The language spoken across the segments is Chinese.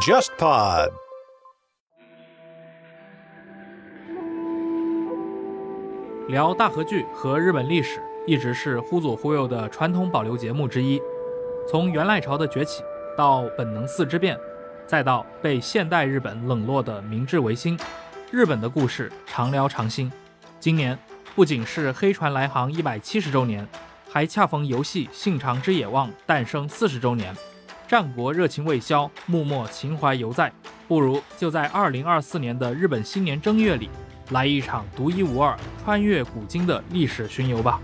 JustPod。聊大河剧和日本历史，一直是忽左忽右的传统保留节目之一。从元赖朝的崛起，到本能寺之变，再到被现代日本冷落的明治维新，日本的故事常聊常新。今年不仅是黑船来航一百七十周年，还恰逢游戏《信长之野望》诞生四十周年。战国热情未消，幕末情怀犹在，不如就在二零二四年的日本新年正月里。来一场独一无二、穿越古今的历史巡游吧！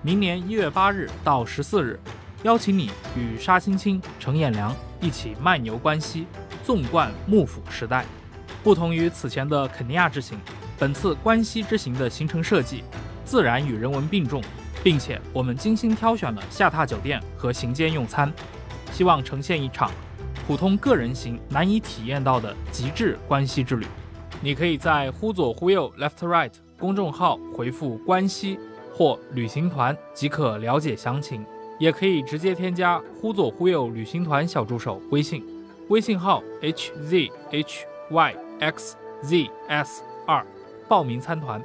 明年一月八日到十四日，邀请你与沙青青、程彦良一起漫游关西，纵贯幕府时代。不同于此前的肯尼亚之行，本次关西之行的行程设计自然与人文并重，并且我们精心挑选了下榻酒店和行间用餐，希望呈现一场普通个人行难以体验到的极致关西之旅。你可以在“忽左忽右 （Left Right）” 公众号回复“关西”或“旅行团”即可了解详情，也可以直接添加“忽左忽右旅行团”小助手微信，微信号 hzhyxzs 二，报名参团。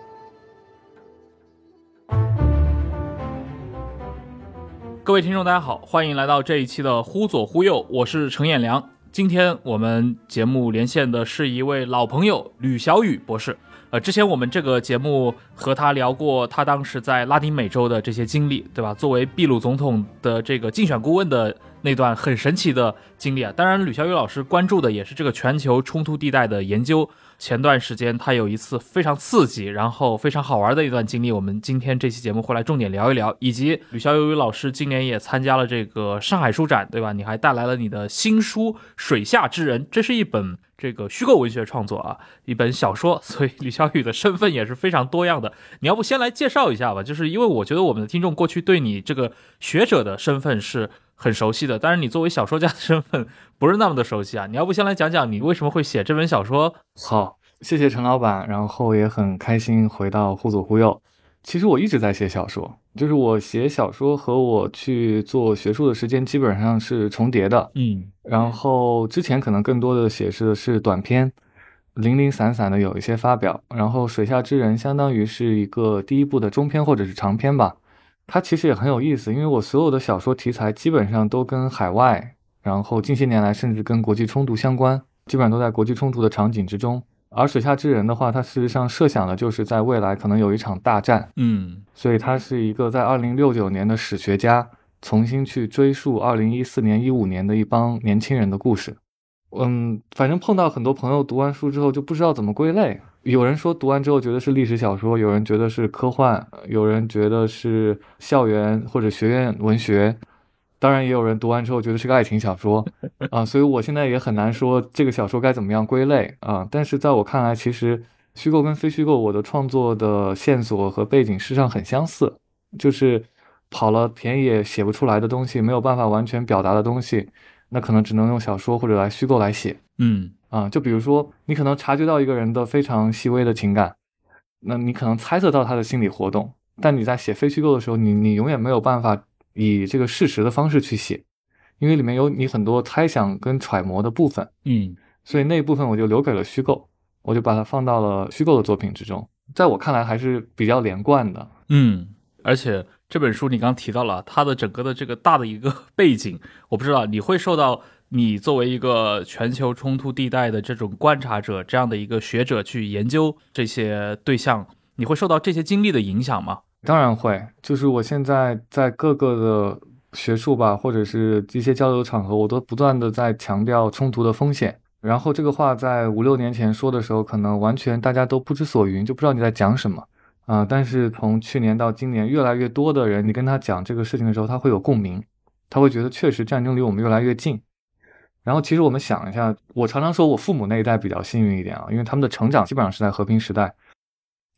各位听众，大家好，欢迎来到这一期的“忽左忽右”，我是程彦良。今天我们节目连线的是一位老朋友吕小雨博士。呃，之前我们这个节目和他聊过他当时在拉丁美洲的这些经历，对吧？作为秘鲁总统的这个竞选顾问的那段很神奇的经历啊。当然，吕小雨老师关注的也是这个全球冲突地带的研究。前段时间他有一次非常刺激，然后非常好玩的一段经历，我们今天这期节目会来重点聊一聊。以及吕小雨老师今年也参加了这个上海书展，对吧？你还带来了你的新书《水下之人》，这是一本这个虚构文学创作啊，一本小说。所以吕小雨的身份也是非常多样的。你要不先来介绍一下吧？就是因为我觉得我们的听众过去对你这个学者的身份是。很熟悉的，但是你作为小说家的身份不是那么的熟悉啊！你要不先来讲讲你为什么会写这本小说？好，谢谢陈老板，然后也很开心回到忽左忽右。其实我一直在写小说，就是我写小说和我去做学术的时间基本上是重叠的。嗯，然后之前可能更多的写的是短篇，零零散散的有一些发表，然后《水下之人》相当于是一个第一部的中篇或者是长篇吧。它其实也很有意思，因为我所有的小说题材基本上都跟海外，然后近些年来甚至跟国际冲突相关，基本上都在国际冲突的场景之中。而水下之人的话，它事实上设想的就是在未来可能有一场大战，嗯，所以他是一个在二零六九年的史学家重新去追溯二零一四年、一五年的一帮年轻人的故事。嗯，反正碰到很多朋友读完书之后就不知道怎么归类。有人说读完之后觉得是历史小说，有人觉得是科幻，有人觉得是校园或者学院文学，当然也有人读完之后觉得是个爱情小说 啊。所以我现在也很难说这个小说该怎么样归类啊。但是在我看来，其实虚构跟非虚构，我的创作的线索和背景事实上很相似，就是跑了田野写不出来的东西，没有办法完全表达的东西，那可能只能用小说或者来虚构来写。嗯。啊，就比如说，你可能察觉到一个人的非常细微的情感，那你可能猜测到他的心理活动，但你在写非虚构的时候，你你永远没有办法以这个事实的方式去写，因为里面有你很多猜想跟揣摩的部分。嗯，所以那一部分我就留给了虚构，我就把它放到了虚构的作品之中，在我看来还是比较连贯的。嗯，而且这本书你刚提到了它的整个的这个大的一个 背景，我不知道你会受到。你作为一个全球冲突地带的这种观察者，这样的一个学者去研究这些对象，你会受到这些经历的影响吗？当然会，就是我现在在各个的学术吧，或者是一些交流场合，我都不断的在强调冲突的风险。然后这个话在五六年前说的时候，可能完全大家都不知所云，就不知道你在讲什么啊。但是从去年到今年，越来越多的人，你跟他讲这个事情的时候，他会有共鸣，他会觉得确实战争离我们越来越近。然后，其实我们想一下，我常常说我父母那一代比较幸运一点啊，因为他们的成长基本上是在和平时代。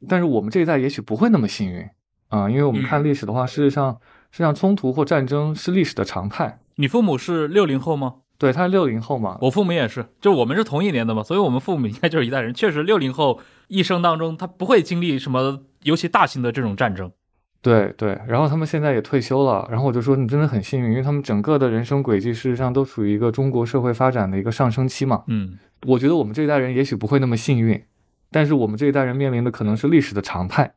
但是我们这一代也许不会那么幸运啊，因为我们看历史的话，事实上，事实际上冲突或战争是历史的常态。你父母是六零后吗？对，他是六零后嘛。我父母也是，就我们是同一年的嘛，所以我们父母应该就是一代人。确实，六零后一生当中他不会经历什么尤其大型的这种战争。对对，然后他们现在也退休了，然后我就说你真的很幸运，因为他们整个的人生轨迹事实上都处于一个中国社会发展的一个上升期嘛。嗯，我觉得我们这一代人也许不会那么幸运，但是我们这一代人面临的可能是历史的常态。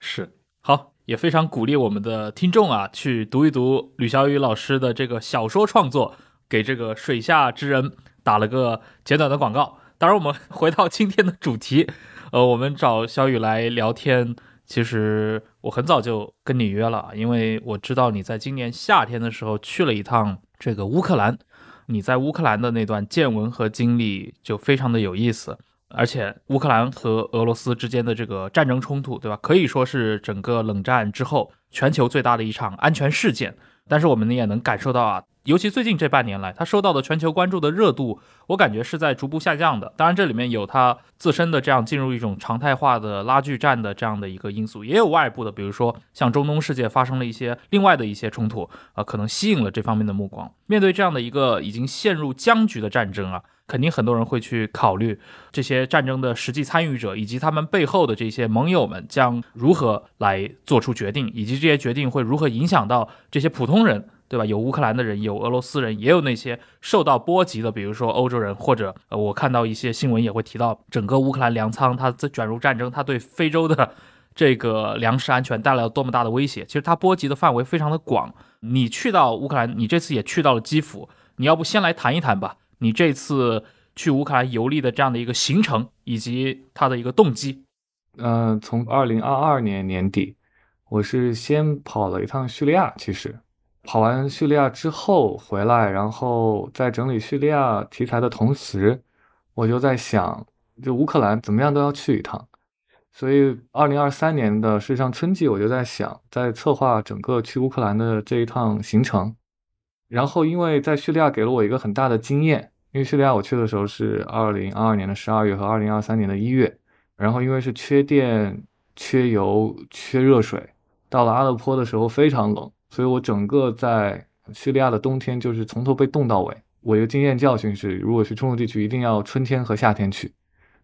是好，也非常鼓励我们的听众啊，去读一读吕小雨老师的这个小说创作，给这个水下之人打了个简短的广告。当然，我们回到今天的主题，呃，我们找小雨来聊天。其实我很早就跟你约了，因为我知道你在今年夏天的时候去了一趟这个乌克兰，你在乌克兰的那段见闻和经历就非常的有意思。而且乌克兰和俄罗斯之间的这个战争冲突，对吧？可以说是整个冷战之后全球最大的一场安全事件。但是我们也能感受到啊，尤其最近这半年来，它受到的全球关注的热度，我感觉是在逐步下降的。当然，这里面有它自身的这样进入一种常态化的拉锯战的这样的一个因素，也有外部的，比如说像中东世界发生了一些另外的一些冲突，啊，可能吸引了这方面的目光。面对这样的一个已经陷入僵局的战争啊。肯定很多人会去考虑这些战争的实际参与者以及他们背后的这些盟友们将如何来做出决定，以及这些决定会如何影响到这些普通人，对吧？有乌克兰的人，有俄罗斯人，也有那些受到波及的，比如说欧洲人，或者呃，我看到一些新闻也会提到，整个乌克兰粮仓它在卷入战争，它对非洲的这个粮食安全带来了多么大的威胁。其实它波及的范围非常的广。你去到乌克兰，你这次也去到了基辅，你要不先来谈一谈吧？你这次去乌克兰游历的这样的一个行程，以及它的一个动机，嗯，从二零二二年年底，我是先跑了一趟叙利亚。其实跑完叙利亚之后回来，然后在整理叙利亚题材的同时，我就在想，就乌克兰怎么样都要去一趟。所以二零二三年的事实上春季，我就在想，在策划整个去乌克兰的这一趟行程。然后，因为在叙利亚给了我一个很大的经验，因为叙利亚我去的时候是二零二二年的十二月和二零二三年的一月，然后因为是缺电、缺油、缺热水，到了阿勒颇的时候非常冷，所以我整个在叙利亚的冬天就是从头被冻到尾。我一个经验教训是，如果去冲突地区，一定要春天和夏天去。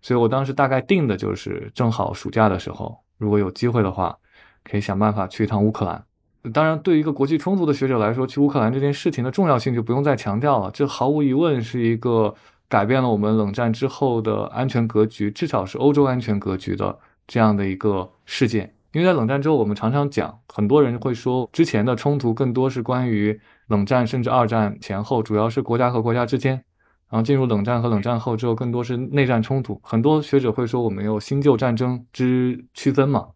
所以我当时大概定的就是正好暑假的时候，如果有机会的话，可以想办法去一趟乌克兰。当然，对于一个国际冲突的学者来说，去乌克兰这件事情的重要性就不用再强调了。这毫无疑问是一个改变了我们冷战之后的安全格局，至少是欧洲安全格局的这样的一个事件。因为在冷战之后，我们常常讲，很多人会说，之前的冲突更多是关于冷战，甚至二战前后，主要是国家和国家之间。然后进入冷战和冷战后之后，更多是内战冲突。很多学者会说，我们有新旧战争之区分嘛。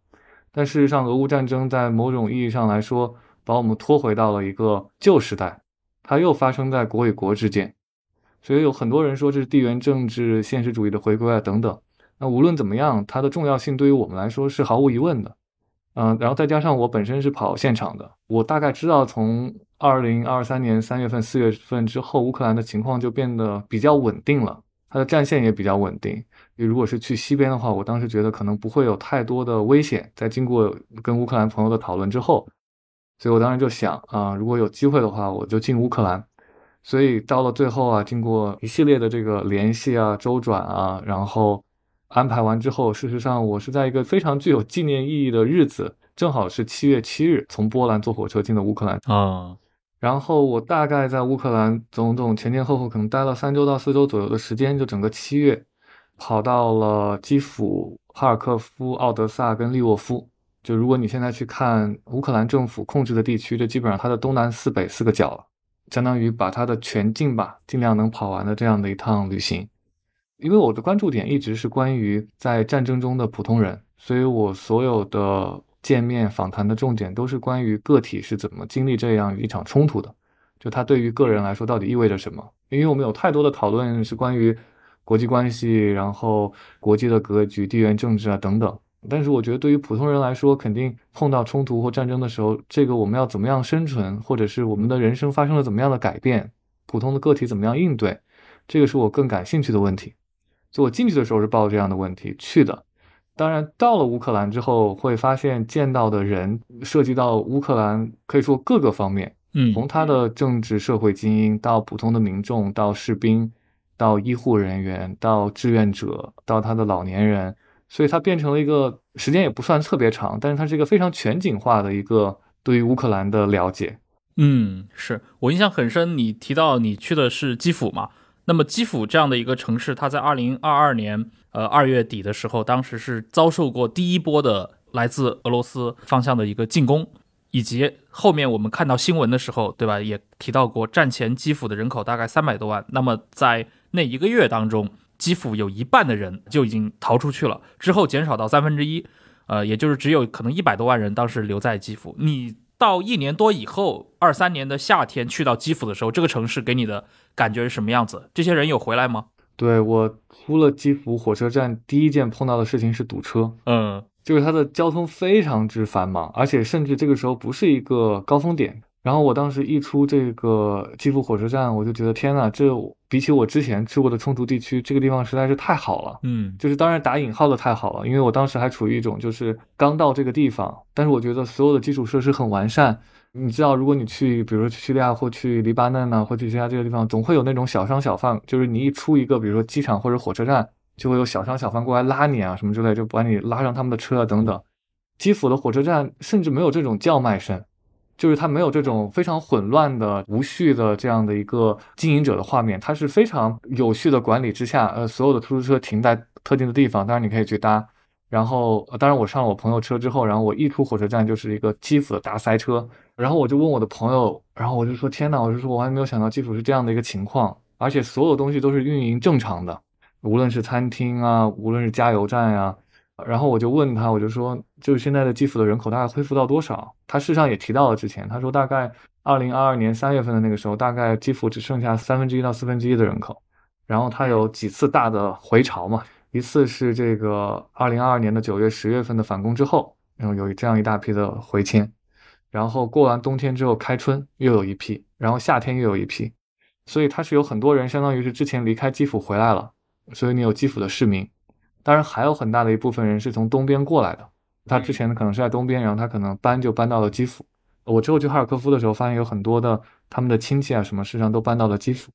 但事实上，俄乌战争在某种意义上来说，把我们拖回到了一个旧时代，它又发生在国与国之间，所以有很多人说这是地缘政治现实主义的回归啊等等。那无论怎么样，它的重要性对于我们来说是毫无疑问的。嗯，然后再加上我本身是跑现场的，我大概知道从二零二三年三月份、四月份之后，乌克兰的情况就变得比较稳定了，它的战线也比较稳定。如果是去西边的话，我当时觉得可能不会有太多的危险。在经过跟乌克兰朋友的讨论之后，所以我当时就想啊，如果有机会的话，我就进乌克兰。所以到了最后啊，经过一系列的这个联系啊、周转啊，然后安排完之后，事实上我是在一个非常具有纪念意义的日子，正好是七月七日，从波兰坐火车进的乌克兰啊。然后我大概在乌克兰总总前前后后可能待了三周到四周左右的时间，就整个七月。跑到了基辅、哈尔科夫、奥德萨跟利沃夫。就如果你现在去看乌克兰政府控制的地区，这基本上它的东南四北四个角了，相当于把它的全境吧，尽量能跑完的这样的一趟旅行。因为我的关注点一直是关于在战争中的普通人，所以我所有的见面访谈的重点都是关于个体是怎么经历这样一场冲突的，就它对于个人来说到底意味着什么？因为我们有太多的讨论是关于。国际关系，然后国际的格局、地缘政治啊等等。但是我觉得，对于普通人来说，肯定碰到冲突或战争的时候，这个我们要怎么样生存，或者是我们的人生发生了怎么样的改变，普通的个体怎么样应对，这个是我更感兴趣的问题。所以我进去的时候是抱着这样的问题去的。当然，到了乌克兰之后，会发现见到的人涉及到乌克兰，可以说各个方面，嗯，从他的政治社会精英到普通的民众到士兵。到医护人员，到志愿者，到他的老年人，所以它变成了一个时间也不算特别长，但是它是一个非常全景化的一个对于乌克兰的了解。嗯，是我印象很深。你提到你去的是基辅嘛？那么基辅这样的一个城市，它在二零二二年呃二月底的时候，当时是遭受过第一波的来自俄罗斯方向的一个进攻，以及后面我们看到新闻的时候，对吧？也提到过战前基辅的人口大概三百多万。那么在那一个月当中，基辅有一半的人就已经逃出去了，之后减少到三分之一，呃，也就是只有可能一百多万人当时留在基辅。你。到一年多以后，二三年的夏天去到基辅的时候，这个城市给你的感觉是什么样子？这些人有回来吗？对我出了基辅火车站，第一件碰到的事情是堵车。嗯，就是它的交通非常之繁忙，而且甚至这个时候不是一个高峰点。然后我当时一出这个基辅火车站，我就觉得天呐，这比起我之前去过的冲突地区，这个地方实在是太好了。嗯，就是当然打引号的太好了，因为我当时还处于一种就是刚到这个地方，但是我觉得所有的基础设施很完善。你知道，如果你去，比如说去叙利亚或去黎巴嫩呢，或去其他这个地方，总会有那种小商小贩，就是你一出一个，比如说机场或者火车站，就会有小商小贩过来拉你啊什么之类，就把你拉上他们的车啊等等。基辅的火车站甚至没有这种叫卖声。就是它没有这种非常混乱的、无序的这样的一个经营者的画面，它是非常有序的管理之下，呃，所有的出租车停在特定的地方，当然你可以去搭。然后，当然我上了我朋友车之后，然后我一出火车站就是一个基辅的大塞车，然后我就问我的朋友，然后我就说：“天呐，我就说我还没有想到基辅是这样的一个情况，而且所有东西都是运营正常的，无论是餐厅啊，无论是加油站呀。”然后我就问他，我就说，就是现在的基辅的人口大概恢复到多少？他事实上也提到了之前，他说大概二零二二年三月份的那个时候，大概基辅只剩下三分之一到四分之一的人口。然后他有几次大的回潮嘛，一次是这个二零二二年的九月、十月份的反攻之后，然后有这样一大批的回迁，然后过完冬天之后开春又有一批，然后夏天又有一批，所以他是有很多人相当于是之前离开基辅回来了，所以你有基辅的市民。当然，还有很大的一部分人是从东边过来的。他之前呢可能是在东边，然后他可能搬就搬到了基辅。我之后去哈尔科夫的时候，发现有很多的他们的亲戚啊，什么事上都搬到了基辅。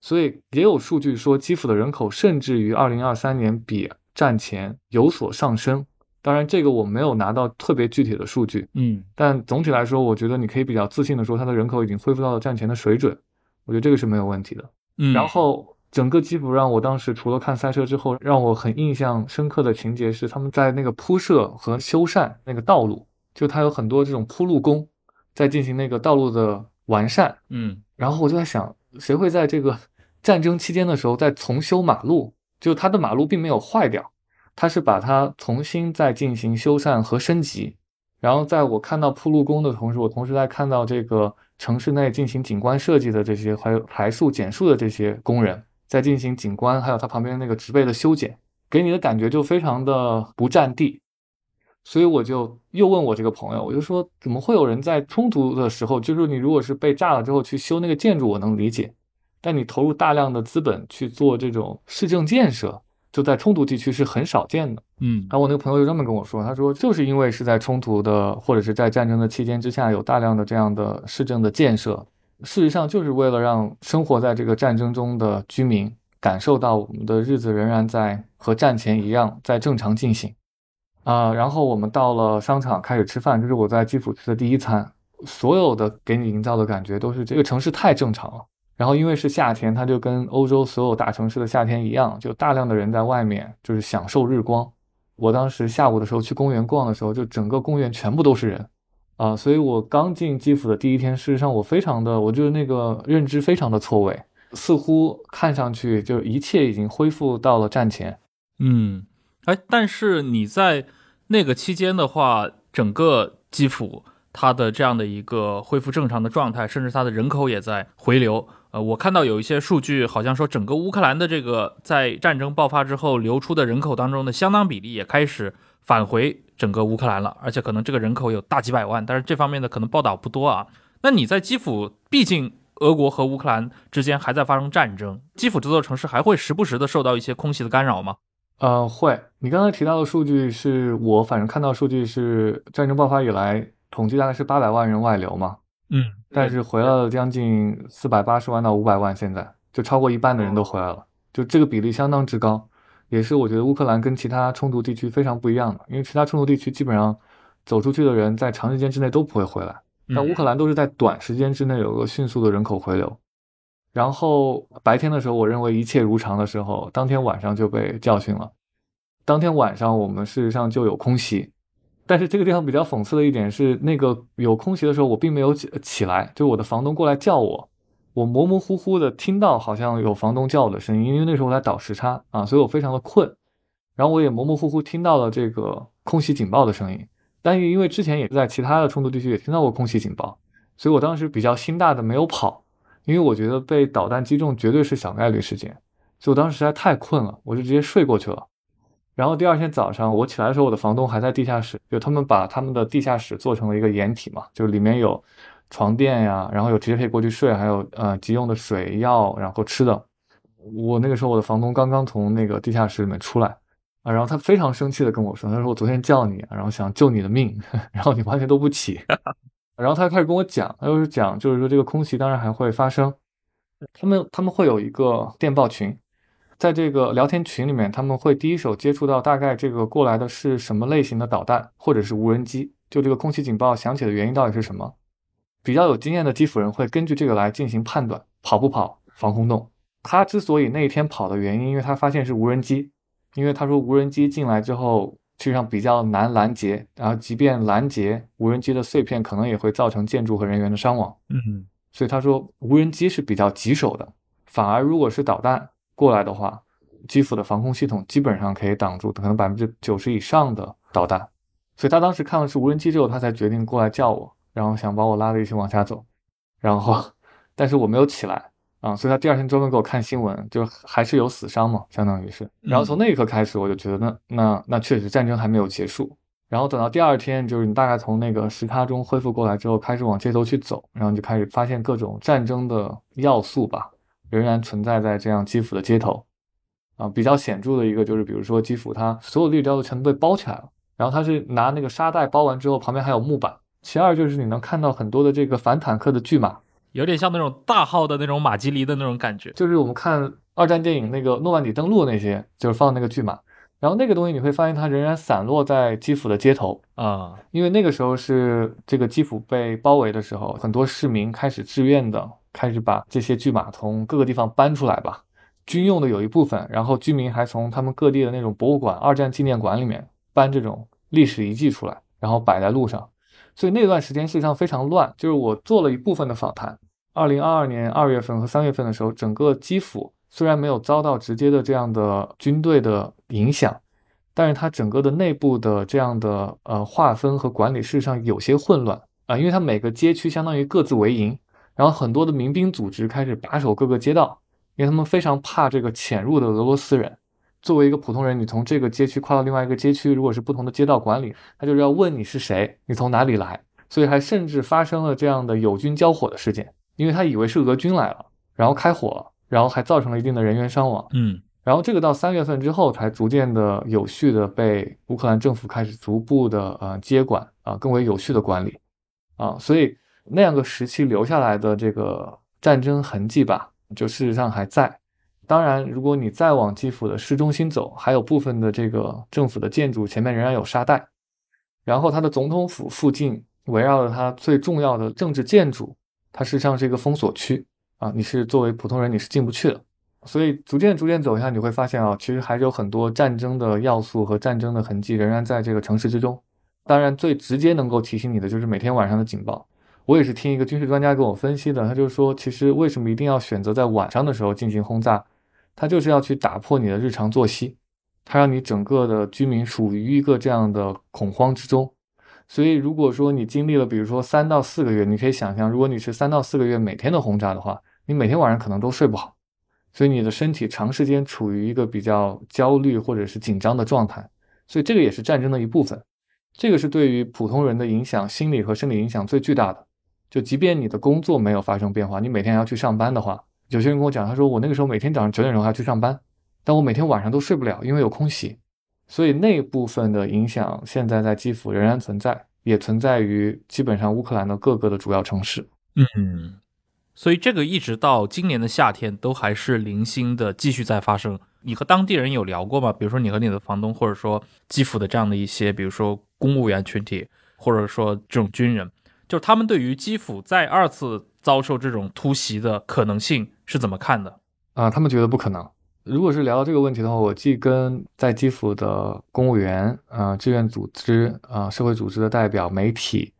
所以也有数据说，基辅的人口甚至于二零二三年比战前有所上升。当然，这个我没有拿到特别具体的数据。嗯，但总体来说，我觉得你可以比较自信的说，它的人口已经恢复到了战前的水准。我觉得这个是没有问题的。嗯，然后。整个基辅让我当时除了看赛车之后，让我很印象深刻的情节是他们在那个铺设和修缮那个道路，就它有很多这种铺路工在进行那个道路的完善。嗯，然后我就在想，谁会在这个战争期间的时候在重修马路？就它的马路并没有坏掉，它是把它重新再进行修缮和升级。然后在我看到铺路工的同时，我同时在看到这个城市内进行景观设计的这些还有排树减树的这些工人。在进行景观，还有它旁边那个植被的修剪，给你的感觉就非常的不占地，所以我就又问我这个朋友，我就说怎么会有人在冲突的时候，就是你如果是被炸了之后去修那个建筑，我能理解，但你投入大量的资本去做这种市政建设，就在冲突地区是很少见的。嗯，然后我那个朋友就这么跟我说，他说就是因为是在冲突的或者是在战争的期间之下，有大量的这样的市政的建设。事实上，就是为了让生活在这个战争中的居民感受到我们的日子仍然在和战前一样在正常进行啊。然后我们到了商场开始吃饭，这是我在基辅吃的第一餐。所有的给你营造的感觉都是这个城市太正常了。然后因为是夏天，它就跟欧洲所有大城市的夏天一样，就大量的人在外面就是享受日光。我当时下午的时候去公园逛的时候，就整个公园全部都是人。啊，所以我刚进基辅的第一天，事实上我非常的，我就是那个认知非常的错位，似乎看上去就一切已经恢复到了战前。嗯，哎，但是你在那个期间的话，整个基辅它的这样的一个恢复正常的状态，甚至它的人口也在回流。呃，我看到有一些数据，好像说整个乌克兰的这个在战争爆发之后流出的人口当中的相当比例也开始返回。整个乌克兰了，而且可能这个人口有大几百万，但是这方面的可能报道不多啊。那你在基辅，毕竟俄国和乌克兰之间还在发生战争，基辅这座城市还会时不时的受到一些空袭的干扰吗？呃，会。你刚才提到的数据是我反正看到数据是战争爆发以来统计大概是八百万人外流嘛，嗯，但是回来了将近四百八十万到五百万，现在就超过一半的人都回来了，就这个比例相当之高。也是我觉得乌克兰跟其他冲突地区非常不一样的，因为其他冲突地区基本上走出去的人在长时间之内都不会回来，但乌克兰都是在短时间之内有个迅速的人口回流。然后白天的时候，我认为一切如常的时候，当天晚上就被教训了。当天晚上我们事实上就有空袭，但是这个地方比较讽刺的一点是，那个有空袭的时候，我并没有起起来，就我的房东过来叫我，我模模糊糊的听到好像有房东叫我的声音，因为那时候我在倒时差啊，所以我非常的困。然后我也模模糊糊听到了这个空袭警报的声音，但是因为之前也在其他的冲突地区也听到过空袭警报，所以我当时比较心大的没有跑。因为我觉得被导弹击中绝对是小概率事件，所以我当时实在太困了，我就直接睡过去了。然后第二天早上我起来的时候，我的房东还在地下室，就他们把他们的地下室做成了一个掩体嘛，就是里面有床垫呀，然后有直接可以过去睡，还有呃急用的水药，然后吃的。我那个时候我的房东刚刚从那个地下室里面出来啊，然后他非常生气的跟我说，他说我昨天叫你，然后想救你的命，然后你完全都不起。然后他开始跟我讲，他就是讲，就是说这个空袭当然还会发生，他们他们会有一个电报群，在这个聊天群里面，他们会第一手接触到大概这个过来的是什么类型的导弹或者是无人机，就这个空袭警报响起的原因到底是什么？比较有经验的基辅人会根据这个来进行判断，跑不跑防空洞。他之所以那一天跑的原因，因为他发现是无人机，因为他说无人机进来之后。实际上比较难拦截，然后即便拦截，无人机的碎片可能也会造成建筑和人员的伤亡。嗯，所以他说无人机是比较棘手的，反而如果是导弹过来的话，基辅的防空系统基本上可以挡住可能百分之九十以上的导弹。所以他当时看了是无人机之后，他才决定过来叫我，然后想把我拉着一起往下走。然后，但是我没有起来。啊，所以他第二天专门给我看新闻，就还是有死伤嘛，相当于是。然后从那一刻开始，我就觉得那那那确实战争还没有结束。然后等到第二天，就是你大概从那个时差中恢复过来之后，开始往街头去走，然后你就开始发现各种战争的要素吧，仍然存在在这样基辅的街头。啊，比较显著的一个就是，比如说基辅它所有立交都全都被包起来了，然后它是拿那个沙袋包完之后，旁边还有木板。其二就是你能看到很多的这个反坦克的巨马。有点像那种大号的那种马吉尼的那种感觉，就是我们看二战电影那个诺曼底登陆那些，就是放那个巨马，然后那个东西你会发现它仍然散落在基辅的街头。啊，因为那个时候是这个基辅被包围的时候，很多市民开始自愿的开始把这些巨马从各个地方搬出来吧，军用的有一部分，然后居民还从他们各地的那种博物馆、二战纪念馆里面搬这种历史遗迹出来，然后摆在路上。所以那段时间实际上非常乱，就是我做了一部分的访谈。二零二二年二月份和三月份的时候，整个基辅虽然没有遭到直接的这样的军队的影响，但是它整个的内部的这样的呃划分和管理事实上有些混乱啊，因为它每个街区相当于各自为营，然后很多的民兵组织开始把守各个街道，因为他们非常怕这个潜入的俄罗斯人。作为一个普通人，你从这个街区跨到另外一个街区，如果是不同的街道管理，他就是要问你是谁，你从哪里来，所以还甚至发生了这样的友军交火的事件，因为他以为是俄军来了，然后开火，然后还造成了一定的人员伤亡。嗯，然后这个到三月份之后才逐渐的有序的被乌克兰政府开始逐步的呃接管啊，更为有序的管理啊，所以那样个时期留下来的这个战争痕迹吧，就事实上还在。当然，如果你再往基辅的市中心走，还有部分的这个政府的建筑前面仍然有沙袋，然后它的总统府附近围绕着它最重要的政治建筑，它实际上是一个封锁区啊，你是作为普通人你是进不去的。所以逐渐逐渐走下，你会发现啊，其实还是有很多战争的要素和战争的痕迹仍然在这个城市之中。当然，最直接能够提醒你的就是每天晚上的警报。我也是听一个军事专家给我分析的，他就说，其实为什么一定要选择在晚上的时候进行轰炸？它就是要去打破你的日常作息，它让你整个的居民处于一个这样的恐慌之中。所以，如果说你经历了，比如说三到四个月，你可以想象，如果你是三到四个月每天的轰炸的话，你每天晚上可能都睡不好，所以你的身体长时间处于一个比较焦虑或者是紧张的状态。所以，这个也是战争的一部分。这个是对于普通人的影响，心理和生理影响最巨大的。就即便你的工作没有发生变化，你每天要去上班的话。有些人跟我讲，他说我那个时候每天早上九点钟还要去上班，但我每天晚上都睡不了，因为有空袭，所以那部分的影响现在在基辅仍然存在，也存在于基本上乌克兰的各个的主要城市。嗯，所以这个一直到今年的夏天都还是零星的继续在发生，你和当地人有聊过吗？比如说你和你的房东，或者说基辅的这样的一些，比如说公务员群体，或者说这种军人，就是他们对于基辅再二次遭受这种突袭的可能性是怎么看的？啊，他们觉得不可能。如果是聊到这个问题的话，我既跟在基辅的公务员、啊志愿组织、啊社会组织的代表、媒体，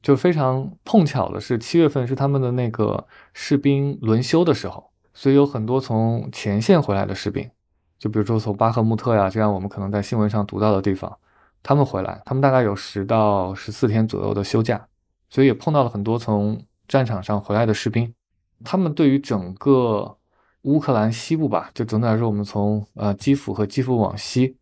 就非常碰巧的是，七月份是他们的那个士兵轮休的时候，所以有很多从前线回来的士兵，就比如说从巴赫穆特呀，这样我们可能在新闻上读到的地方，他们回来，他们大概有十到十四天左右的休假，所以也碰到了很多从战场上回来的士兵，他们对于整个。乌克兰西部吧，就总体来说，我们从呃基辅和基辅往西，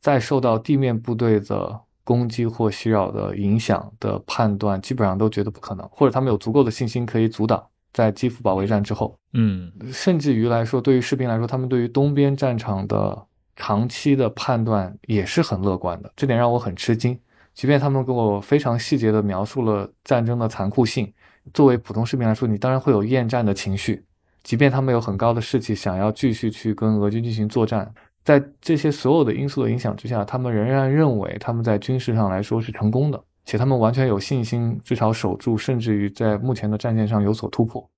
再受到地面部队的攻击或袭扰的影响的判断，基本上都觉得不可能，或者他们有足够的信心可以阻挡在基辅保卫战之后。嗯，甚至于来说，对于士兵来说，他们对于东边战场的长期的判断也是很乐观的，这点让我很吃惊。即便他们给我非常细节的描述了战争的残酷性，作为普通士兵来说，你当然会有厌战的情绪。即便他们有很高的士气，想要继续去跟俄军进行作战，在这些所有的因素的影响之下，他们仍然认为他们在军事上来说是成功的，且他们完全有信心至少守住，甚至于在目前的战线上有所突破。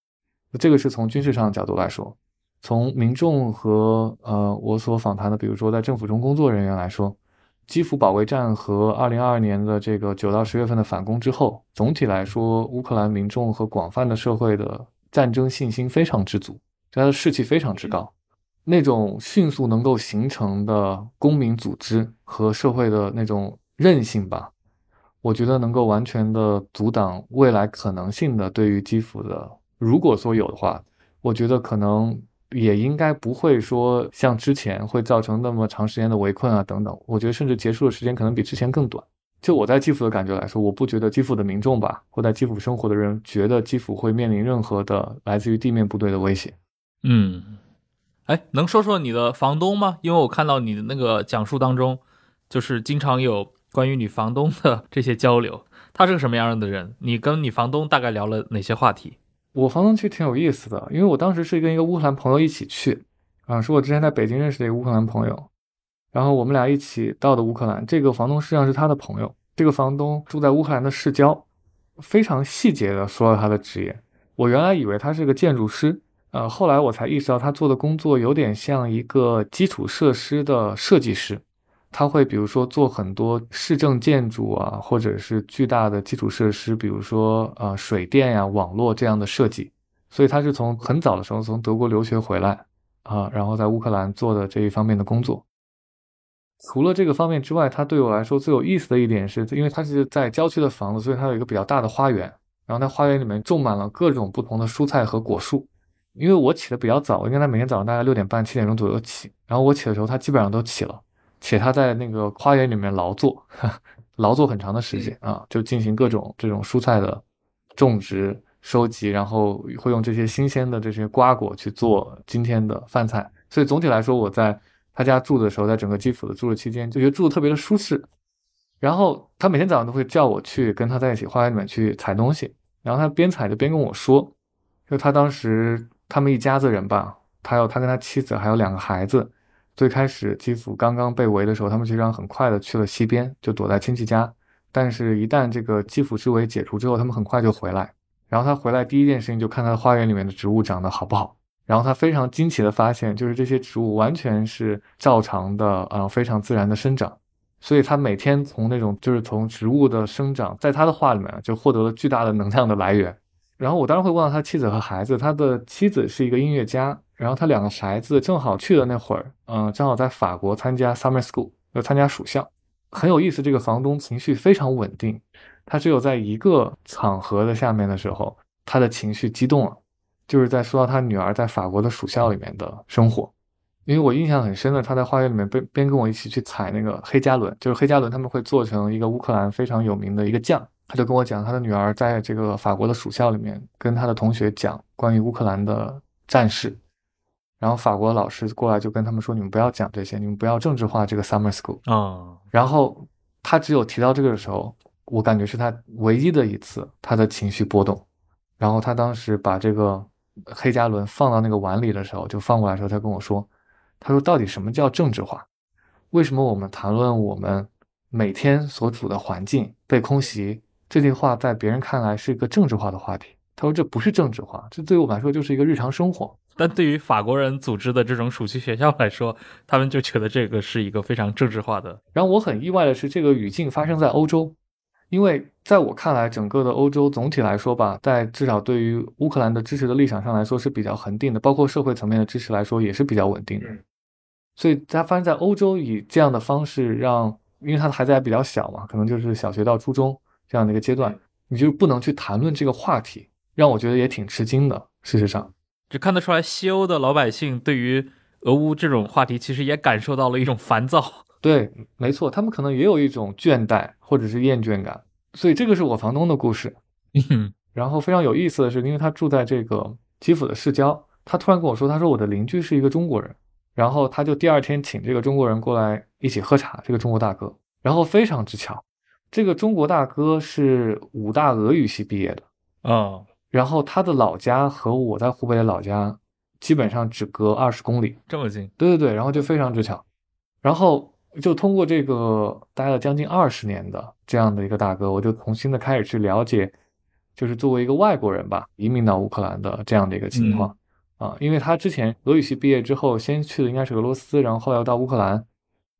这个是从军事上的角度来说，从民众和呃我所访谈的，比如说在政府中工作人员来说，基辅保卫战和二零二二年的这个九到十月份的反攻之后，总体来说，乌克兰民众和广泛的社会的。战争信心非常之足，他的士气非常之高，那种迅速能够形成的公民组织和社会的那种韧性吧，我觉得能够完全的阻挡未来可能性的对于基辅的，如果说有的话，我觉得可能也应该不会说像之前会造成那么长时间的围困啊等等，我觉得甚至结束的时间可能比之前更短。就我在基辅的感觉来说，我不觉得基辅的民众吧，或在基辅生活的人觉得基辅会面临任何的来自于地面部队的威胁。嗯，哎，能说说你的房东吗？因为我看到你的那个讲述当中，就是经常有关于你房东的这些交流。他是个什么样的人？你跟你房东大概聊了哪些话题？我房东其实挺有意思的，因为我当时是跟一个乌克兰朋友一起去，啊，是我之前在北京认识的一个乌克兰朋友。然后我们俩一起到的乌克兰，这个房东实际上是他的朋友。这个房东住在乌克兰的市郊，非常细节的说了他的职业。我原来以为他是个建筑师，呃，后来我才意识到他做的工作有点像一个基础设施的设计师。他会比如说做很多市政建筑啊，或者是巨大的基础设施，比如说呃水电呀、网络这样的设计。所以他是从很早的时候从德国留学回来啊，然后在乌克兰做的这一方面的工作。除了这个方面之外，他对我来说最有意思的一点是，因为他是在郊区的房子，所以他有一个比较大的花园。然后它花园里面种满了各种不同的蔬菜和果树。因为我起的比较早，因为他每天早上大概六点半、七点钟左右起。然后我起的时候，他基本上都起了，且他在那个花园里面劳作，劳作很长的时间啊，就进行各种这种蔬菜的种植、收集，然后会用这些新鲜的这些瓜果去做今天的饭菜。所以总体来说，我在。他家住的时候，在整个基辅的住的期间，就觉得住的特别的舒适。然后他每天早上都会叫我去跟他在一起花园里面去采东西。然后他边采就边跟我说，就他当时他们一家子人吧，他有他跟他妻子还有两个孩子。最开始基辅刚刚被围的时候，他们实际上很快的去了西边，就躲在亲戚家。但是，一旦这个基辅之围解除之后，他们很快就回来。然后他回来第一件事情就看他的花园里面的植物长得好不好。然后他非常惊奇的发现，就是这些植物完全是照常的，呃，非常自然的生长。所以他每天从那种就是从植物的生长，在他的话里面就获得了巨大的能量的来源。然后我当然会问到他妻子和孩子，他的妻子是一个音乐家，然后他两个孩子正好去的那会儿，嗯，正好在法国参加 summer school，要参加暑校。很有意思，这个房东情绪非常稳定，他只有在一个场合的下面的时候，他的情绪激动了。就是在说到他女儿在法国的暑校里面的生活，因为我印象很深的，他在花园里面边边跟我一起去采那个黑加仑，就是黑加仑他们会做成一个乌克兰非常有名的一个酱，他就跟我讲他的女儿在这个法国的暑校里面跟他的同学讲关于乌克兰的战事，然后法国老师过来就跟他们说你们不要讲这些，你们不要政治化这个 summer school 啊，然后他只有提到这个的时候，我感觉是他唯一的一次他的情绪波动，然后他当时把这个。黑加仑放到那个碗里的时候，就放过来的时候，他跟我说：“他说：“到底什么叫政治化？为什么我们谈论我们每天所处的环境被空袭这句话，在别人看来是一个政治化的话题？”他说：“这不是政治化，这对于我们来说就是一个日常生活。”但对于法国人组织的这种暑期学校来说，他们就觉得这个是一个非常政治化的。然后我很意外的是，这个语境发生在欧洲，因为在我看来，整个的欧洲总体来说吧，在至少对于乌克兰的支持的立场上来说是比较恒定的，包括社会层面的支持来说也是比较稳定的。所以它发生在欧洲，以这样的方式让，因为他的孩子还比较小嘛，可能就是小学到初中这样的一个阶段，你就不能去谈论这个话题，让我觉得也挺吃惊的。事实上。就看得出来，西欧的老百姓对于俄乌这种话题，其实也感受到了一种烦躁。对，没错，他们可能也有一种倦怠或者是厌倦感。所以这个是我房东的故事。然后非常有意思的是，因为他住在这个基辅的市郊，他突然跟我说，他说我的邻居是一个中国人，然后他就第二天请这个中国人过来一起喝茶。这个中国大哥，然后非常之巧，这个中国大哥是武大俄语系毕业的。啊。然后他的老家和我在湖北的老家基本上只隔二十公里，这么近？对对对，然后就非常之巧，然后就通过这个待了将近二十年的这样的一个大哥，我就重新的开始去了解，就是作为一个外国人吧，移民到乌克兰的这样的一个情况啊，因为他之前俄语系毕业之后，先去的应该是俄罗斯，然后后来又到乌克兰，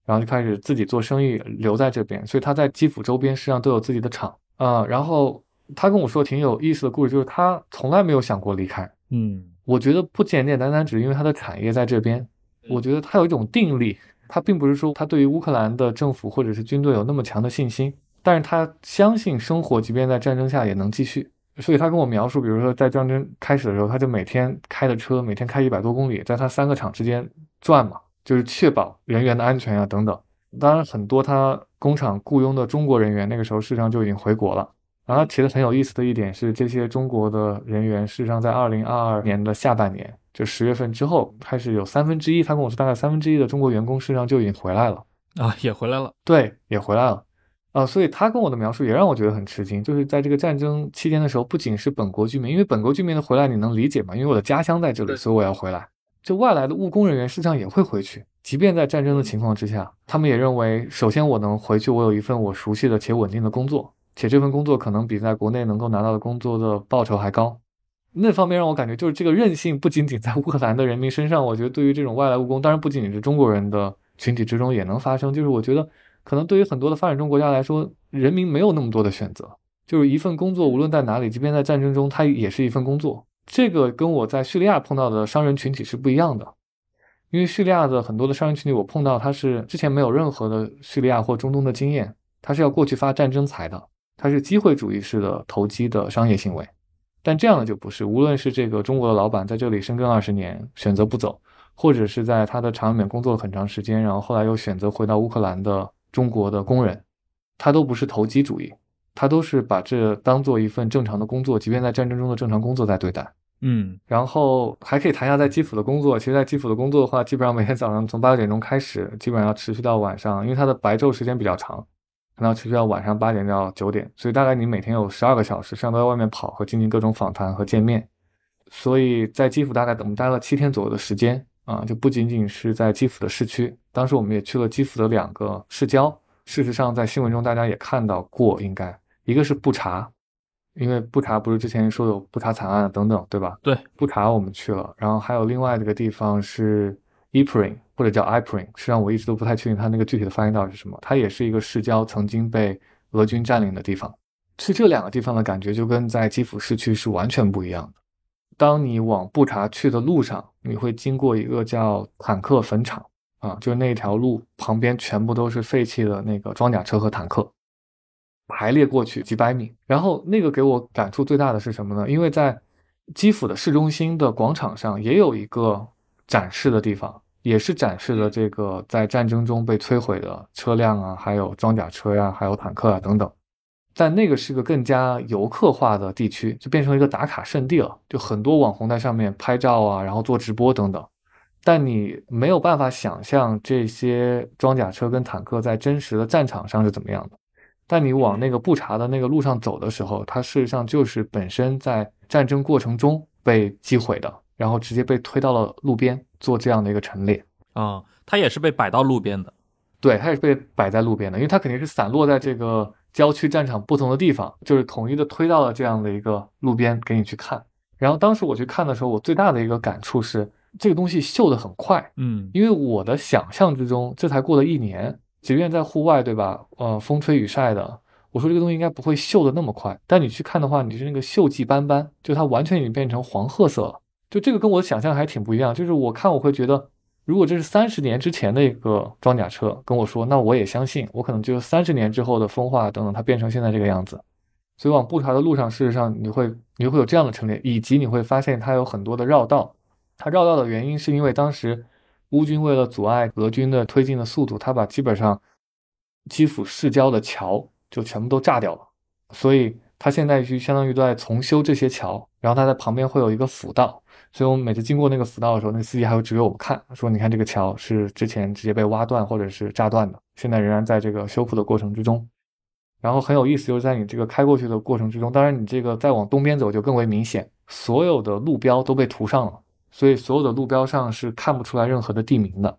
然后就开始自己做生意，留在这边，所以他在基辅周边实际上都有自己的厂啊，然后。他跟我说挺有意思的故事，就是他从来没有想过离开。嗯，我觉得不简简单单只是因为他的产业在这边，我觉得他有一种定力。他并不是说他对于乌克兰的政府或者是军队有那么强的信心，但是他相信生活即便在战争下也能继续。所以他跟我描述，比如说在战争开始的时候，他就每天开的车，每天开一百多公里，在他三个厂之间转嘛，就是确保人员的安全啊等等。当然，很多他工厂雇佣的中国人员，那个时候事实上就已经回国了。然后他提的很有意思的一点是，这些中国的人员事实上在二零二二年的下半年，就十月份之后开始有三分之一，他跟我说大概三分之一的中国员工事实上就已经回来了啊，也回来了，对，也回来了啊，所以他跟我的描述也让我觉得很吃惊，就是在这个战争期间的时候，不仅是本国居民，因为本国居民的回来你能理解嘛，因为我的家乡在这里，所以我要回来。就外来的务工人员事实上也会回去，即便在战争的情况之下，他们也认为，首先我能回去，我有一份我熟悉的且稳定的工作。且这份工作可能比在国内能够拿到的工作的报酬还高，那方面让我感觉就是这个韧性不仅仅在乌克兰的人民身上，我觉得对于这种外来务工，当然不仅仅是中国人的群体之中也能发生。就是我觉得可能对于很多的发展中国家来说，人民没有那么多的选择，就是一份工作无论在哪里，即便在战争中，它也是一份工作。这个跟我在叙利亚碰到的商人群体是不一样的，因为叙利亚的很多的商人群体我碰到他是之前没有任何的叙利亚或中东的经验，他是要过去发战争财的。它是机会主义式的投机的商业行为，但这样的就不是。无论是这个中国的老板在这里深耕二十年，选择不走，或者是在他的厂里面工作了很长时间，然后后来又选择回到乌克兰的中国的工人，他都不是投机主义，他都是把这当做一份正常的工作，即便在战争中的正常工作在对待。嗯，然后还可以谈一下在基辅的工作。其实，在基辅的工作的话，基本上每天早上从八九点钟开始，基本上要持续到晚上，因为它的白昼时间比较长。可能持续到晚上八点到九点，所以大概你每天有十二个小时，上都在外面跑和进行各种访谈和见面。所以在基辅大概我们待了七天左右的时间啊，就不仅仅是在基辅的市区，当时我们也去了基辅的两个市郊。事实上，在新闻中大家也看到过，应该一个是布查，因为布查不是之前说有布查惨案等等，对吧？对，布查我们去了，然后还有另外一个地方是伊普林。或者叫 Iprin，实际上我一直都不太确定它那个具体的发音到底是什么。它也是一个市郊，曾经被俄军占领的地方。去这两个地方的感觉就跟在基辅市区是完全不一样的。当你往布查去的路上，你会经过一个叫坦克坟场啊，就是那条路旁边全部都是废弃的那个装甲车和坦克，排列过去几百米。然后那个给我感触最大的是什么呢？因为在基辅的市中心的广场上也有一个展示的地方。也是展示了这个在战争中被摧毁的车辆啊，还有装甲车呀，还有坦克啊等等。但那个是个更加游客化的地区，就变成一个打卡圣地了，就很多网红在上面拍照啊，然后做直播等等。但你没有办法想象这些装甲车跟坦克在真实的战场上是怎么样的。但你往那个布查的那个路上走的时候，它事实上就是本身在战争过程中被击毁的。然后直接被推到了路边做这样的一个陈列啊，它也是被摆到路边的。对，它也是被摆在路边的，因为它肯定是散落在这个郊区战场不同的地方，就是统一的推到了这样的一个路边给你去看。然后当时我去看的时候，我最大的一个感触是，这个东西锈得很快。嗯因为我的想象之中，这才过了一年，即便在户外，对吧？呃，风吹雨晒的，我说这个东西应该不会锈的那么快。但你去看的话，你是那个锈迹斑斑，就它完全已经变成黄褐色了。就这个跟我的想象还挺不一样。就是我看我会觉得，如果这是三十年之前的一个装甲车跟我说，那我也相信，我可能就三十年之后的风化等等，它变成现在这个样子。所以往布查的路上，事实上你会你会有这样的陈列，以及你会发现它有很多的绕道。它绕道的原因是因为当时乌军为了阻碍俄军的推进的速度，他把基本上基辅市郊的桥就全部都炸掉了，所以他现在就相当于都在重修这些桥，然后他在旁边会有一个辅道，所以我们每次经过那个辅道的时候，那司机还会指给我们看，说你看这个桥是之前直接被挖断或者是炸断的，现在仍然在这个修复的过程之中。然后很有意思，就是在你这个开过去的过程之中，当然你这个再往东边走就更为明显，所有的路标都被涂上了，所以所有的路标上是看不出来任何的地名的。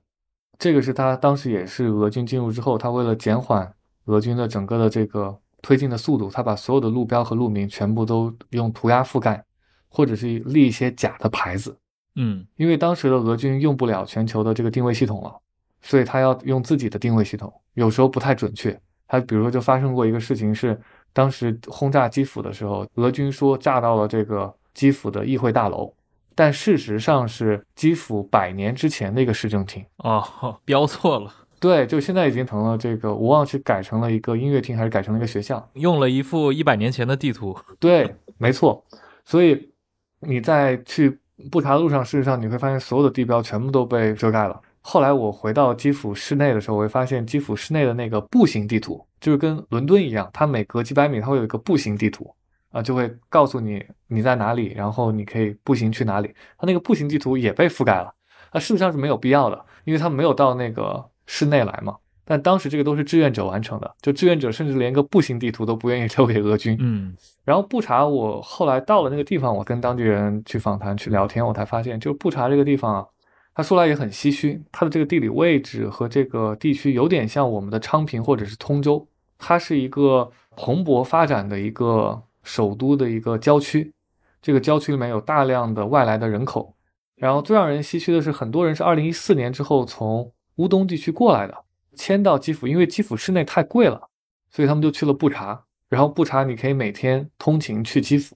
这个是他当时也是俄军进入之后，他为了减缓俄军的整个的这个推进的速度，他把所有的路标和路名全部都用涂鸦覆盖，或者是立一些假的牌子。嗯因为当时的俄军用不了全球的这个定位系统了，所以他要用自己的定位系统，有时候不太准确。他比如说就发生过一个事情是，当时轰炸基辅的时候，俄军说炸到了这个基辅的议会大楼，但事实上是基辅百年之前的一个市政厅。哦，标错了，对，就现在已经成了这个，我忘了是改成了一个音乐厅还是改成了一个学校。用了一幅一百年前的地图。对，没错。所以你在去布查路上，事实上你会发现所有的地标全部都被遮盖了。后来我回到基辅市内的时候，我会发现基辅市内的那个步行地图，就是跟伦敦一样，它每隔几百米它会有一个步行地图啊，就会告诉你你在哪里，然后你可以步行去哪里。它那个步行地图也被覆盖了，那事实上是没有必要的，因为他们没有到那个市内来嘛。但当时这个都是志愿者完成的，就志愿者甚至连个步行地图都不愿意 留给俄军。嗯然后布查，我后来到了那个地方，我跟当地人去访谈、去聊天，我才发现，就是布查这个地方啊，他说来也很唏嘘，它的这个地理位置和这个地区有点像我们的昌平或者是通州，它是一个蓬勃发展的一个首都的一个郊区，这个郊区里面有大量的外来的人口，然后最让人唏嘘的是，很多人是二零一四年之后从乌东地区过来的，迁到基辅，因为基辅市内太贵了，所以他们就去了布查。然后布查你可以每天通勤去基辅，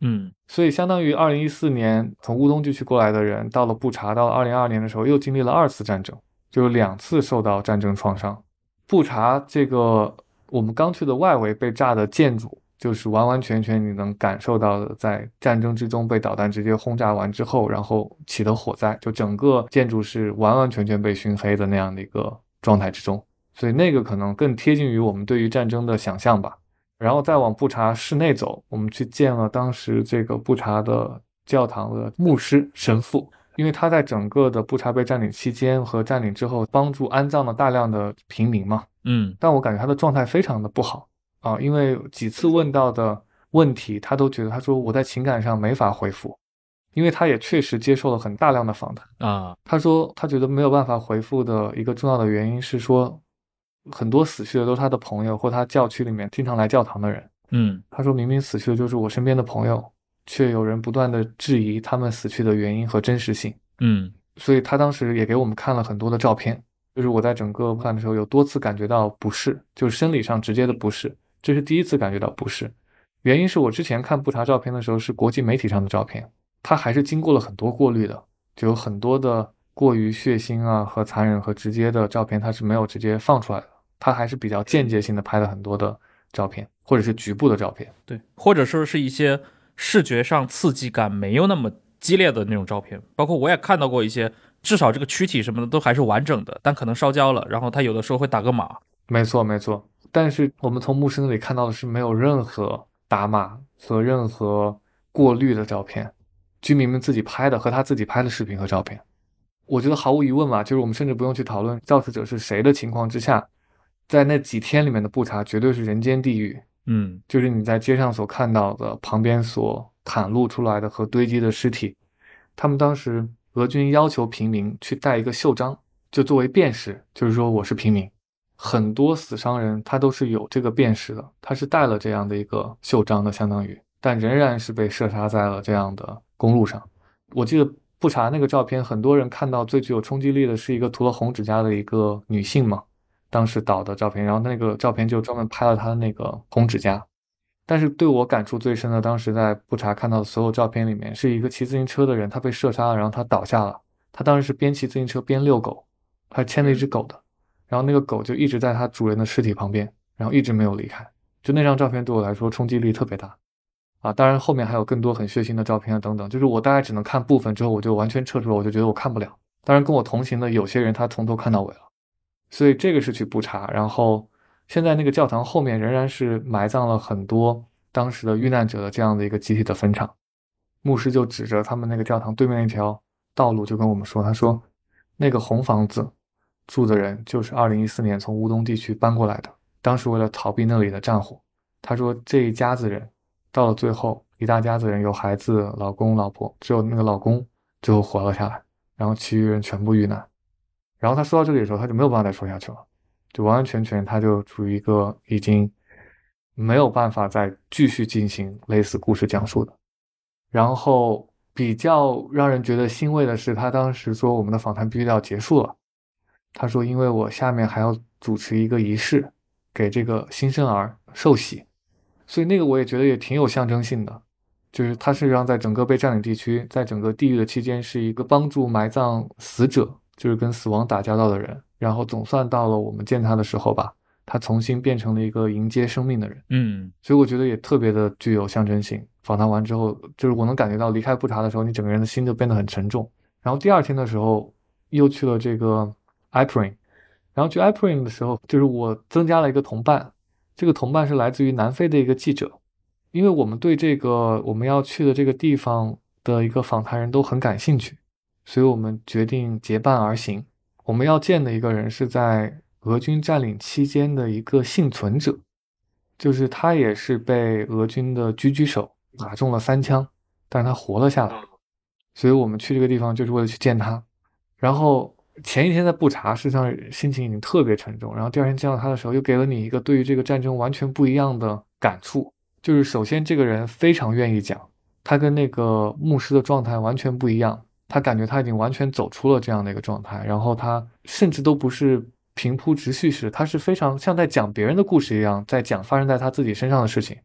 嗯所以相当于二零一四年从乌东地区过来的人到了布查，到了二零二二年的时候又经历了二次战争，就是两次受到战争创伤。布查这个我们刚去的外围被炸的建筑，就是完完全全你能感受到的，在战争之中被导弹直接轰炸完之后，然后起的火灾，就整个建筑是完完全全被熏黑的那样的一个状态之中。所以那个可能更贴近于我们对于战争的想象吧。然后再往布查市内走，我们去见了当时这个布查的教堂的牧师神父，因为他在整个的布查被占领期间和占领之后，帮助安葬了大量的平民嘛。嗯但我感觉他的状态非常的不好啊，因为几次问到的问题，他都觉得他说我在情感上没法回复，因为他也确实接受了很大量的访谈。啊他说他觉得没有办法回复的一个重要的原因是说，很多死去的都是他的朋友或他教区里面经常来教堂的人。嗯他说明明死去的就是我身边的朋友，却有人不断的质疑他们死去的原因和真实性。嗯所以他当时也给我们看了很多的照片，就是我在整个看的时候有多次感觉到不适，就是生理上直接的不适，这是第一次感觉到不适。原因是我之前看布查照片的时候是国际媒体上的照片，它还是经过了很多过滤的，就有很多的过于血腥啊和残忍和直接的照片，它是没有直接放出来的，它还是比较间接性的拍了很多的照片，或者是局部的照片。对，或者说是一些视觉上刺激感没有那么激烈的那种照片，包括我也看到过一些，至少这个躯体什么的都还是完整的，但可能烧焦了，然后它有的时候会打个码。没错，没错。但是我们从牧师那里看到的是没有任何打码和任何过滤的照片，居民们自己拍的和他自己拍的视频和照片。我觉得毫无疑问嘛，就是我们甚至不用去讨论肇事者是谁的情况之下，在那几天里面的布查绝对是人间地狱。嗯就是你在街上所看到的，旁边所袒露出来的和堆积的尸体。他们当时俄军要求平民去带一个袖章，就作为辨识，就是说我是平民。很多死伤人他都是有这个辨识的，他是带了这样的一个袖章的，相当于，但仍然是被射杀在了这样的公路上。我记得布查那个照片，很多人看到最具有冲击力的是一个涂了红指甲的一个女性嘛，当时倒的照片，然后那个照片就专门拍了她的那个红指甲。但是对我感触最深的，当时在布查看到的所有照片里面，是一个骑自行车的人，他被射杀了，然后他倒下了，他当时是边骑自行车边遛狗，他牵了一只狗的。然后那个狗就一直在它主人的尸体旁边，然后一直没有离开。就那张照片对我来说冲击力特别大，啊，当然后面还有更多很血腥的照片啊等等。就是我大概只能看部分之后，我就完全撤出了，我就觉得我看不了。当然跟我同行的有些人他从头看到尾了，所以这个是去布查。然后现在那个教堂后面仍然是埋葬了很多当时的遇难者的这样的一个集体的坟场。牧师就指着他们那个教堂对面那条道路就跟我们说，他说那个红房子。住的人就是二零一四年从乌东地区搬过来的，当时为了逃避那里的战火。他说这一家子人到了最后，一大家子人有孩子、老公、老婆，只有那个老公最后活了下来，然后其余人全部遇难。然后他说到这里的时候，他就没有办法再说下去了，就完完全全他就处于一个已经没有办法再继续进行类似故事讲述的。然后比较让人觉得欣慰的是，他当时说我们的访谈必须要结束了。他说：“因为我下面还要主持一个仪式，给这个新生儿受洗，所以那个我也觉得也挺有象征性的。就是他实际上在整个被占领地区，在整个地狱的期间，是一个帮助埋葬死者，就是跟死亡打交道的人。然后总算到了我们见他的时候吧，他重新变成了一个迎接生命的人。嗯，所以我觉得也特别的具有象征性。访谈完之后，就是我能感觉到离开布查的时候，你整个人的心就变得很沉重。然后第二天的时候，又去了这个。” i p r i n 然后去 i p r i n 的时候，就是我增加了一个同伴，这个同伴是来自于南非的一个记者，因为我们对这个我们要去的这个地方的一个访谈人都很感兴趣，所以我们决定结伴而行。我们要见的一个人是在俄军占领期间的一个幸存者，就是他也是被俄军的狙击手打中了三枪，但是他活了下来，所以我们去这个地方就是为了去见他，然后。前一天在布查，实际上心情已经特别沉重。然后第二天见到他的时候，又给了你一个对于这个战争完全不一样的感触。就是首先，这个人非常愿意讲，他跟那个牧师的状态完全不一样。他感觉他已经完全走出了这样的一个状态。然后他甚至都不是平铺直叙式，他是非常像在讲别人的故事一样，在讲发生在他自己身上的事情。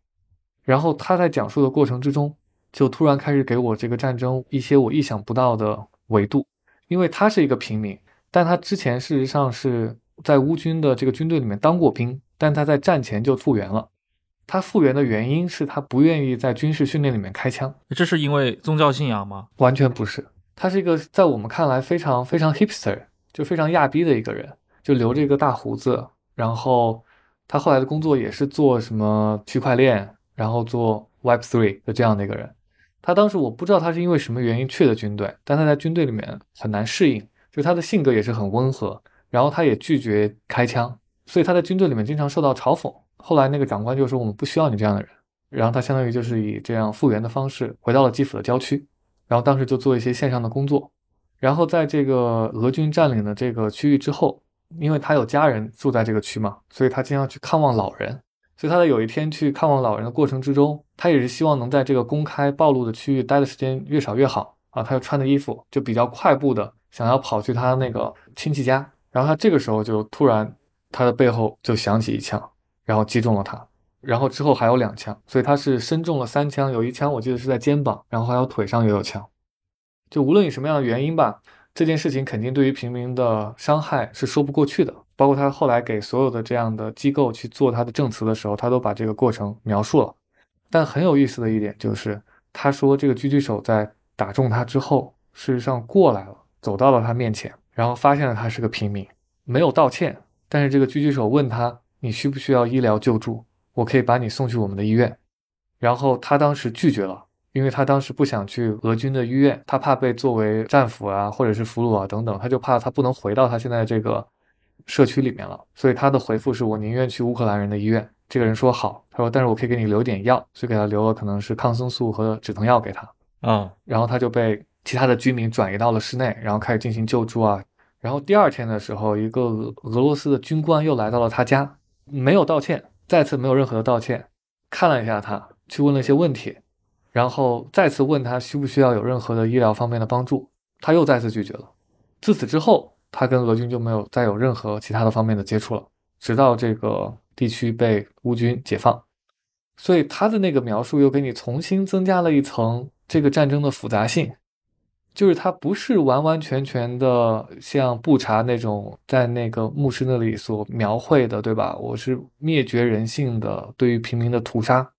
然后他在讲述的过程之中，就突然开始给我这个战争一些我意想不到的维度，因为他是一个平民。但他之前事实上是在乌军的这个军队里面当过兵，但他在战前就复员了。他复原的原因是他不愿意在军事训练里面开枪。这是因为宗教信仰吗？完全不是，他是一个在我们看来非常非常 hipster，就非常亚逼的一个人，就留着一个大胡子。然后他后来的工作也是做什么区块链，然后做 Web Three 的这样的一个人。他当时我不知道他是因为什么原因去的军队，但他在军队里面很难适应。就他的性格也是很温和，然后他也拒绝开枪，所以他在军队里面经常受到嘲讽。后来那个长官就说：“我们不需要你这样的人。”然后他相当于就是以这样复员的方式回到了基辅的郊区，然后当时就做一些线上的工作。然后在这个俄军占领的这个区域之后，因为他有家人住在这个区嘛，所以他经常去看望老人。所以他在有一天去看望老人的过程之中，他也是希望能在这个公开暴露的区域待的时间越少越好啊。他又穿的衣服就比较快步的。想要跑去他那个亲戚家，然后他这个时候就突然，他的背后就响起一枪，然后击中了他，然后之后还有两枪，所以他是身中了三枪，有一枪我记得是在肩膀，然后还有腿上也有枪。就无论以什么样的原因吧，这件事情肯定对于平民的伤害是说不过去的。包括他后来给所有的这样的机构去做他的证词的时候，他都把这个过程描述了。但很有意思的一点就是，他说这个狙击手在打中他之后，事实上过来了。走到了他面前，然后发现了他是个平民，没有道歉。但是这个狙击手问他：“你需不需要医疗救助？我可以把你送去我们的医院。”然后他当时拒绝了，因为他当时不想去俄军的医院，他怕被作为战俘啊，或者是俘虏啊等等，他就怕他不能回到他现在这个社区里面了。所以他的回复是我宁愿去乌克兰人的医院。这个人说好，他说：“但是我可以给你留点药。”所以给他留了可能是抗生素和止疼药给他。啊，然后他就被。其他的居民转移到了室内，然后开始进行救助啊，然后第二天的时候，一个俄罗斯的军官又来到了他家，没有道歉，再次没有任何的道歉，看了一下他，去问了一些问题，然后再次问他需不需要有任何的医疗方面的帮助，他又再次拒绝了。自此之后，他跟俄军就没有再有任何其他的方面的接触了，直到这个地区被乌军解放。所以他的那个描述又给你重新增加了一层这个战争的复杂性。就是它不是完完全全的像布查那种在那个牧师那里所描绘的，对吧？我是灭绝人性的对于平民的屠杀，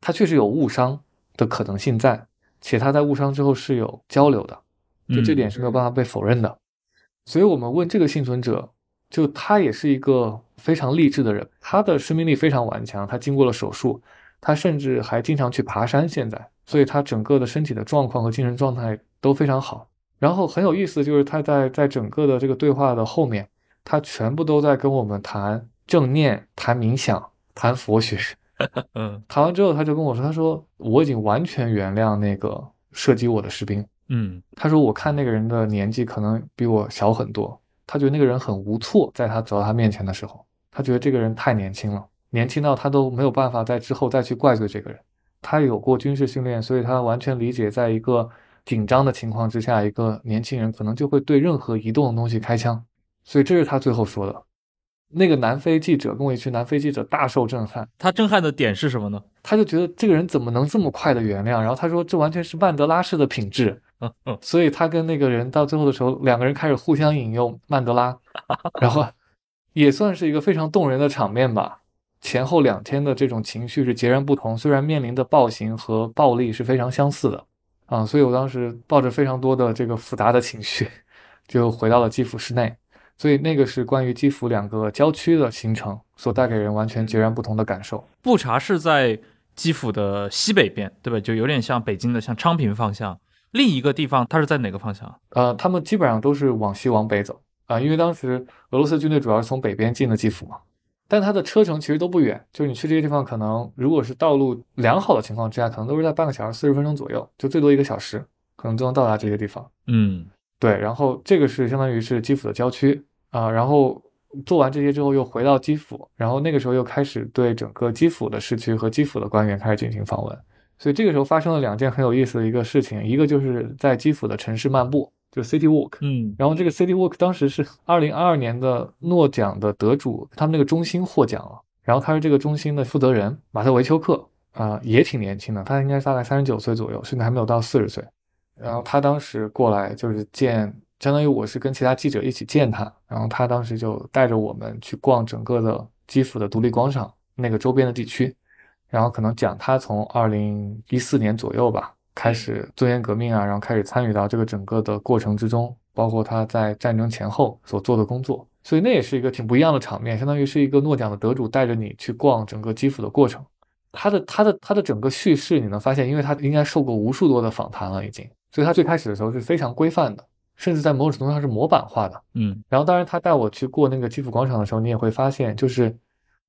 它确实有误伤的可能性在，且他在误伤之后是有交流的，就这点是没有办法被否认的。所以我们问这个幸存者，就他也是一个非常励志的人，他的生命力非常顽强，他经过了手术，他甚至还经常去爬山，现在，所以他整个的身体的状况和精神状态。都非常好，然后很有意思，就是他在在整个的这个对话的后面，他全部都在跟我们谈正念、谈冥想、谈佛学。嗯，谈完之后，他就跟我说：“他说我已经完全原谅那个射击我的士兵。嗯，他说我看那个人的年纪可能比我小很多，他觉得那个人很无措，在他走到他面前的时候，他觉得这个人太年轻了，年轻到他都没有办法在之后再去怪罪这个人。他有过军事训练，所以他完全理解，在一个。”紧张的情况之下，一个年轻人可能就会对任何移动的东西开枪，所以这是他最后说的。那个南非记者跟我一群南非记者大受震撼。他震撼的点是什么呢？他就觉得这个人怎么能这么快的原谅？然后他说这完全是曼德拉式的品质。嗯嗯。所以他跟那个人到最后的时候，两个人开始互相引用曼德拉，然后也算是一个非常动人的场面吧。前后两天的这种情绪是截然不同，虽然面临的暴行和暴力是非常相似的。啊，所以我当时抱着非常多的这个复杂的情绪，就回到了基辅市内。所以那个是关于基辅两个郊区的行程所带给人完全截然不同的感受。布查是在基辅的西北边，对吧？就有点像北京的像昌平方向。另一个地方它是在哪个方向？呃，他们基本上都是往西往北走啊，因为当时俄罗斯军队主要是从北边进的基辅嘛。但它的车程其实都不远，就是你去这些地方，可能如果是道路良好的情况之下，可能都是在半个小时、四十分钟左右，就最多一个小时，可能就能到达这些地方。嗯，对。然后这个是相当于是基辅的郊区啊。然后做完这些之后，又回到基辅，然后那个时候又开始对整个基辅的市区和基辅的官员开始进行访问。所以这个时候发生了两件很有意思的一个事情，一个就是在基辅的城市漫步。就 City Walk，嗯，然后这个 City Walk 当时是二零二二年的诺奖的得主，他们那个中心获奖了，然后他是这个中心的负责人马特维丘克，啊，也挺年轻的，他应该是大概三十九岁左右，甚至还没有到四十岁。然后他当时过来就是见，相当于我是跟其他记者一起见他，然后他当时就带着我们去逛整个的基辅的独立广场那个周边的地区，然后可能讲他从二零一四年左右吧。开始尊严革命啊，然后开始参与到这个整个的过程之中，包括他在战争前后所做的工作，所以那也是一个挺不一样的场面，相当于是一个诺奖的得主带着你去逛整个基辅的过程。他的他的他的整个叙事，你能发现，因为他应该受过无数多的访谈了，已经，所以他最开始的时候是非常规范的，甚至在某种程度上是模板化的。嗯，然后当然他带我去过那个基辅广场的时候，你也会发现，就是。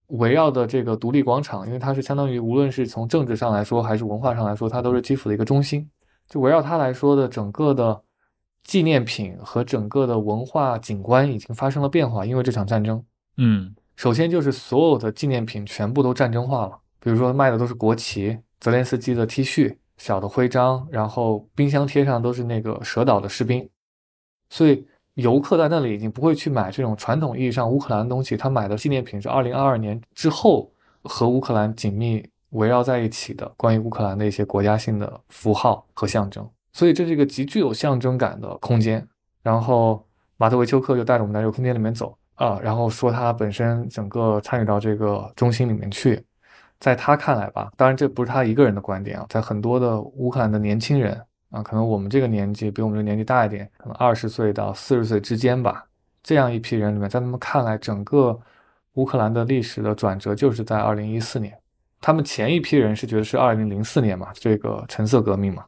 围绕的这个独立广场，因为它是相当于无论是从政治上来说，还是文化上来说，它都是基辅的一个中心。就围绕它来说的整个的纪念品和整个的文化景观已经发生了变化，因为这场战争。嗯，首先就是所有的纪念品全部都战争化了，比如说卖的都是国旗、泽连斯基的 T 恤、小的徽章，然后冰箱贴上都是那个蛇岛的士兵，所以。游客在那里已经不会去买这种传统意义上乌克兰的东西，他买的纪念品是二零二二年之后和乌克兰紧密围绕在一起的关于乌克兰的一些国家性的符号和象征，所以这是一个极具有象征感的空间。然后马特维丘克就带着我们在这个空间里面走啊，然后说他本身整个参与到这个中心里面去，在他看来吧，当然这不是他一个人的观点啊，在很多的乌克兰的年轻人。啊，可能我们这个年纪比我们这个年纪大一点，可能二十岁到四十岁之间吧。这样一批人里面，在他们看来，整个乌克兰的历史的转折就是在二零一四年。他们前一批人是觉得是二零零四年嘛，这个橙色革命嘛。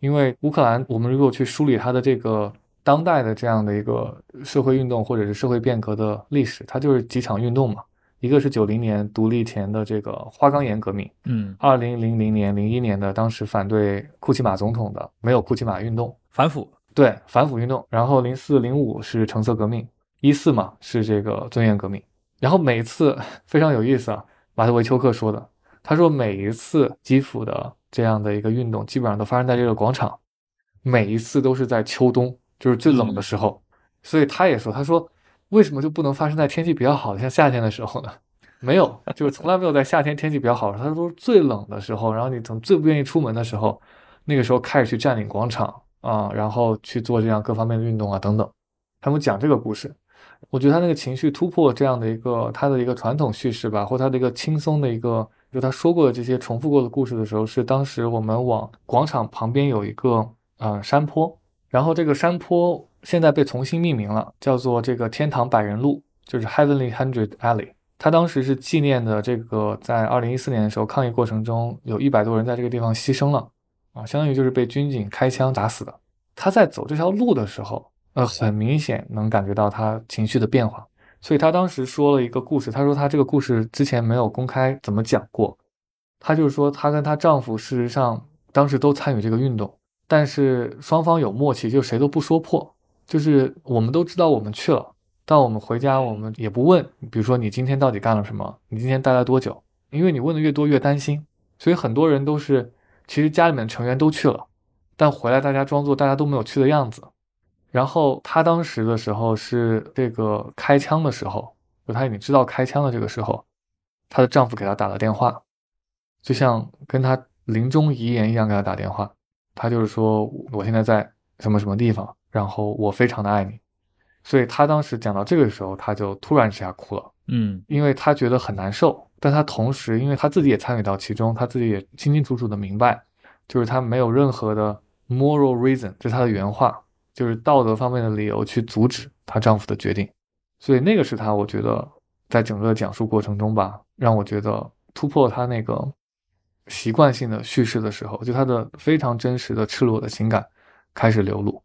因为乌克兰，我们如果去梳理它的这个当代的这样的一个社会运动或者是社会变革的历史，它就是几场运动嘛。一个是九零年独立前的这个花岗岩革命，嗯，二零零零年、零一年的当时反对库奇马总统的没有库奇马运动，反腐，对反腐运动，然后零四零五是橙色革命，一四嘛是这个尊严革命。然后每一次非常有意思啊，马特维丘克说的，他说每一次基辅的这样的一个运动，基本上都发生在这个广场，每一次都是在秋冬，就是最冷的时候。所以他也说，他说为什么就不能发生在天气比较好的，像夏天的时候呢？没有，就是从来没有在夏天天气比较好，他说最冷的时候，然后你从最不愿意出门的时候，那个时候开始去占领广场啊，然后去做这样各方面的运动啊等等。他们讲这个故事。我觉得他那个情绪突破这样的一个他的一个传统叙事吧，或他的一个轻松的一个，就他说过的这些重复过的故事的时候，是当时我们往广场旁边有一个呃山坡，然后这个山坡现在被重新命名了，叫做这个天堂百人路，就是 Heavenly Hundred Alley。他当时是纪念的这个在二零一四年的时候抗议过程中有一百多人在这个地方牺牲了啊，相当于就是被军警开枪打死的。他在走这条路的时候。呃，很明显能感觉到她情绪的变化，所以她当时说了一个故事。她说她这个故事之前没有公开怎么讲过。她就是说，她跟她丈夫事实上当时都参与这个运动，但是双方有默契，就谁都不说破。就是我们都知道我们去了，但我们回家我们也不问，比如说你今天到底干了什么，你今天待了多久？因为你问的越多越担心，所以很多人都是其实家里面的成员都去了，但回来大家装作大家都没有去的样子。然后她当时的时候是这个开枪的时候，就她已经知道开枪的这个时候，她的丈夫给她打了电话，就像跟她临终遗言一样给她打电话。她就是说我现在在什么什么地方，然后我非常的爱你。所以她当时讲到这个时候，她就突然之下哭了，嗯，因为她觉得很难受，但她同时因为她自己也参与到其中，她自己也清清楚楚的明白，就是她没有任何的 moral reason，这是她的原话。就是道德方面的理由去阻止她丈夫的决定，所以那个是她，我觉得在整个讲述过程中吧，让我觉得突破她那个习惯性的叙事的时候，就她的非常真实的赤裸的情感开始流露。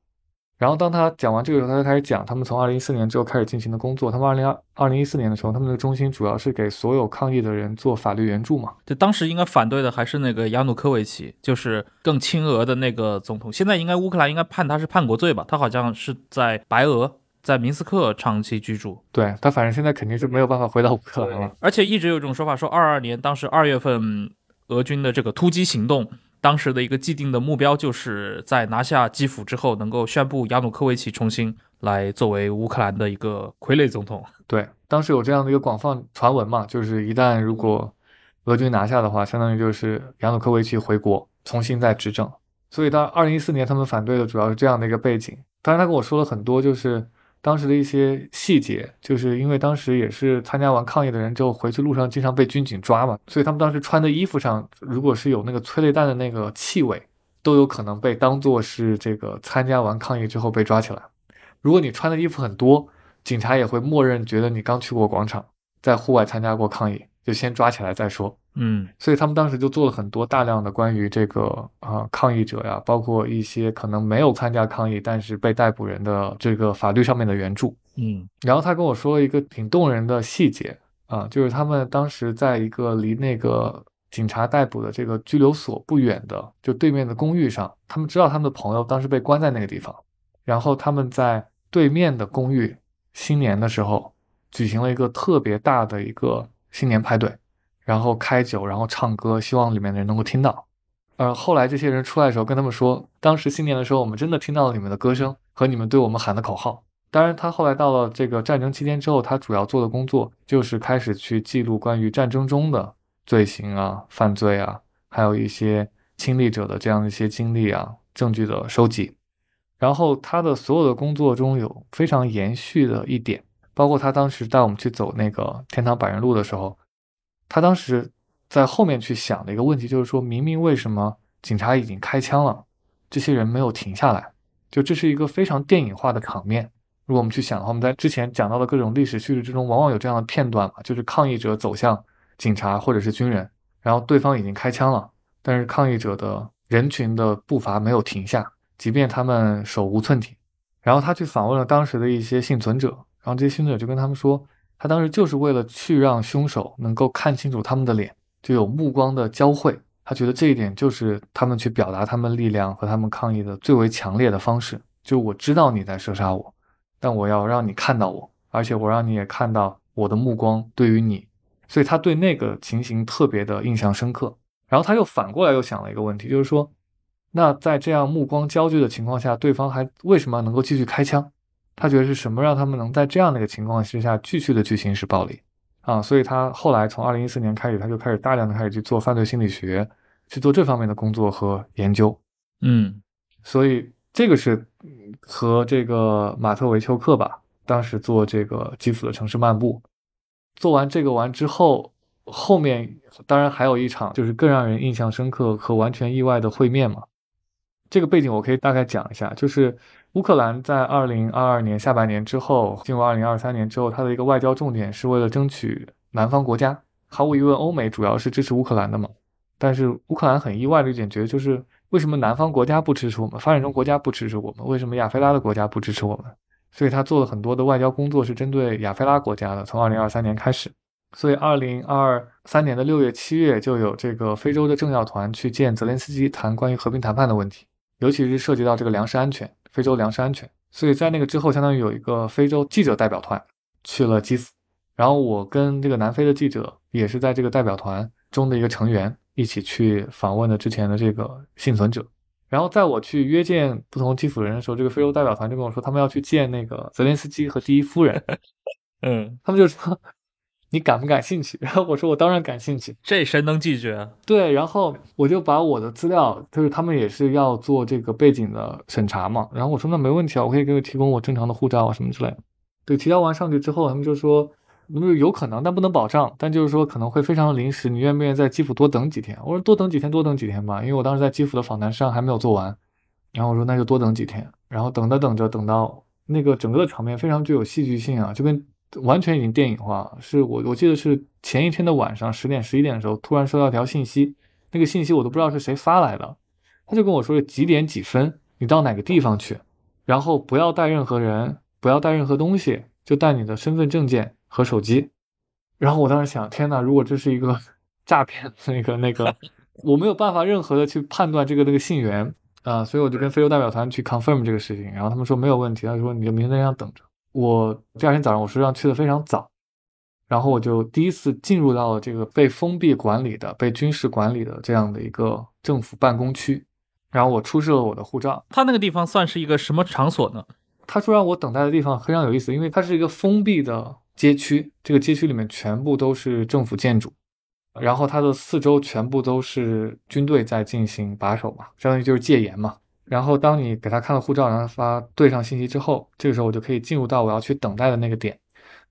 然后当他讲完这个时候，他就开始讲他们从二零一四年之后开始进行的工作。他们二零二二零一四年的时候，他们的中心主要是给所有抗议的人做法律援助嘛。就当时应该反对的还是那个亚努科维奇，就是更亲俄的那个总统。现在应该乌克兰应该判他是叛国罪吧？他好像是在白俄，在明斯克长期居住。对他，反正现在肯定是没有办法回到乌克兰了。而且一直有一种说法说，二二年当时二月份俄军的这个突击行动。当时的一个既定的目标，就是在拿下基辅之后，能够宣布亚努科维奇重新来作为乌克兰的一个傀儡总统。对，当时有这样的一个广泛传闻嘛，就是一旦如果俄军拿下的话，相当于就是亚努科维奇回国重新再执政。所以到二零一四年，他们反对的主要是这样的一个背景。当然，他跟我说了很多，就是。当时的一些细节，就是因为当时也是参加完抗议的人之后回去路上经常被军警抓嘛，所以他们当时穿的衣服上如果是有那个催泪弹的那个气味，都有可能被当做是这个参加完抗议之后被抓起来。如果你穿的衣服很多，警察也会默认觉得你刚去过广场，在户外参加过抗议，就先抓起来再说。嗯，所以他们当时就做了很多大量的关于这个啊抗议者呀，包括一些可能没有参加抗议但是被逮捕人的这个法律上面的援助。嗯，然后他跟我说了一个挺动人的细节啊，就是他们当时在一个离那个警察逮捕的这个拘留所不远的就对面的公寓上，他们知道他们的朋友当时被关在那个地方，然后他们在对面的公寓新年的时候举行了一个特别大的一个新年派对。然后开酒，然后唱歌，希望里面的人能够听到。而后来这些人出来的时候，跟他们说，当时新年的时候，我们真的听到了你们的歌声和你们对我们喊的口号。当然，他后来到了这个战争期间之后，他主要做的工作就是开始去记录关于战争中的罪行啊、犯罪啊，还有一些亲历者的这样一些经历啊、证据的收集。然后他的所有的工作中有非常延续的一点，包括他当时带我们去走那个天堂百人路的时候。他当时在后面去想的一个问题，就是说明明为什么警察已经开枪了，这些人没有停下来？就这是一个非常电影化的场面。如果我们去想的话，我们在之前讲到的各种历史叙事之中，往往有这样的片段嘛，就是抗议者走向警察或者是军人，然后对方已经开枪了，但是抗议者的人群的步伐没有停下，即便他们手无寸铁。然后他去访问了当时的一些幸存者，然后这些幸存者就跟他们说。他当时就是为了去让凶手能够看清楚他们的脸，就有目光的交汇。他觉得这一点就是他们去表达他们力量和他们抗议的最为强烈的方式，就我知道你在射杀我，但我要让你看到我，而且我让你也看到我的目光对于你，所以他对那个情形特别的印象深刻。然后他又反过来又想了一个问题，就是说，那在这样目光焦距的情况下，对方还为什么能够继续开枪？他觉得是什么让他们能在这样的一个情况之下继续的去行使暴力啊？所以他后来从二零一四年开始，他就开始大量的开始去做犯罪心理学，去做这方面的工作和研究。嗯，所以这个是和这个马特维丘克吧，当时做这个基辅的城市漫步，做完这个完之后，后面当然还有一场就是更让人印象深刻和完全意外的会面嘛。这个背景我可以大概讲一下，就是乌克兰在二零二二年下半年之后，进入二零二三年之后，它的一个外交重点是为了争取南方国家。毫无疑问，欧美主要是支持乌克兰的嘛，但是乌克兰很意外的一点，觉得就是。为什么南方国家不支持我们？发展中国家不支持我们？为什么亚非拉的国家不支持我们？所以他做了很多的外交工作，是针对亚非拉国家的。从二零二三年开始，所以二零二三年的六月、七月就有这个非洲的政要团去见泽连斯基，谈关于和平谈判的问题，尤其是涉及到这个粮食安全、非洲粮食安全。所以在那个之后，相当于有一个非洲记者代表团去了基辅，然后我跟这个南非的记者也是在这个代表团中的一个成员。一起去访问的之前的这个幸存者，然后在我去约见不同基辅人的时候，这个非洲代表团就跟我说，他们要去见那个泽连斯基和第一夫人。嗯，他们就说你感不感兴趣？然后我说我当然感兴趣，这谁能拒绝？对，然后我就把我的资料，就是他们也是要做这个背景的审查嘛，然后我说那没问题啊，我可以给你提供我正常的护照啊什么之类的。对，提交完上去之后，他们就说。那么有可能，但不能保障。但就是说可能会非常临时，你愿不愿意在基辅多等几天？我说多等几天，多等几天吧，因为我当时在基辅的访谈上还没有做完。然后我说那就多等几天。然后等着等着，等到那个整个的场面非常具有戏剧性啊，就跟完全已经电影化了。是我我记得是前一天的晚上十点十一点的时候，突然收到一条信息，那个信息我都不知道是谁发来的，他就跟我说几点几分你到哪个地方去，然后不要带任何人，不要带任何东西，就带你的身份证件。和手机，然后我当时想，天呐，如果这是一个 诈骗，那个那个，我没有办法任何的去判断这个那个信源啊，所以我就跟非洲代表团去 confirm 这个事情，然后他们说没有问题，他说你就明天在那等着。我第二天早上，我实际上去的非常早，然后我就第一次进入到了这个被封闭管理的、被军事管理的这样的一个政府办公区，然后我出示了我的护照。他那个地方算是一个什么场所呢？他说让我等待的地方非常有意思，因为它是一个封闭的。街区，这个街区里面全部都是政府建筑，然后它的四周全部都是军队在进行把守嘛，相当于就是戒严嘛。然后当你给他看了护照，然后发对上信息之后，这个时候我就可以进入到我要去等待的那个点。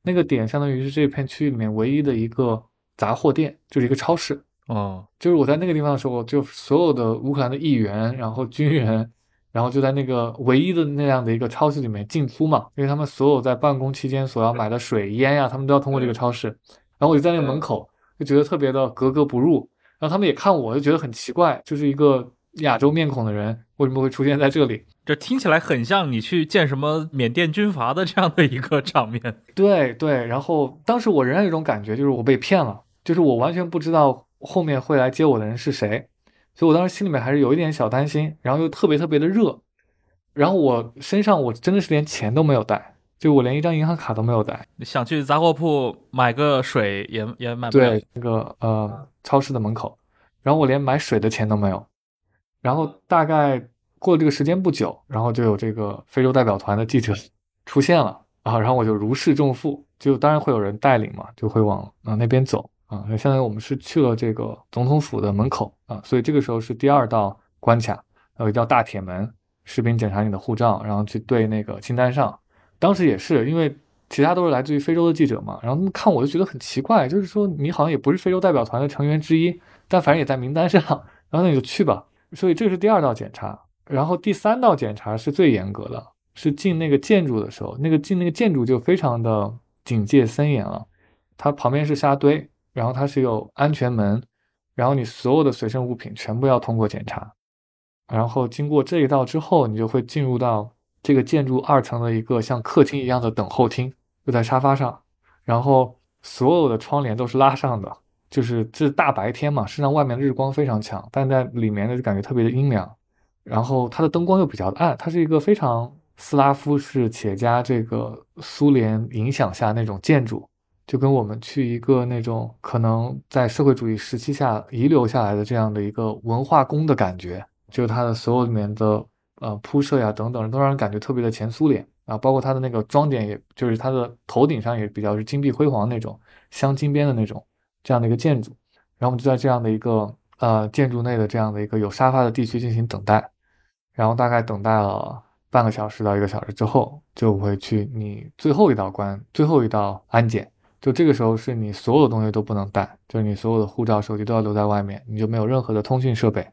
那个点相当于是这片区域里面唯一的一个杂货店，就是一个超市。哦，就是我在那个地方的时候，就所有的乌克兰的议员，然后军人。然后就在那个唯一的那样的一个超市里面进出嘛，因为他们所有在办公期间所要买的水、烟呀，他们都要通过这个超市。然后我就在那个门口，就觉得特别的格格不入。然后他们也看我，就觉得很奇怪，就是一个亚洲面孔的人为什么会出现在这里？这听起来很像你去见什么缅甸军阀的这样的一个场面。对对，然后当时我仍然有一种感觉，就是我被骗了，就是我完全不知道后面会来接我的人是谁。所以我当时心里面还是有一点小担心，然后又特别特别的热，然后我身上我真的是连钱都没有带，就我连一张银行卡都没有带。想去杂货铺买个水也也买不了。对，那个呃超市的门口，然后我连买水的钱都没有。然后大概过了这个时间不久，然后就有这个非洲代表团的记者 出现了啊，然后我就如释重负，就当然会有人带领嘛，就会往啊那边走。啊，那相当于我们是去了这个总统府的门口啊，所以这个时候是第二道关卡，有一道大铁门，士兵检查你的护照，然后去对那个清单上。当时也是因为其他都是来自于非洲的记者嘛，然后他们看我就觉得很奇怪，就是说你好像也不是非洲代表团的成员之一，但反正也在名单上，然后那你就去吧。所以这是第二道检查，然后第三道检查是最严格的，是进那个建筑的时候，那个进那个建筑就非常的警戒森严了，它旁边是沙堆。然后它是有安全门，然后你所有的随身物品全部要通过检查，然后经过这一道之后，你就会进入到这个建筑二层的一个像客厅一样的等候厅，就在沙发上，然后所有的窗帘都是拉上的，就是这大白天嘛，身上外面的日光非常强，但在里面呢就感觉特别的阴凉，然后它的灯光又比较暗，它是一个非常斯拉夫式企业家这个苏联影响下那种建筑，就跟我们去一个那种可能在社会主义时期下遗留下来的这样的一个文化宫的感觉，就是它的所有里面的呃铺设呀等等，都让人感觉特别的前苏联。啊，包括它的那个装点，也就是它的头顶上也比较是金碧辉煌那种镶金边的那种这样的一个建筑。然后我们就在这样的一个呃建筑内的这样的一个有沙发的地区进行等待，然后大概等待了半个小时到一个小时之后，就会去你最后一道关，最后一道安检。就这个时候是你所有东西都不能带，就是你所有的护照、手机都要留在外面，你就没有任何的通讯设备。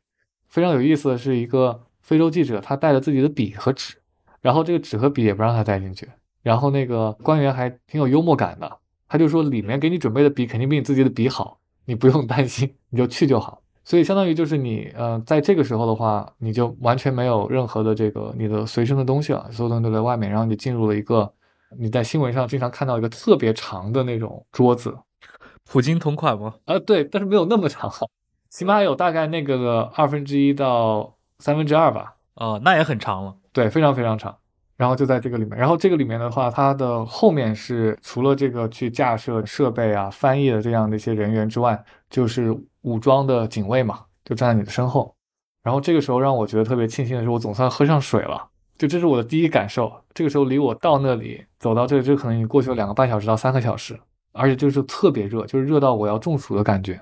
非常有意思的是，一个非洲记者他带着自己的笔和纸，然后这个纸和笔也不让他带进去。然后那个官员还挺有幽默感的，他就说里面给你准备的笔肯定比你自己的笔好。你不用担心，你就去就好。所以相当于就是你，呃，在这个时候的话，你就完全没有任何的这个你的随身的东西了，所有东西都在外面。然后你进入了一个你在新闻上经常看到一个特别长的那种桌子，普京同款吗？啊，对，但是没有那么长，起码有大概那个的二分之一到三分之二吧。哦，那也很长了。对，非常非常长。然后就在这个里面，然后这个里面的话，它的后面是除了这个去架设设备啊、翻译的这样的一些人员之外，就是武装的警卫嘛，就站在你的身后。然后这个时候让我觉得特别庆幸的是，我总算喝上水了，就这是我的第一感受。这个时候离我到那里走到这里，就可能已经过去了两个半小时到三个小时，而且就是特别热，就是热到我要中暑的感觉。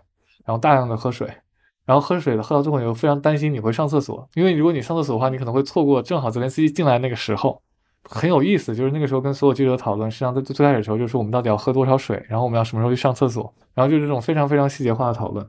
然后大量的喝水，然后喝水的喝到最后，你又非常担心你会上厕所，因为如果你上厕所的话，你可能会错过正好泽连斯基进来那个时候。很有意思，就是那个时候跟所有记者讨论，实际上在最开始的时候，就是我们到底要喝多少水，然后我们要什么时候去上厕所，然后就是这种非常非常细节化的讨论，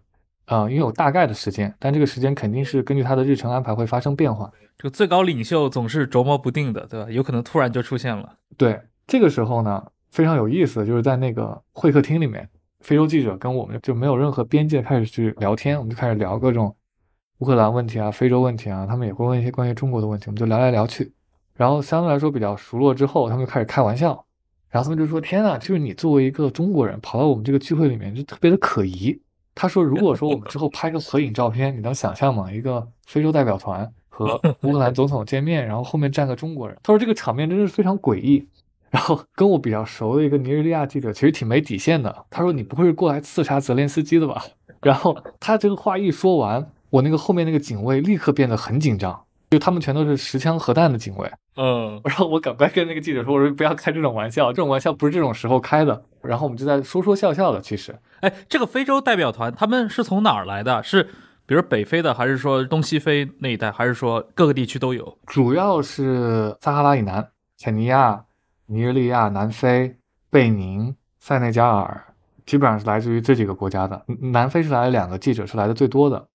啊，因为有大概的时间，但这个时间肯定是根据他的日程安排会发生变化。这个最高领袖总是琢磨不定的，对吧？有可能突然就出现了。对，这个时候呢，非常有意思，就是在那个会客厅里面，非洲记者跟我们就没有任何边界开始去聊天，我们就开始聊各种乌克兰问题啊、非洲问题啊，他们也会问一些关于中国的问题，我们就聊来聊去。然后相对来说比较熟络之后，他们就开始开玩笑，然后他们就说：“天呐，就是你作为一个中国人跑到我们这个聚会里面，就特别的可疑。”他说：“如果说我们之后拍个合影照片，你能想象吗？一个非洲代表团和乌克兰总统见面，然后后面站个中国人。”他说：“这个场面真的是非常诡异。”然后跟我比较熟的一个尼日利亚记者，其实挺没底线的。他说：“你不会是过来刺杀泽连斯基的吧？” 然后他这个话一说完，我那个后面那个警卫立刻变得很紧张。就他们全都是持枪核弹的警卫，嗯，然后我赶快跟那个记者说：“我说不要开这种玩笑，这种玩笑不是这种时候开的。”然后我们就在说说笑笑的。其实，哎，这个非洲代表团他们是从哪儿来的？是比如北非的，还是说东西非那一带，还是说各个地区都有？主要是撒哈拉以南，肯尼亚、尼日利亚、南非、贝宁、塞内加尔，基本上是来自于这几个国家的。南非是来了两个记者，是来的最多的。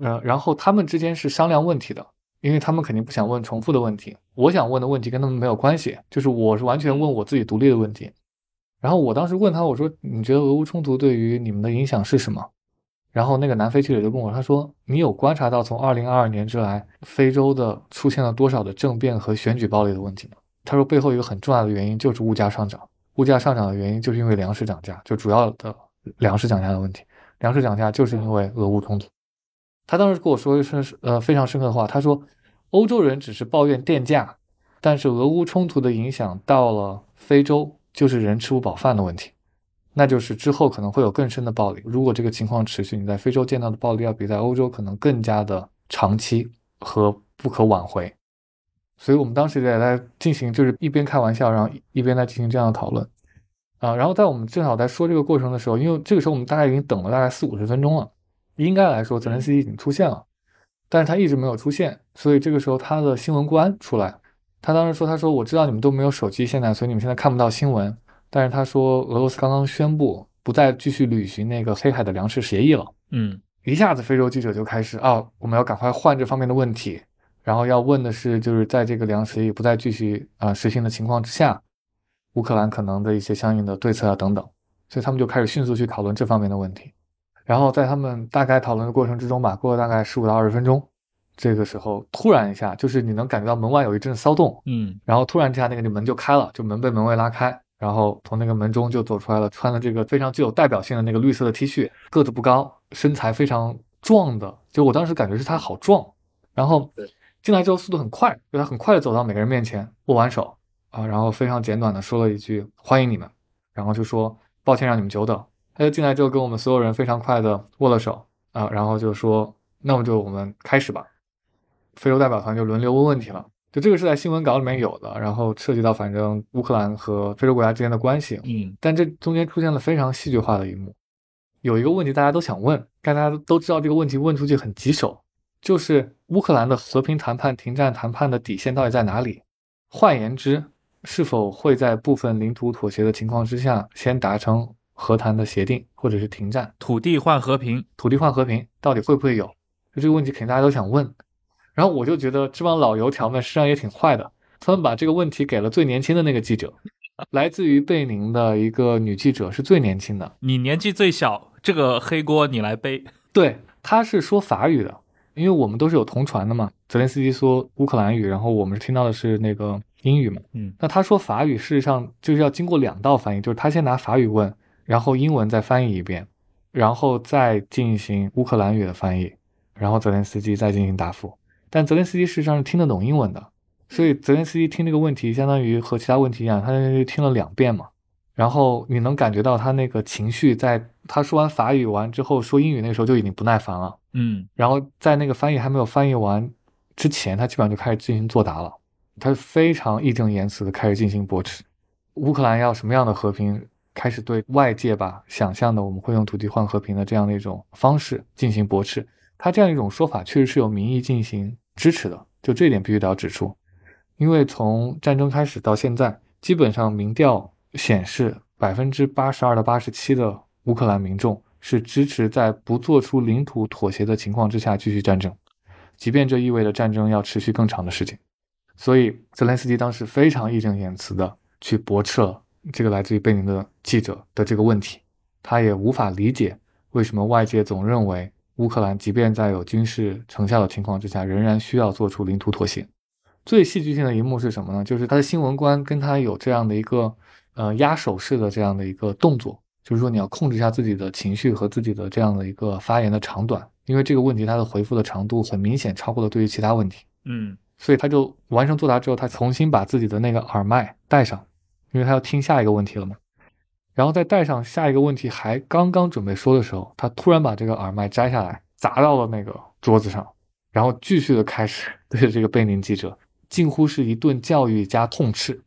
呃，然后他们之间是商量问题的，因为他们肯定不想问重复的问题。我想问的问题跟他们没有关系，就是我是完全问我自己独立的问题。然后我当时问他，我说：“你觉得俄乌冲突对于你们的影响是什么？”然后那个南非记者就跟我他说：“你有观察到从二零二二年之来，非洲的出现了多少的政变和选举暴力的问题吗？”他说：“背后一个很重要的原因就是物价上涨，物价上涨的原因就是因为粮食涨价，就主要的粮食涨价的问题，粮食涨价就是因为俄乌冲突。”他当时跟我说一声呃非常深刻的话，他说，欧洲人只是抱怨电价，但是俄乌冲突的影响到了非洲，就是人吃不饱饭的问题，那就是之后可能会有更深的暴力。如果这个情况持续，你在非洲见到的暴力要比在欧洲可能更加的长期和不可挽回。所以我们当时也在进行，就是一边开玩笑，然后一边在进行这样的讨论啊。然后在我们正好在说这个过程的时候，因为这个时候我们大概已经等了大概四五十分钟了。应该来说，泽连斯基已经出现了，但是他一直没有出现，所以这个时候他的新闻官出来，他当时说：“他说我知道你们都没有手机，现在所以你们现在看不到新闻，但是他说俄罗斯刚刚宣布不再继续履行那个黑海的粮食协议了。”嗯，一下子非洲记者就开始啊，我们要赶快换这方面的问题，然后要问的是，就是在这个粮食也不再继续啊实行的情况之下，乌克兰可能的一些相应的对策啊等等，所以他们就开始迅速去讨论这方面的问题。然后在他们大概讨论的过程之中吧，过了大概十五到二十分钟，这个时候突然一下，就是你能感觉到门外有一阵骚动，嗯，然后突然之下那个门就开了，就门被门卫拉开，然后从那个门中就走出来了，穿了这个非常具有代表性的那个绿色的 T 恤，个子不高，身材非常壮的，就我当时感觉是他好壮，然后进来之后速度很快，就他很快的走到每个人面前，握完手啊，然后非常简短的说了一句欢迎你们，然后就说抱歉让你们久等。他就进来之后跟我们所有人非常快的握了手啊，然后就说那么就我们开始吧。非洲代表团就轮流问问题了，就这个是在新闻稿里面有的，然后涉及到反正乌克兰和非洲国家之间的关系，嗯，但这中间出现了非常戏剧化的一幕，有一个问题大家都想问，但大家都知道这个问题问出去很棘手，就是乌克兰的和平谈判、停战谈判的底线到底在哪里？换言之，是否会在部分领土妥协的情况之下先达成和谈的协定，或者是停战？土地换和平，土地换和平到底会不会有？就这个问题肯定大家都想问。然后我就觉得这帮老油条们实际上也挺坏的，他们把这个问题给了最年轻的那个记者，来自于贝宁的一个女记者，是最年轻的。你年纪最小，这个黑锅你来背。对，她是说法语的，因为我们都是有同传的嘛。泽连斯基说乌克兰语，然后我们是听到的是那个英语嘛。嗯，那他说法语，事实上就是要经过两道翻译，就是他先拿法语问，然后英文再翻译一遍，然后再进行乌克兰语的翻译，然后泽连斯基再进行答复。但泽连斯基事实际上是听得懂英文的，所以泽连斯基听这个问题，相当于和其他问题一样，他听了两遍嘛。然后你能感觉到他那个情绪，在他说完法语完之后，说英语那时候就已经不耐烦了。嗯，然后在那个翻译还没有翻译完之前，他基本上就开始进行作答了。他非常义正言辞的开始进行驳斥，乌克兰要什么样的和平，开始对外界吧想象的我们会用土地换和平的这样的一种方式进行驳斥。他这样一种说法确实是有民意进行。支持的，就这一点必须得要指出，因为从战争开始到现在，基本上民调显示百分之八十二到八十七的乌克兰民众是支持在不做出领土妥协的情况之下继续战争，即便这意味着战争要持续更长的时间。所以泽连斯基当时非常义正言辞的去驳斥了这个来自于贝宁的记者的这个问题，他也无法理解为什么外界总认为。乌克兰即便在有军事成效的情况之下，仍然需要做出领土妥协。最戏剧性的一幕是什么呢？就是他的新闻官跟他有这样的一个呃压手式的这样的一个动作，就是说你要控制一下自己的情绪和自己的这样的一个发言的长短，因为这个问题他的回复的长度很明显超过了对于其他问题。嗯，所以他就完成作答之后，他重新把自己的那个耳麦戴上，因为他要听下一个问题了嘛。然后在带上下一个问题还刚刚准备说的时候，他突然把这个耳麦摘下来砸到了那个桌子上，然后继续的开始 对着这个贝宁记者近乎是一顿教育加痛斥。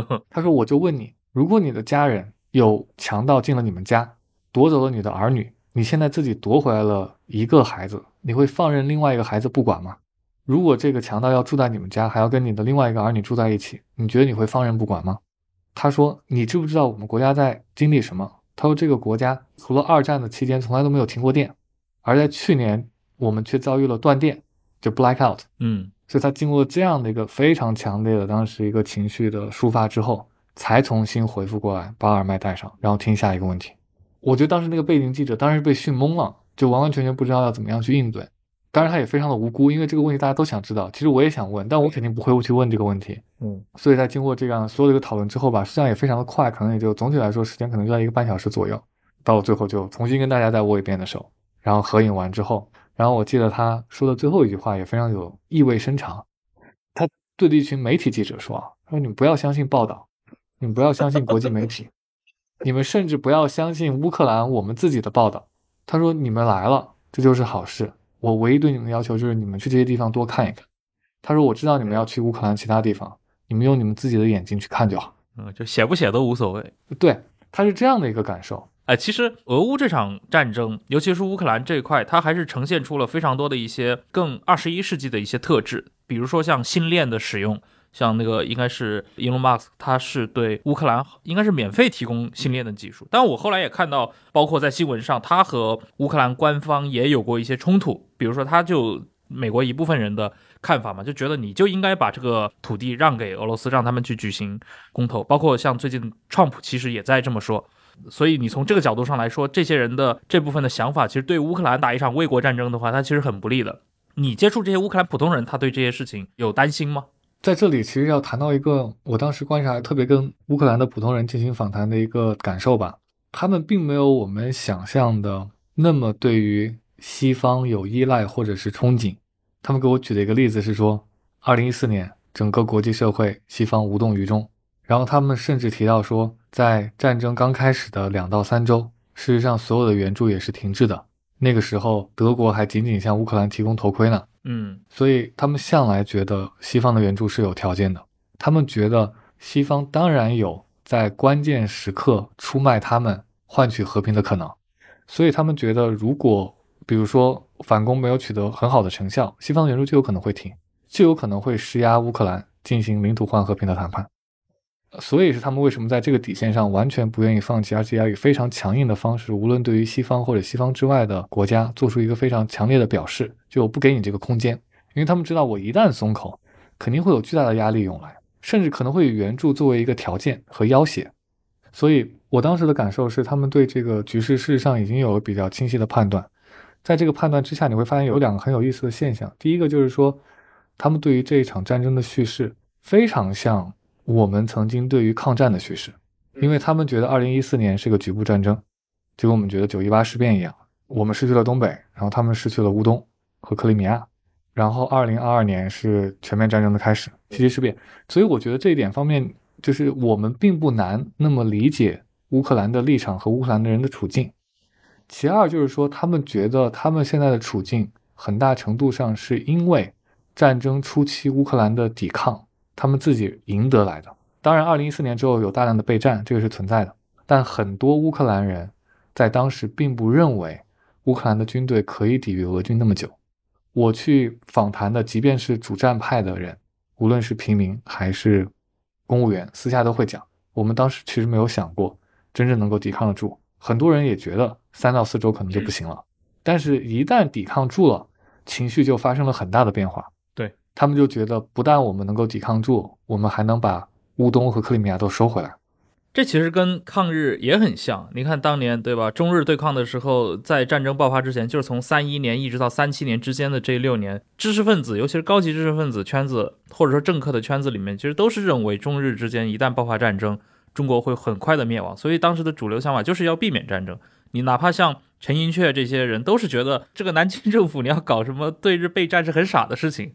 他说：“我就问你，如果你的家人有强盗进了你们家，夺走了你的儿女，你现在自己夺回来了一个孩子，你会放任另外一个孩子不管吗？如果这个强盗要住在你们家，还要跟你的另外一个儿女住在一起，你觉得你会放任不管吗？”他说：“你知不知道我们国家在经历什么？”他说：“这个国家除了二战的期间从来都没有停过电，而在去年我们却遭遇了断电，就 blackout。嗯，所以他经过这样的一个非常强烈的当时一个情绪的抒发之后，才重新回复过来，把耳麦戴上，然后听下一个问题。我觉得当时那个背景记者当时被训懵了，就完完全全不知道要怎么样去应对。”当然，他也非常的无辜，因为这个问题大家都想知道。其实我也想问，但我肯定不会去问这个问题。嗯，所以在经过这样所有的一个讨论之后吧，实际上也非常的快，可能也就总体来说时间可能就在一个半小时左右。到了最后就重新跟大家再握一遍的手，然后合影完之后，然后我记得他说的最后一句话也非常有意味深长。他对着一群媒体记者说：“说你们不要相信报道，你们不要相信国际媒体，你们甚至不要相信乌克兰我们自己的报道。”他说：“你们来了，这就是好事。”我唯一对你们的要求就是你们去这些地方多看一看。他说：“我知道你们要去乌克兰其他地方，你们用你们自己的眼睛去看就好。”嗯，就写不写都无所谓。对，他是这样的一个感受。哎，其实俄乌这场战争，尤其是乌克兰这一块，它还是呈现出了非常多的一些更二十一世纪的一些特质，比如说像星链的使用。像那个应该是 Elon Musk，他是对乌克兰应该是免费提供星链的技术。但我后来也看到，包括在新闻上，他和乌克兰官方也有过一些冲突。比如说，他就美国一部分人的看法嘛，就觉得你就应该把这个土地让给俄罗斯，让他们去举行公投。包括像最近 Trump 其实也在这么说。所以你从这个角度上来说，这些人的这部分的想法，其实对乌克兰打一场卫国战争的话，他其实很不利的。你接触这些乌克兰普通人，他对这些事情有担心吗？在这里，其实要谈到一个我当时观察特别跟乌克兰的普通人进行访谈的一个感受吧。他们并没有我们想象的那么对于西方有依赖或者是憧憬。他们给我举的一个例子是说，二零一四年整个国际社会西方无动于衷，然后他们甚至提到说，在战争刚开始的两到三周，事实上所有的援助也是停滞的。那个时候，德国还仅仅向乌克兰提供头盔呢。嗯，所以他们向来觉得西方的援助是有条件的。他们觉得西方当然有在关键时刻出卖他们换取和平的可能。所以他们觉得，如果比如说反攻没有取得很好的成效，西方的援助就有可能会停，就有可能会施压乌克兰进行领土换和平的谈判。所以是他们为什么在这个底线上完全不愿意放弃，而且要以非常强硬的方式，无论对于西方或者西方之外的国家，做出一个非常强烈的表示，就我不给你这个空间，因为他们知道我一旦松口，肯定会有巨大的压力涌来，甚至可能会以援助作为一个条件和要挟。所以我当时的感受是，他们对这个局势事实上已经有了比较清晰的判断。在这个判断之下，你会发现有两个很有意思的现象。第一个就是说，他们对于这一场战争的叙事非常像。我们曾经对于抗战的叙事，因为他们觉得二零一四年是个局部战争，就跟我们觉得九一八事变一样，我们失去了东北，然后他们失去了乌东和克里米亚，然后二零二二年是全面战争的开始，七七事变。所以我觉得这一点方面，就是我们并不难那么理解乌克兰的立场和乌克兰的人的处境。其二就是说，他们觉得他们现在的处境很大程度上是因为战争初期乌克兰的抵抗。他们自己赢得来的，当然，二零一四年之后有大量的备战，这个是存在的。但很多乌克兰人在当时并不认为乌克兰的军队可以抵御俄军那么久。我去访谈的，即便是主战派的人，无论是平民还是公务员，私下都会讲，我们当时其实没有想过真正能够抵抗得住。很多人也觉得三到四周可能就不行了，但是一旦抵抗住了，情绪就发生了很大的变化。他们就觉得，不但我们能够抵抗住，我们还能把乌东和克里米亚都收回来。这其实跟抗日也很像。你看当年，对吧？中日对抗的时候，在战争爆发之前，就是从三一年一直到三七年之间的这六年，知识分子，尤其是高级知识分子圈子，或者说政客的圈子里面，其实都是认为中日之间一旦爆发战争，中国会很快的灭亡。所以当时的主流想法就是要避免战争。你哪怕像陈寅恪这些人，都是觉得这个南京 政府你要搞什么对日备战是很傻的事情。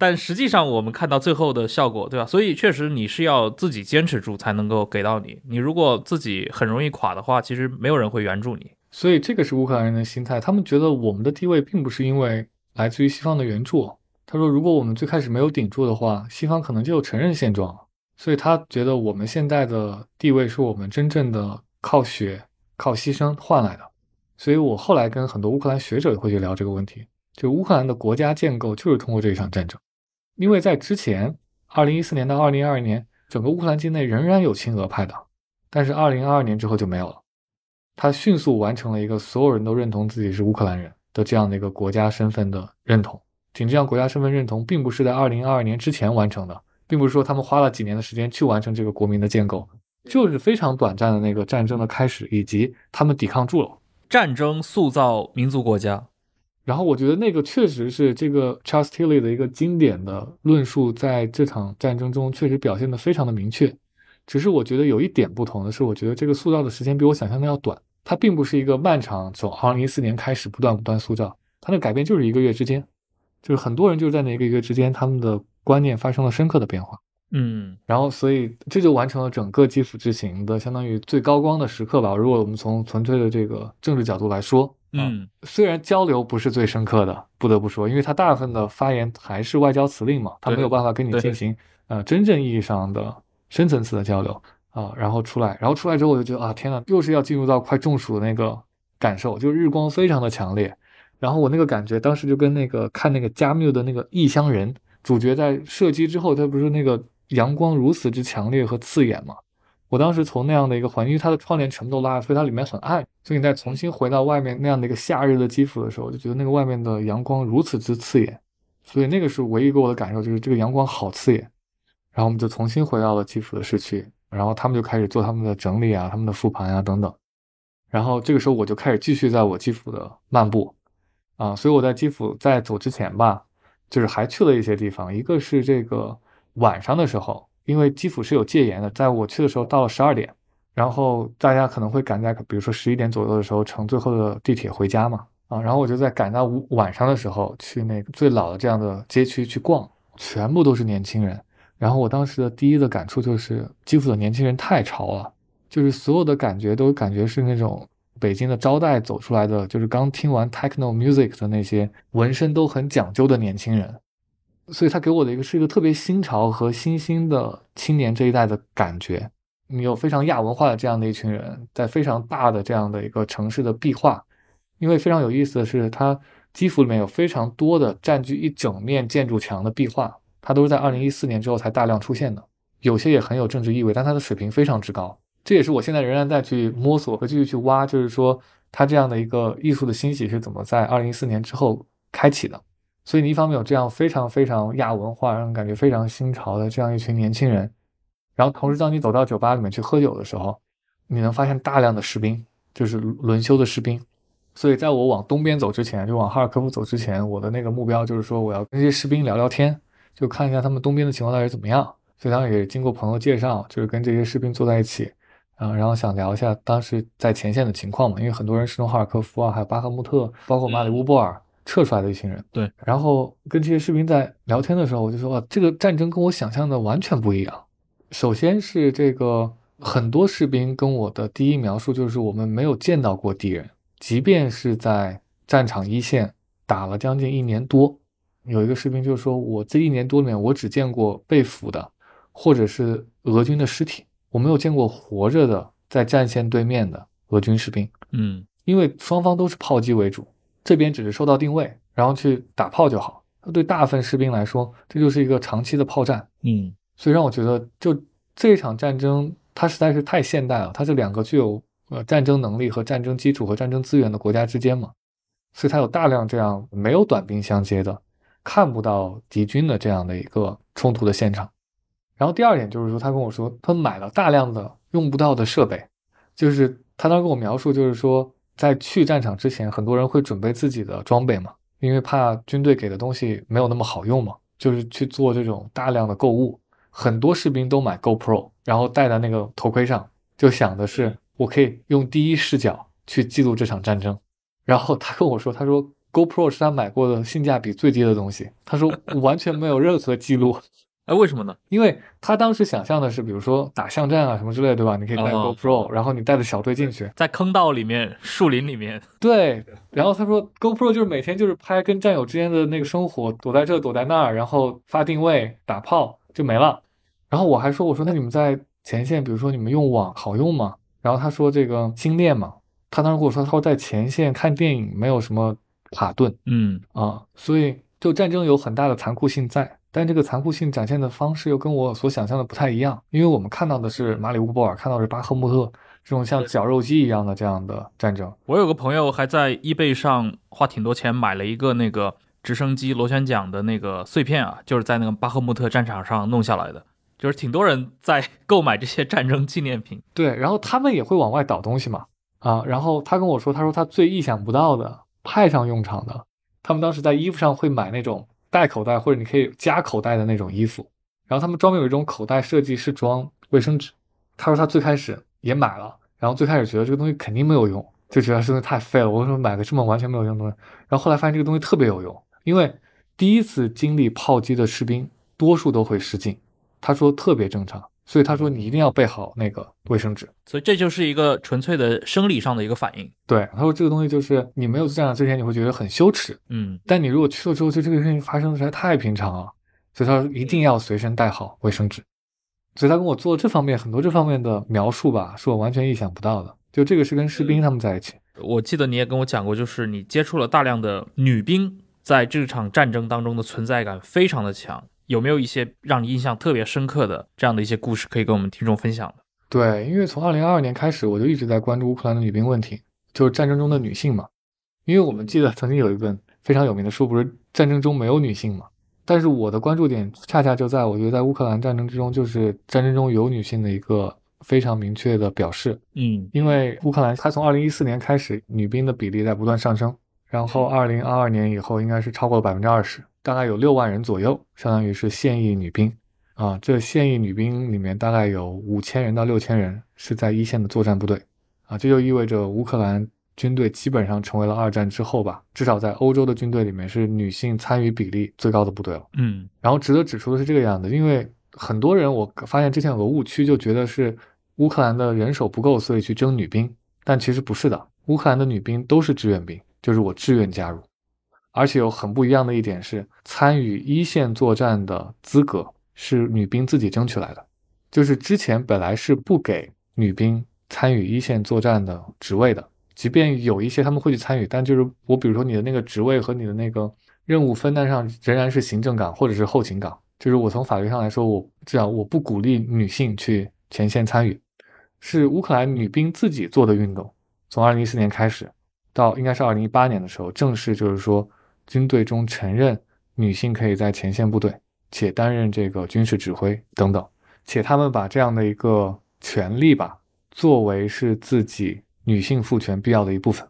但实际上，我们看到最后的效果，对吧？所以确实你是要自己坚持住才能够给到你。你如果自己很容易垮的话，其实没有人会援助你。所以这个是乌克兰人的心态，他们觉得我们的地位并不是因为来自于西方的援助。他说，如果我们最开始没有顶住的话，西方可能就承认现状。所以他觉得我们现在的地位是我们真正的靠血、靠牺牲换来的。所以我后来跟很多乌克兰学者也会去聊这个问题，就乌克兰的国家建构就是通过这一场战争。因为在之前，二零一四年到二零二二年，整个乌克兰境内仍然有亲俄派的，但是二零二二年之后就没有了。他迅速完成了一个所有人都认同自己是乌克兰人的这样的一个国家身份的认同。仅这样国家身份认同，并不是在二零二二年之前完成的，并不是说他们花了几年的时间去完成这个国民的建构，就是非常短暂的那个战争的开始，以及他们抵抗住了战争，塑造民族国家。然后我觉得那个确实是这个 Charles Tilly 的一个经典的论述，在这场战争中确实表现得非常的明确。只是我觉得有一点不同的是，我觉得这个塑造的时间比我想象的要短。它并不是一个漫长，从2014年开始不断不断塑造，它的改变就是一个月之间，就是很多人就是在那一个月之间，他们的观念发生了深刻的变化。嗯，然后所以这就完成了整个基辅之行的相当于最高光的时刻吧。如果我们从纯粹的这个政治角度来说。嗯，虽然交流不是最深刻的，不得不说，因为他大部分的发言还是外交辞令嘛，他没有办法跟你进行呃真正意义上的深层次的交流啊。然后出来，然后出来之后我就觉得啊，天呐，又是要进入到快中暑的那个感受，就日光非常的强烈。然后我那个感觉当时就跟那个看那个加缪的那个《异乡人》，主角在射击之后，他不是那个阳光如此之强烈和刺眼嘛？我当时从那样的一个环境，因为它的窗帘全部都拉，所以它里面很暗。所以你再重新回到外面那样的一个夏日的基辅的时候，就觉得那个外面的阳光如此之刺眼。所以那个是唯一给我的感受，就是这个阳光好刺眼。然后我们就重新回到了基辅的市区，然后他们就开始做他们的整理啊，他们的复盘啊等等。然后这个时候我就开始继续在我基辅的漫步啊。所以我在基辅在走之前吧，就是还去了一些地方，一个是这个晚上的时候。因为基辅是有戒严的，在我去的时候到了十二点，然后大家可能会赶在比如说十一点左右的时候乘最后的地铁回家嘛，啊，然后我就在赶到晚上的时候去那个最老的这样的街区去逛，全部都是年轻人。然后我当时的第一的感触就是基辅的年轻人太潮了，就是所有的感觉都感觉是那种北京的招待走出来的，就是刚听完 techno music 的那些纹身都很讲究的年轻人。所以他给我的一个是一个特别新潮和新兴的青年这一代的感觉。你有非常亚文化的这样的一群人，在非常大的这样的一个城市的壁画。因为非常有意思的是，它基辅里面有非常多的占据一整面建筑墙的壁画，它都是在二零一四年之后才大量出现的。有些也很有政治意味，但它的水平非常之高。这也是我现在仍然在去摸索和继续去挖，就是说它这样的一个艺术的兴起是怎么在二零一四年之后开启的。所以你一方面有这样非常非常亚文化，让人感觉非常新潮的这样一群年轻人，然后同时当你走到酒吧里面去喝酒的时候，你能发现大量的士兵，就是轮休的士兵。所以，在我往东边走之前，就往哈尔科夫走之前，我的那个目标就是说，我要跟这些士兵聊聊天，就看一下他们东边的情况到底怎么样。所以，当时也经过朋友介绍，就是跟这些士兵坐在一起，啊，然后想聊一下当时在前线的情况嘛，因为很多人是从哈尔科夫啊，还有巴赫穆特，包括马里乌波尔撤出来的一群人。对。然后跟这些士兵在聊天的时候，我就说，这个战争跟我想象的完全不一样。首先是这个很多士兵跟我的第一描述就是，我们没有见到过敌人。即便是在战场一线打了将近一年多，有一个士兵就说：“我这一年多里面，我只见过被俘的，或者是俄军的尸体，我没有见过活着的在战线对面的俄军士兵。”嗯，因为双方都是炮击为主，这边只是收到定位，然后去打炮就好。对大部分士兵来说，这就是一个长期的炮战。嗯，所以让我觉得，就这场战争，它实在是太现代了，它是两个具有。呃，战争能力和战争基础和战争资源的国家之间嘛，所以它有大量这样没有短兵相接的，看不到敌军的这样的一个冲突的现场。然后第二点就是说，他跟我说，他买了大量的用不到的设备，就是他当时跟我描述，就是说在去战场之前，很多人会准备自己的装备嘛，因为怕军队给的东西没有那么好用嘛，就是去做这种大量的购物。很多士兵都买 GoPro，然后戴在那个头盔上，就想的是。我可以用第一视角去记录这场战争，然后他跟我说，他说 GoPro 是他买过的性价比最低的东西。他说 完全没有任何记录，哎，为什么呢？因为他当时想象的是，比如说打巷战啊什么之类，对吧？你可以带 GoPro，然后你带着小队进去，在坑道里面、树林里面。对，然后他说 GoPro 就是每天就是拍跟战友之间的那个生活，躲在这躲在那儿，然后发定位、打炮就没了。然后我还说，我说那你们在前线，比如说你们用网好用吗？然后他说这个精炼嘛，他当时跟我说，他说在前线看电影没有什么卡顿，嗯啊，所以就战争有很大的残酷性在，但这个残酷性展现的方式又跟我所想象的不太一样，因为我们看到的是马里乌波尔，看到是巴赫穆特这种像绞肉机一样的这样的战争。我有个朋友还在 eBay 上花挺多钱买了一个那个直升机螺旋桨的那个碎片啊，就是在那个巴赫穆特战场上弄下来的。就是挺多人在购买这些战争纪念品，对，然后他们也会往外倒东西嘛，啊，然后他跟我说，他说他最意想不到的派上用场的，他们当时在衣服上会买那种带口袋或者你可以加口袋的那种衣服，然后他们专门有一种口袋设计是装卫生纸，他说他最开始也买了，然后最开始觉得这个东西肯定没有用，就觉得这东西太废了，我为什么买个这么完全没有用的东西？然后后来发现这个东西特别有用，因为第一次经历炮击的士兵多数都会失禁。他说特别正常，所以他说你一定要备好那个卫生纸，所以这就是一个纯粹的生理上的一个反应。对，他说这个东西就是你没有战场之前你会觉得很羞耻，嗯，但你如果去了之后，就这个事情发生的实在太平常了，所以他说一定要随身带好卫生纸。所以他跟我做这方面很多这方面的描述吧，是我完全意想不到的。就这个是跟士兵他们在一起，我记得你也跟我讲过，就是你接触了大量的女兵，在这场战争当中的存在感非常的强。有没有一些让你印象特别深刻的这样的一些故事可以跟我们听众分享的？对，因为从二零二二年开始，我就一直在关注乌克兰的女兵问题，就是战争中的女性嘛。因为我们记得曾经有一本非常有名的书，不是战争中没有女性嘛？但是我的关注点恰恰就在我觉得在乌克兰战争之中，就是战争中有女性的一个非常明确的表示。嗯，因为乌克兰它从二零一四年开始，女兵的比例在不断上升，然后二零二二年以后应该是超过了百分之二十。大概有六万人左右，相当于是现役女兵啊。这现役女兵里面大概有五千人到六千人是在一线的作战部队啊。这就意味着乌克兰军队基本上成为了二战之后吧，至少在欧洲的军队里面是女性参与比例最高的部队了。嗯，然后值得指出的是这个样子，因为很多人我发现之前有个误区，就觉得是乌克兰的人手不够，所以去征女兵，但其实不是的，乌克兰的女兵都是志愿兵，就是我志愿加入。而且有很不一样的一点是，参与一线作战的资格是女兵自己争取来的，就是之前本来是不给女兵参与一线作战的职位的，即便有一些他们会去参与，但就是我比如说你的那个职位和你的那个任务分担上仍然是行政岗或者是后勤岗，就是我从法律上来说，我至少我不鼓励女性去前线参与，是乌克兰女兵自己做的运动，从二零一四年开始到应该是二零一八年的时候，正式就是说。军队中承认女性可以在前线部队且担任这个军事指挥等等，且他们把这样的一个权利吧作为是自己女性赋权必要的一部分。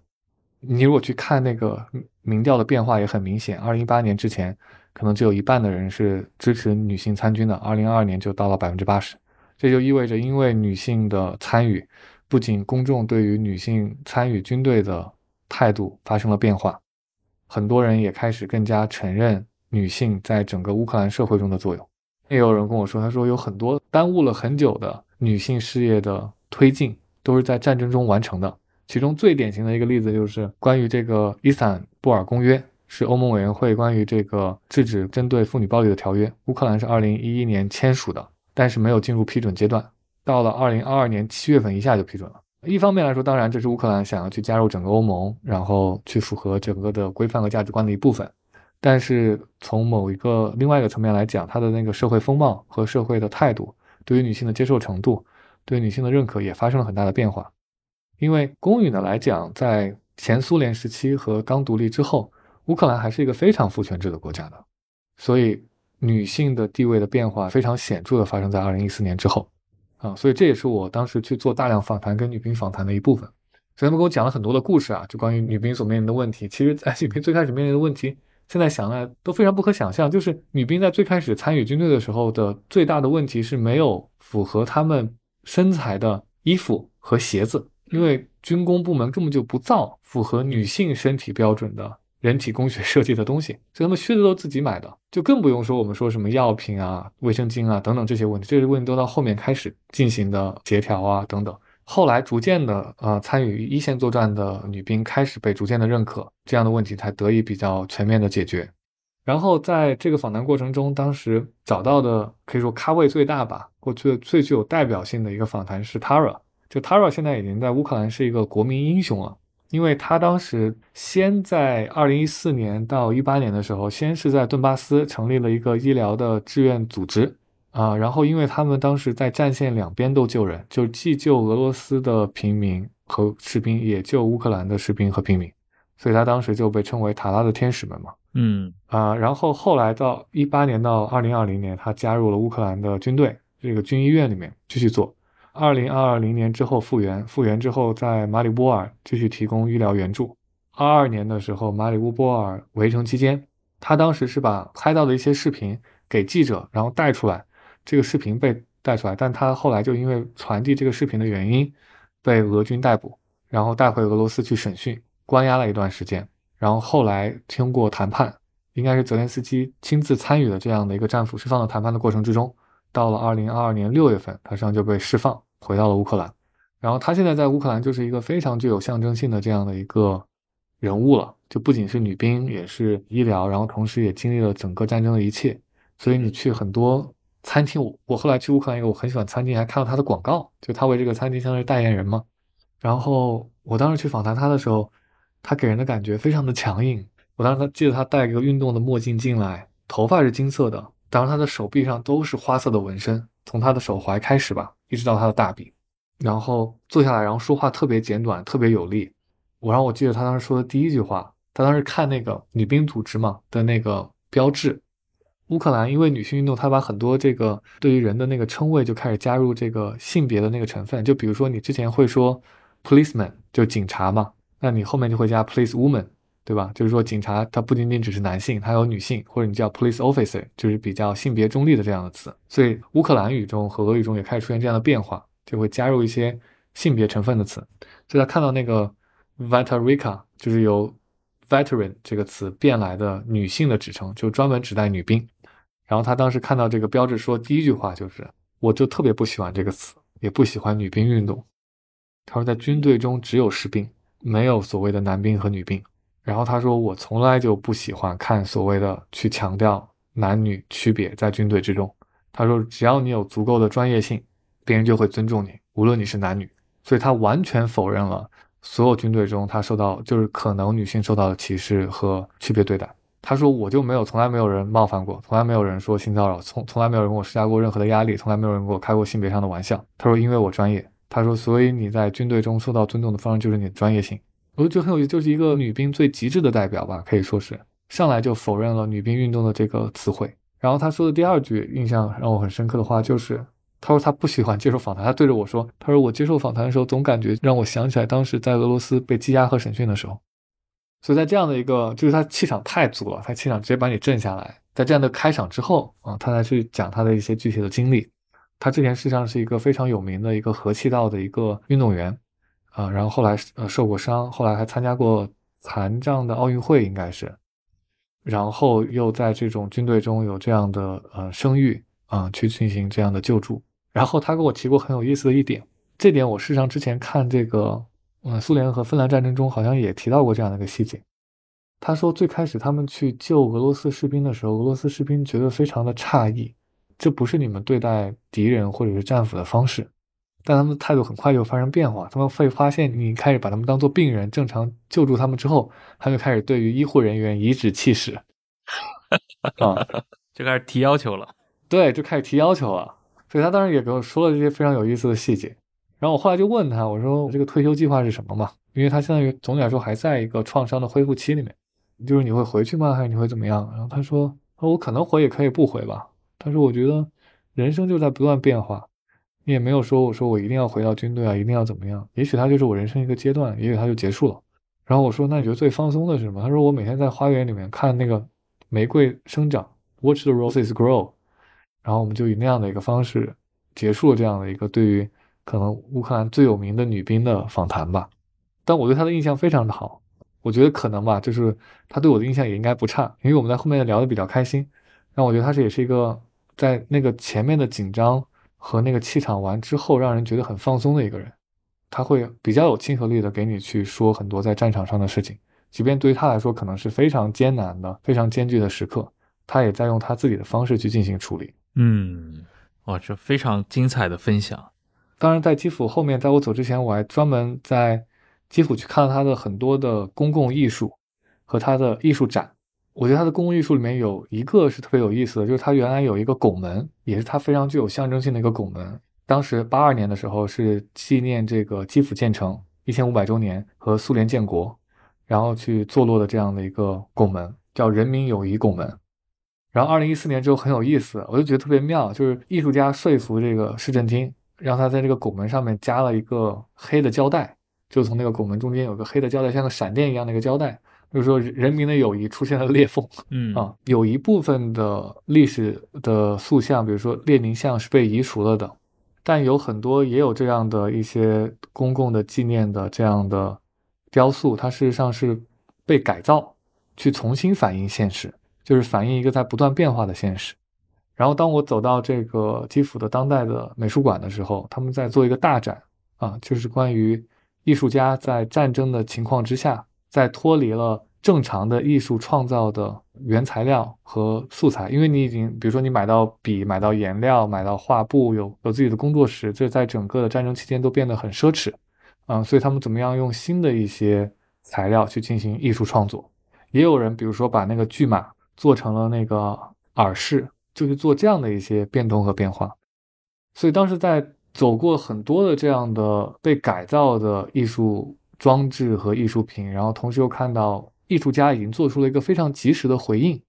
你如果去看那个民调的变化也很明显，二零一八年之前可能只有一半的人是支持女性参军的，二零二二年就到了百分之八十。这就意味着，因为女性的参与，不仅公众对于女性参与军队的态度发生了变化。很多人也开始更加承认女性在整个乌克兰社会中的作用。也有人跟我说，他说有很多耽误了很久的女性事业的推进，都是在战争中完成的。其中最典型的一个例子就是关于这个伊斯坦布尔公约，是欧盟委员会关于这个制止针对妇女暴力的条约。乌克兰是二零一一年签署的，但是没有进入批准阶段，到了二零二二年七月份一下就批准了。一方面来说，当然这是乌克兰想要去加入整个欧盟，然后去符合整个的规范和价值观的一部分。但是从某一个另外一个层面来讲，它的那个社会风貌和社会的态度，对于女性的接受程度，对女性的认可也发生了很大的变化。因为公允的来讲，在前苏联时期和刚独立之后，乌克兰还是一个非常父权制的国家的，所以女性的地位的变化非常显著的发生在二零一四年之后。啊，所以这也是我当时去做大量访谈跟女兵访谈的一部分。所以他们给我讲了很多的故事啊，就关于女兵所面临的问题。其实，在女兵最开始面临的问题，现在想来都非常不可想象。就是女兵在最开始参与军队的时候的最大的问题是没有符合她们身材的衣服和鞋子，因为军工部门根本就不造符合女性身体标准的。人体工学设计的东西，所以他们靴子都自己买的，就更不用说我们说什么药品啊、卫生巾啊等等这些问题，这些问题都到后面开始进行的协调啊等等。后来逐渐的，呃，参与一线作战的女兵开始被逐渐的认可，这样的问题才得以比较全面的解决。然后在这个访谈过程中，当时找到的可以说咖位最大吧，我觉得最具有代表性的一个访谈是 Tara，就 Tara 现在已经在乌克兰是一个国民英雄了。因为他当时先在二零一四年到一八年的时候，先是在顿巴斯成立了一个医疗的志愿组织啊，然后因为他们当时在战线两边都救人，就既救俄罗斯的平民和士兵，也救乌克兰的士兵和平民，所以他当时就被称为塔拉的天使们嘛。嗯啊，然后后来到一八年到二零二零年，他加入了乌克兰的军队这个军医院里面继续做。二零二零年之后复员，复员之后在马里乌波尔继续提供医疗援助。二二年的时候，马里乌波尔围城期间，他当时是把拍到的一些视频给记者，然后带出来。这个视频被带出来，但他后来就因为传递这个视频的原因，被俄军逮捕，然后带回俄罗斯去审讯，关押了一段时间。然后后来经过谈判，应该是泽连斯基亲自参与的这样的一个战俘释放的谈判的过程之中，到了二零二二年六月份，他实际上就被释放。回到了乌克兰，然后他现在在乌克兰就是一个非常具有象征性的这样的一个人物了，就不仅是女兵，也是医疗，然后同时也经历了整个战争的一切。所以你去很多餐厅，我我后来去乌克兰一个我很喜欢餐厅，还看到他的广告，就他为这个餐厅相当于代言人嘛。然后我当时去访谈他的时候，他给人的感觉非常的强硬。我当时他记得他戴一个运动的墨镜进来，头发是金色的，当然他的手臂上都是花色的纹身，从他的手踝开始吧。一直到他的大臂，然后坐下来，然后说话特别简短，特别有力。我让我记得他当时说的第一句话，他当时看那个女兵组织嘛的那个标志，乌克兰因为女性运动，他把很多这个对于人的那个称谓就开始加入这个性别的那个成分，就比如说你之前会说 policeman 就警察嘛，那你后面就会加 police woman。对吧？就是说，警察他不仅仅只是男性，他有女性，或者你叫 police officer，就是比较性别中立的这样的词。所以乌克兰语中和俄语中也开始出现这样的变化，就会加入一些性别成分的词。所以他看到那个 Veterica，就是由 veteran 这个词变来的女性的指称，就专门指代女兵。然后他当时看到这个标志，说第一句话就是：“我就特别不喜欢这个词，也不喜欢女兵运动。”他说，在军队中只有士兵，没有所谓的男兵和女兵。然后他说，我从来就不喜欢看所谓的去强调男女区别在军队之中。他说，只要你有足够的专业性，别人就会尊重你，无论你是男女。所以他完全否认了所有军队中他受到就是可能女性受到的歧视和区别对待。他说，我就没有从来没有人冒犯过，从来没有人说性骚扰，从从来没有人给我施加过任何的压力，从来没有人给我开过性别上的玩笑。他说，因为我专业。他说：“所以你在军队中受到尊重的方式就是你的专业性。”我就觉得很有意思，就是一个女兵最极致的代表吧，可以说是上来就否认了女兵运动的这个词汇。然后他说的第二句印象让我很深刻的话就是，他说他不喜欢接受访谈，他对着我说：“他说我接受访谈的时候总感觉让我想起来当时在俄罗斯被羁押和审讯的时候。”所以在这样的一个，就是他气场太足了，他气场直接把你震下来。在这样的开场之后啊，他才去讲他的一些具体的经历。他之前实际上是一个非常有名的一个合气道的一个运动员，啊，然后后来呃受过伤，后来还参加过残障的奥运会，应该是，然后又在这种军队中有这样的呃声誉啊，去进行这样的救助。然后他跟我提过很有意思的一点，这点我事实上之前看这个嗯苏联和芬兰战争中好像也提到过这样的一个细节。他说最开始他们去救俄罗斯士兵的时候，俄罗斯士兵觉得非常的诧异。这不是你们对待敌人或者是战俘的方式，但他们的态度很快就发生变化。他们会发现你开始把他们当做病人，正常救助他们之后，他就开始对于医护人员颐指气使，啊，就开始提要求了。对，就开始提要求了。所以他当时也给我说了这些非常有意思的细节。然后我后来就问他，我说这个退休计划是什么嘛？因为他相当于总体来说还在一个创伤的恢复期里面，就是你会回去吗？还是你会怎么样？然后他说，我可能回也可以不回吧。他说：“我觉得人生就在不断变化，你也没有说我说我一定要回到军队啊，一定要怎么样？也许他就是我人生一个阶段，也许他就结束了。”然后我说：“那你觉得最放松的是什么？”他说：“我每天在花园里面看那个玫瑰生长，watch the roses grow。”然后我们就以那样的一个方式结束了这样的一个对于可能乌克兰最有名的女兵的访谈吧。但我对他的印象非常的好，我觉得可能吧，就是他对我的印象也应该不差，因为我们在后面聊得比较开心。那我觉得他是也是一个。在那个前面的紧张和那个气场完之后，让人觉得很放松的一个人，他会比较有亲和力的给你去说很多在战场上的事情，即便对于他来说可能是非常艰难的、非常艰巨的时刻，他也在用他自己的方式去进行处理。嗯，哇，这非常精彩的分享。当然，在基辅后面，在我走之前，我还专门在基辅去看了他的很多的公共艺术和他的艺术展。我觉得他的公共艺术里面有一个是特别有意思的，就是他原来有一个拱门，也是他非常具有象征性的一个拱门。当时八二年的时候是纪念这个基辅建成一千五百周年和苏联建国，然后去坐落的这样的一个拱门，叫人民友谊拱门。然后二零一四年之后很有意思，我就觉得特别妙，就是艺术家说服这个市政厅，让他在这个拱门上面加了一个黑的胶带，就从那个拱门中间有个黑的胶带，像个闪电一样的一个胶带。就是说，人民的友谊出现了裂缝。嗯啊，有一部分的历史的塑像，比如说列宁像，是被移除了的，但有很多也有这样的一些公共的纪念的这样的雕塑，它事实上是被改造，去重新反映现实，就是反映一个在不断变化的现实。然后，当我走到这个基辅的当代的美术馆的时候，他们在做一个大展啊，就是关于艺术家在战争的情况之下。在脱离了正常的艺术创造的原材料和素材，因为你已经，比如说你买到笔、买到颜料、买到画布，有有自己的工作室，这在整个的战争期间都变得很奢侈，嗯，所以他们怎么样用新的一些材料去进行艺术创作？也有人，比如说把那个巨马做成了那个耳饰，就是做这样的一些变动和变化。所以当时在走过很多的这样的被改造的艺术。装置和艺术品，然后同时又看到艺术家已经做出了一个非常及时的回应，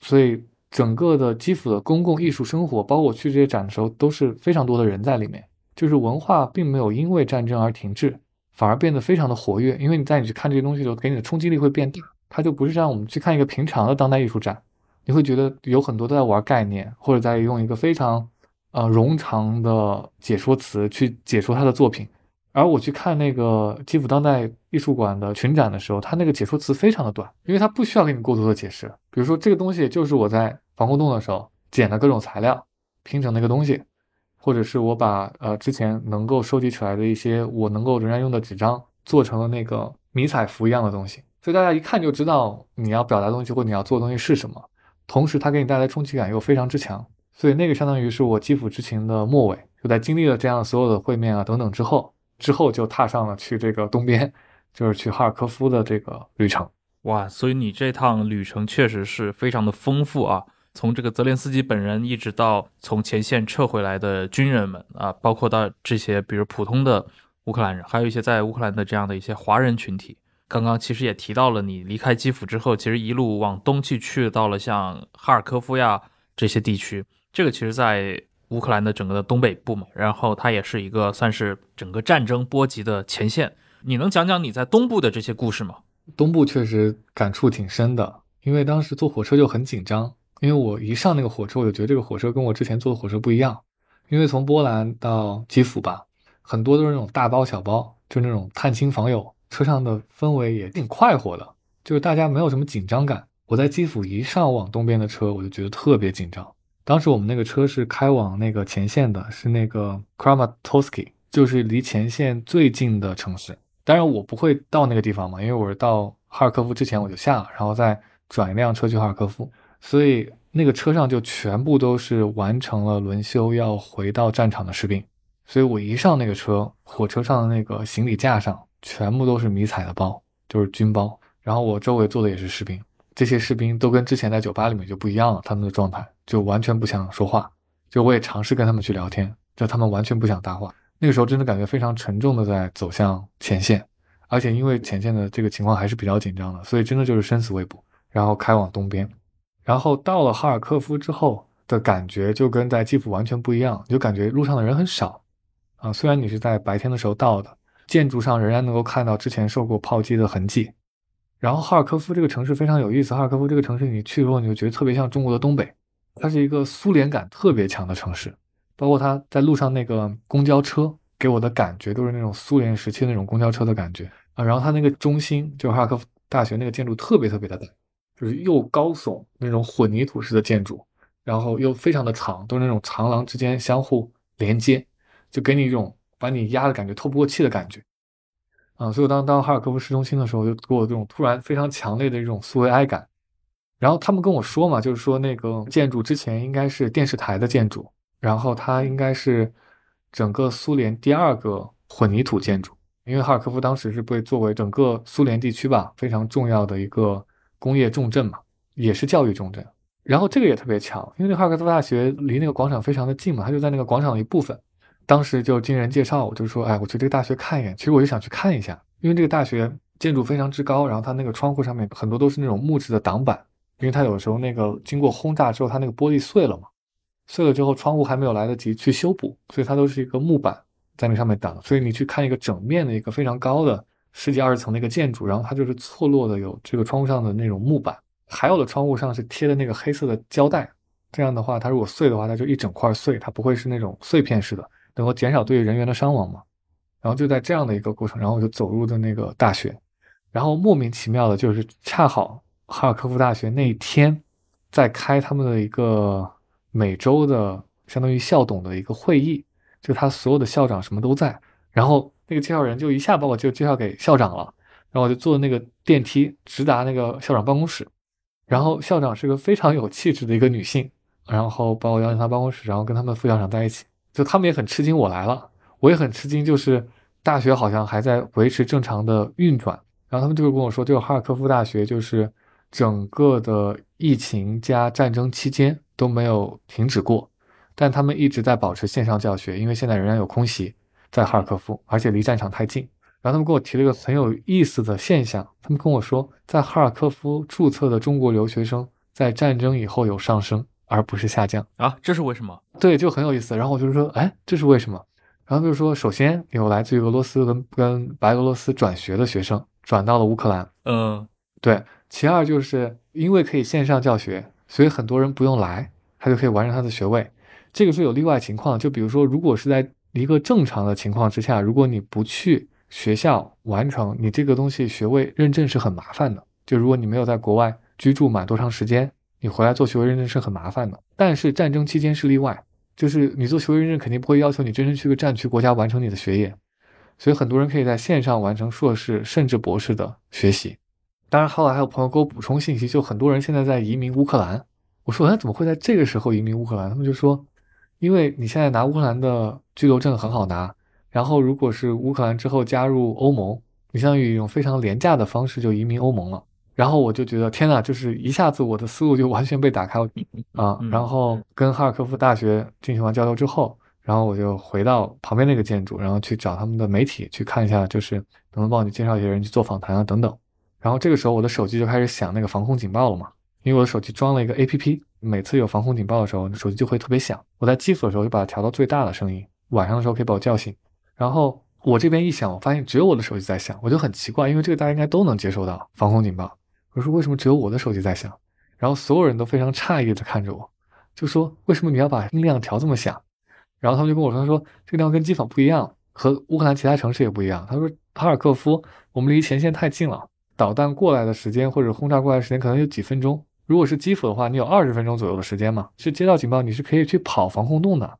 所以整个的基辅的公共艺术生活，包括我去这些展的时候，都是非常多的人在里面。就是文化并没有因为战争而停滞，反而变得非常的活跃。因为你在你去看这些东西的时候，给你的冲击力会变大。它就不是像我们去看一个平常的当代艺术展，你会觉得有很多都在玩概念，或者在用一个非常呃冗长的解说词去解说他的作品。而我去看那个基辅当代艺术馆的群展的时候，它那个解说词非常的短，因为它不需要给你过多的解释。比如说这个东西就是我在防空洞的时候捡的各种材料拼成那个东西，或者是我把呃之前能够收集起来的一些我能够仍然用的纸张做成了那个迷彩服一样的东西，所以大家一看就知道你要表达东西或你要做的东西是什么。同时，它给你带来冲击感又非常之强，所以那个相当于是我基辅之行的末尾。就在经历了这样所有的会面啊等等之后，之后就踏上了去这个东边，就是去哈尔科夫的这个旅程。哇，所以你这趟旅程确实是非常的丰富啊！从这个泽连斯基本人，一直到从前线撤回来的军人们啊，包括到这些比如普通的乌克兰人，还有一些在乌克兰的这样的一些华人群体。刚刚其实也提到了，你离开基辅之后，其实一路往东去，去到了像哈尔科夫呀这些地区。这个其实，在乌克兰的整个的东北部嘛，然后它也是一个算是整个战争波及的前线。你能讲讲你在东部的这些故事吗？东部确实感触挺深的，因为当时坐火车就很紧张，因为我一上那个火车，我就觉得这个火车跟我之前坐的火车不一样，因为从波兰到基辅吧，很多都是那种大包小包，就那种探亲访友。车上的氛围也挺快活的，就是大家没有什么紧张感。我在基辅一上往东边的车，我就觉得特别紧张。当时我们那个车是开往那个前线的，是那个 Kramatorsk，就是离前线最近的城市。当然我不会到那个地方嘛，因为我是到哈尔科夫之前我就下了，然后再转一辆车去哈尔科夫。所以那个车上就全部都是完成了轮休要回到战场的士兵。所以我一上那个车，火车上的那个行李架上。全部都是迷彩的包，就是军包。然后我周围坐的也是士兵，这些士兵都跟之前在酒吧里面就不一样了，他们的状态就完全不想说话。就我也尝试跟他们去聊天，就他们完全不想搭话。那个时候真的感觉非常沉重的在走向前线，而且因为前线的这个情况还是比较紧张的，所以真的就是生死未卜。然后开往东边，然后到了哈尔科夫之后的感觉就跟在基辅完全不一样，就感觉路上的人很少啊。虽然你是在白天的时候到的。建筑上仍然能够看到之前受过炮击的痕迹。然后哈尔科夫这个城市非常有意思。哈尔科夫这个城市，你去过你就觉得特别像中国的东北，它是一个苏联感特别强的城市。包括它在路上那个公交车给我的感觉都是那种苏联时期那种公交车的感觉啊。然后它那个中心就是哈尔科夫大学那个建筑特别特别的大，就是又高耸那种混凝土式的建筑，然后又非常的长，都是那种长廊之间相互连接，就给你一种。把你压的感觉透不过气的感觉，啊，所以我当当哈尔科夫市中心的时候，就给我这种突然非常强烈的一种苏维埃感。然后他们跟我说嘛，就是说那个建筑之前应该是电视台的建筑，然后它应该是整个苏联第二个混凝土建筑，因为哈尔科夫当时是被作为整个苏联地区吧非常重要的一个工业重镇嘛，也是教育重镇。然后这个也特别巧，因为那哈尔科夫大学离那个广场非常的近嘛，它就在那个广场的一部分。当时就经人介绍，我就说，哎，我去这个大学看一眼。其实我就想去看一下，因为这个大学建筑非常之高，然后它那个窗户上面很多都是那种木质的挡板，因为它有时候那个经过轰炸之后，它那个玻璃碎了嘛，碎了之后窗户还没有来得及去修补，所以它都是一个木板在那上面挡。所以你去看一个整面的一个非常高的十几二十层的一个建筑，然后它就是错落的有这个窗户上的那种木板，还有的窗户上是贴的那个黑色的胶带，这样的话它如果碎的话，它就一整块碎，它不会是那种碎片式的。能够减少对于人员的伤亡嘛？然后就在这样的一个过程，然后我就走入的那个大学，然后莫名其妙的就是恰好哈尔科夫大学那一天在开他们的一个每周的相当于校董的一个会议，就他所有的校长什么都在，然后那个介绍人就一下把我就介绍给校长了，然后我就坐那个电梯直达那个校长办公室，然后校长是个非常有气质的一个女性，然后把我邀请到办公室，然后跟他们副校长在一起。就他们也很吃惊，我来了，我也很吃惊，就是大学好像还在维持正常的运转。然后他们就会跟我说，就是哈尔科夫大学，就是整个的疫情加战争期间都没有停止过，但他们一直在保持线上教学，因为现在仍然有空袭在哈尔科夫，而且离战场太近。然后他们跟我提了一个很有意思的现象，他们跟我说，在哈尔科夫注册的中国留学生在战争以后有上升。而不是下降啊，这是为什么？对，就很有意思。然后我就说，哎，这是为什么？然后就是说，首先有来自于俄罗斯跟跟白俄罗斯转学的学生转到了乌克兰，嗯，对。其二就是因为可以线上教学，所以很多人不用来，他就可以完成他的学位。这个是有例外情况，就比如说，如果是在一个正常的情况之下，如果你不去学校完成你这个东西学位认证是很麻烦的。就如果你没有在国外居住满多长时间，你回来做学位认证是很麻烦的。但是战争期间是例外，就是你做学位认证肯定不会要求你真正去个战区国家完成你的学业，所以很多人可以在线上完成硕士甚至博士的学习。当然，后来还有朋友给我补充信息，就很多人现在在移民乌克兰。我说，哎，怎么会在这个时候移民乌克兰？他们就说，因为你现在拿乌克兰的居留证很好拿，然后如果是乌克兰之后加入欧盟，你相当于用非常廉价的方式就移民欧盟了。然后我就觉得，天呐，就是一下子我的思路就完全被打开了啊！然后跟哈尔科夫大学进行完交流之后，然后我就回到旁边那个建筑，然后去找他们的媒体去看一下，就是能不能帮你介绍一些人去做访谈啊等等。然后这个时候我的手机就开始响那个防空警报了嘛，因为我的手机装了一个 APP，每次有防空警报的时候，手机就会特别响。我在机组的时候就把它调到最大的声音，晚上的时候可以把我叫醒。然后我这边一响，我发现只有我的手机在响，我就很奇怪，因为这个大家应该都能接收到防空警报。我说为什么只有我的手机在响？然后所有人都非常诧异的看着我，就说为什么你要把音量调这么响？然后他们就跟我说，他说这个地方跟机房不一样，和乌克兰其他城市也不一样。他说哈尔科夫我们离前线太近了，导弹过来的时间或者轰炸过来时间可能有几分钟。如果是基辅的话，你有二十分钟左右的时间嘛，是接到警报你是可以去跑防空洞的。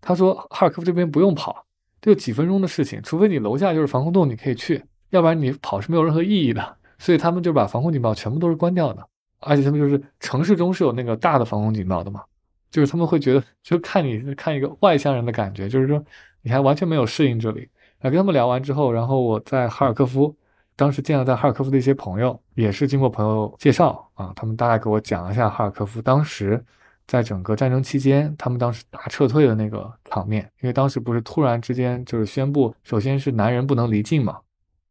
他说哈尔科夫这边不用跑，就几分钟的事情，除非你楼下就是防空洞，你可以去，要不然你跑是没有任何意义的。所以他们就把防空警报全部都是关掉的，而且他们就是城市中是有那个大的防空警报的嘛，就是他们会觉得就看你看一个外乡人的感觉，就是说你还完全没有适应这里。啊，跟他们聊完之后，然后我在哈尔科夫，当时见了在哈尔科夫的一些朋友，也是经过朋友介绍啊，他们大概给我讲了一下哈尔科夫当时在整个战争期间，他们当时大撤退的那个场面，因为当时不是突然之间就是宣布，首先是男人不能离境嘛。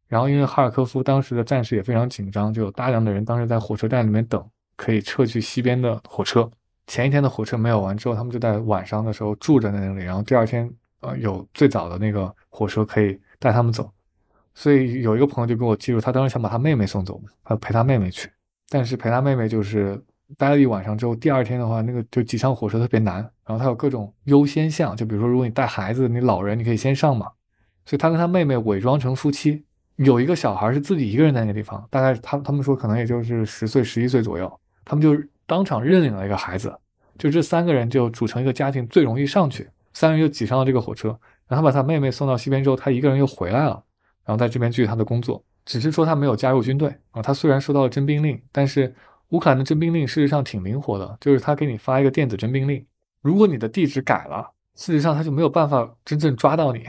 然后，因为哈尔科夫当时的战事也非常紧张，就有大量的人当时在火车站里面等，可以撤去西边的火车。前一天的火车没有完之后，他们就在晚上的时候住在那里，然后第二天，呃，有最早的那个火车可以带他们走。所以有一个朋友就跟我记住，他当时想把他妹妹送走，他陪他妹妹去，但是陪他妹妹就是待了一晚上之后，第二天的话，那个就挤上火车特别难。然后他有各种优先项，就比如说如果你带孩子，你老人你可以先上嘛。所以他跟他妹妹伪装成夫妻。有一个小孩是自己一个人在那个地方，大概他他们说可能也就是十岁、十一岁左右，他们就当场认领了一个孩子，就这三个人就组成一个家庭，最容易上去。三人就挤上了这个火车，然后他把他妹妹送到西边之后，他一个人又回来了，然后在这边继续他的工作。只是说他没有加入军队啊，他虽然收到了征兵令，但是乌克兰的征兵令事实上挺灵活的，就是他给你发一个电子征兵令，如果你的地址改了，事实上他就没有办法真正抓到你。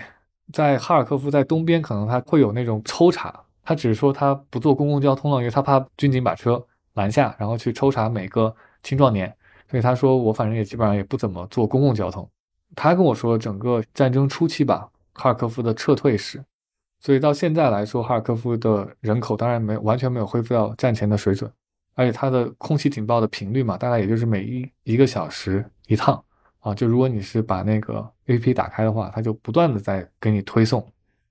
在哈尔科夫，在东边可能他会有那种抽查，他只是说他不坐公共交通了，因为他怕军警把车拦下，然后去抽查每个青壮年。所以他说我反正也基本上也不怎么坐公共交通。他跟我说整个战争初期吧，哈尔科夫的撤退史，所以到现在来说，哈尔科夫的人口当然没完全没有恢复到战前的水准，而且它的空袭警报的频率嘛，大概也就是每一一个小时一趟。啊，就如果你是把那个 APP 打开的话，它就不断的在给你推送。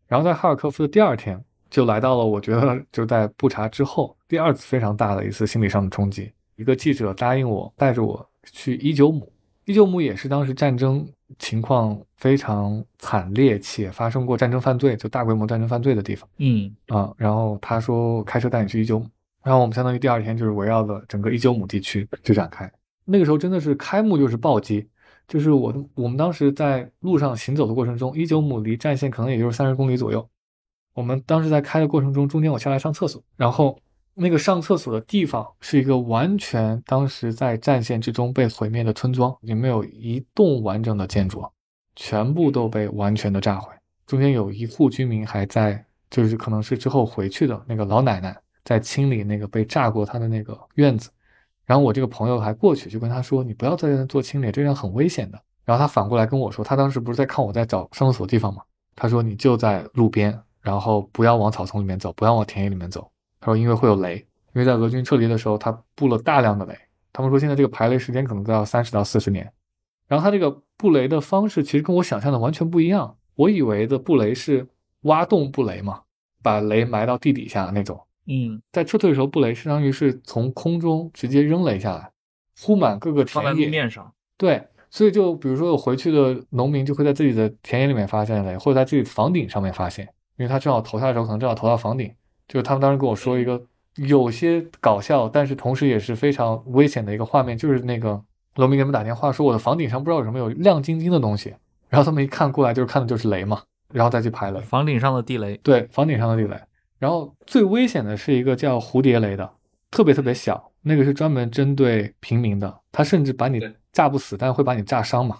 然后在哈尔科夫的第二天，就来到了我觉得就在布查之后第二次非常大的一次心理上的冲击。一个记者答应我带着我去伊久姆，伊久姆也是当时战争情况非常惨烈且发生过战争犯罪，就大规模战争犯罪的地方。嗯啊，然后他说开车带你去伊久姆，然后我们相当于第二天就是围绕着整个伊久姆地区去展开。那个时候真的是开幕就是暴击。就是我，我们当时在路上行走的过程中，伊久姆离战线可能也就是三十公里左右。我们当时在开的过程中，中间我下来上厕所，然后那个上厕所的地方是一个完全当时在战线之中被毁灭的村庄，也没有一栋完整的建筑，全部都被完全的炸毁。中间有一户居民还在，就是可能是之后回去的那个老奶奶在清理那个被炸过她的那个院子。然后我这个朋友还过去就跟他说：“你不要在这做清理，这样很危险的。”然后他反过来跟我说：“他当时不是在看我在找上厕所地方吗？”他说：“你就在路边，然后不要往草丛里面走，不要往田野里面走。”他说：“因为会有雷，因为在俄军撤离的时候，他布了大量的雷。他们说现在这个排雷时间可能都要三十到四十年。然后他这个布雷的方式其实跟我想象的完全不一样。我以为的布雷是挖洞布雷嘛，把雷埋到地底下那种。”嗯，在撤退的时候，布雷相当于是从空中直接扔雷下来，铺满各个田野。面上。对，所以就比如说有回去的农民就会在自己的田野里面发现雷，或者在自己房顶上面发现，因为他正好投下的时候可能正好投到房顶。就是他们当时跟我说一个有些搞笑，但是同时也是非常危险的一个画面，就是那个农民给他们打电话说我的房顶上不知道有什么有亮晶晶的东西，然后他们一看过来就是看的就是雷嘛，然后再去排雷。房顶上的地雷，对，房顶上的地雷。然后最危险的是一个叫蝴蝶雷的，特别特别小，那个是专门针对平民的，它甚至把你炸不死，但是会把你炸伤嘛。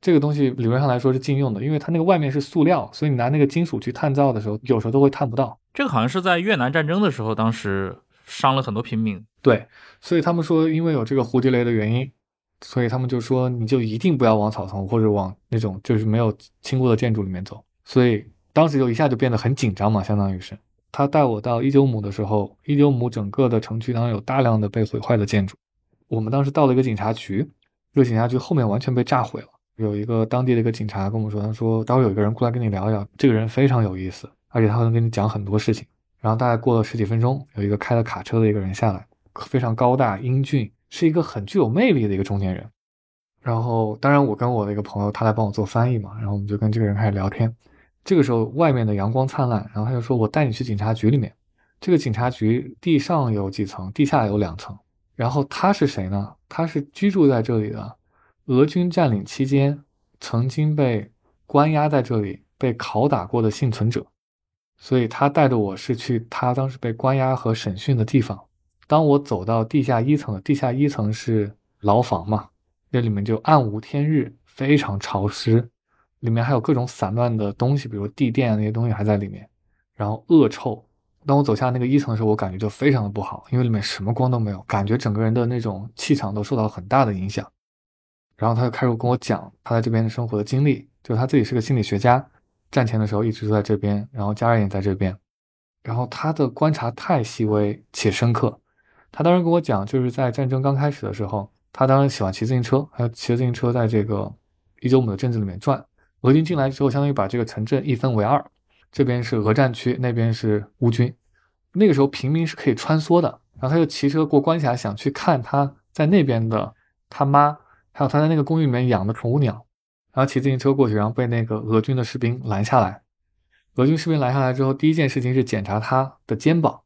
这个东西理论上来说是禁用的，因为它那个外面是塑料，所以你拿那个金属去探照的时候，有时候都会探不到。这个好像是在越南战争的时候，当时伤了很多平民。对，所以他们说，因为有这个蝴蝶雷的原因，所以他们就说，你就一定不要往草丛或者往那种就是没有清过的建筑里面走。所以当时就一下就变得很紧张嘛，相当于是。他带我到伊久姆的时候，伊久姆整个的城区当中有大量的被毁坏的建筑。我们当时到了一个警察局，这个警察局后面完全被炸毁了。有一个当地的一个警察跟我们说，他说，待会有一个人过来跟你聊聊，这个人非常有意思。而且他能跟你讲很多事情，然后大概过了十几分钟，有一个开了卡车的一个人下来，非常高大英俊，是一个很具有魅力的一个中年人。然后，当然我跟我的一个朋友，他来帮我做翻译嘛，然后我们就跟这个人开始聊天。这个时候，外面的阳光灿烂，然后他就说：“我带你去警察局里面。这个警察局地上有几层，地下有两层。然后他是谁呢？他是居住在这里的，俄军占领期间曾经被关押在这里、被拷打过的幸存者。”所以他带着我是去他当时被关押和审讯的地方。当我走到地下一层的，地下一层是牢房嘛，那里面就暗无天日，非常潮湿，里面还有各种散乱的东西，比如地垫那些东西还在里面，然后恶臭。当我走下那个一层的时候，我感觉就非常的不好，因为里面什么光都没有，感觉整个人的那种气场都受到很大的影响。然后他就开始跟我讲他在这边生活的经历，就他自己是个心理学家。战前的时候一直都在这边，然后家人也在这边，然后他的观察太细微且深刻。他当时跟我讲，就是在战争刚开始的时候，他当时喜欢骑自行车，还有骑着自行车在这个伊久姆的镇子里面转。俄军进来之后，相当于把这个城镇一分为二，这边是俄战区，那边是乌军。那个时候平民是可以穿梭的，然后他就骑车过关卡，想去看他在那边的他妈，还有他在那个公寓里面养的宠物鸟。然后骑自行车过去，然后被那个俄军的士兵拦下来。俄军士兵拦下来之后，第一件事情是检查他的肩膀，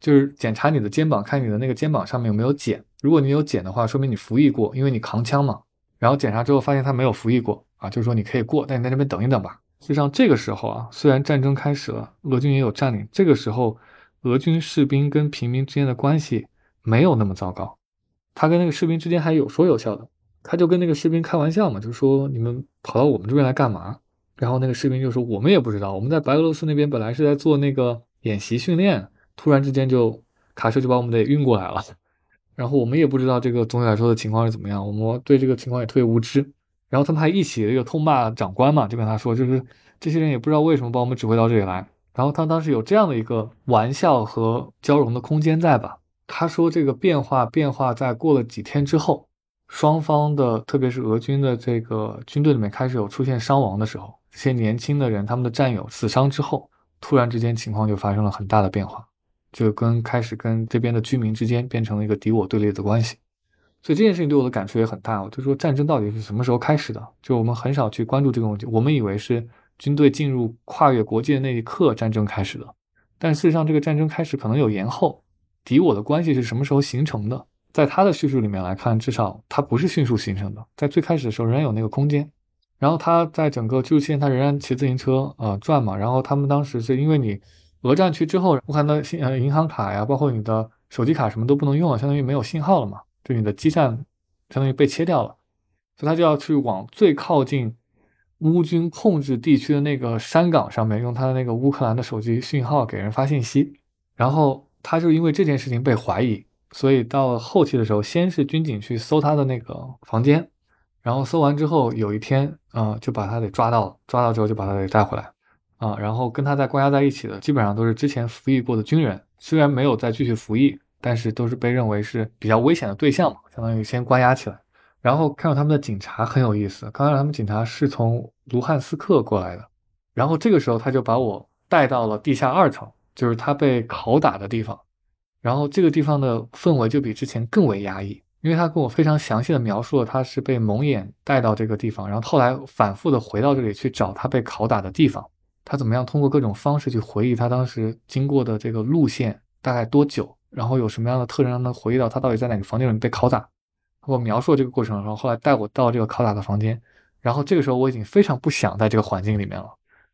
就是检查你的肩膀，看你的那个肩膀上面有没有茧。如果你有茧的话，说明你服役过，因为你扛枪嘛。然后检查之后发现他没有服役过啊，就是说你可以过，但你在那边等一等吧。实际上这个时候啊，虽然战争开始了，俄军也有占领，这个时候俄军士兵跟平民之间的关系没有那么糟糕，他跟那个士兵之间还有说有笑的。他就跟那个士兵开玩笑嘛，就说你们跑到我们这边来干嘛？然后那个士兵就说我们也不知道，我们在白俄罗斯那边本来是在做那个演习训练，突然之间就卡车就把我们给运过来了，然后我们也不知道这个总体来说的情况是怎么样，我们对这个情况也特别无知。然后他们还一起这个痛骂长官嘛，就跟他说，就是这些人也不知道为什么把我们指挥到这里来。然后他当时有这样的一个玩笑和交融的空间在吧？他说这个变化变化在过了几天之后。双方的，特别是俄军的这个军队里面开始有出现伤亡的时候，这些年轻的人，他们的战友死伤之后，突然之间情况就发生了很大的变化，就跟开始跟这边的居民之间变成了一个敌我对立的关系。所以这件事情对我的感触也很大。我就说战争到底是什么时候开始的？就我们很少去关注这个问题，我们以为是军队进入跨越国界的那一刻战争开始的，但事实上这个战争开始可能有延后，敌我的关系是什么时候形成的？在他的叙述里面来看，至少他不是迅速形成的，在最开始的时候仍然有那个空间。然后他在整个居住期间，他仍然骑自行车呃转嘛。然后他们当时是因为你俄战区之后，乌克兰的信呃银行卡呀，包括你的手机卡什么都不能用了，相当于没有信号了嘛，就你的基站相当于被切掉了，所以他就要去往最靠近乌军控制地区的那个山岗上面，用他的那个乌克兰的手机信号给人发信息。然后他就因为这件事情被怀疑。所以到了后期的时候，先是军警去搜他的那个房间，然后搜完之后，有一天，啊，就把他给抓到了。抓到之后就把他给带回来，啊，然后跟他在关押在一起的，基本上都是之前服役过的军人，虽然没有再继续服役，但是都是被认为是比较危险的对象嘛，相当于先关押起来。然后看到他们的警察很有意思，刚才他们警察是从卢汉斯克过来的，然后这个时候他就把我带到了地下二层，就是他被拷打的地方。然后这个地方的氛围就比之前更为压抑，因为他跟我非常详细的描述了他是被蒙眼带到这个地方，然后后来反复的回到这里去找他被拷打的地方，他怎么样通过各种方式去回忆他当时经过的这个路线大概多久，然后有什么样的特征让他回忆到他到底在哪个房间里被拷打。我描述了这个过程，然后后来带我到这个拷打的房间，然后这个时候我已经非常不想在这个环境里面了，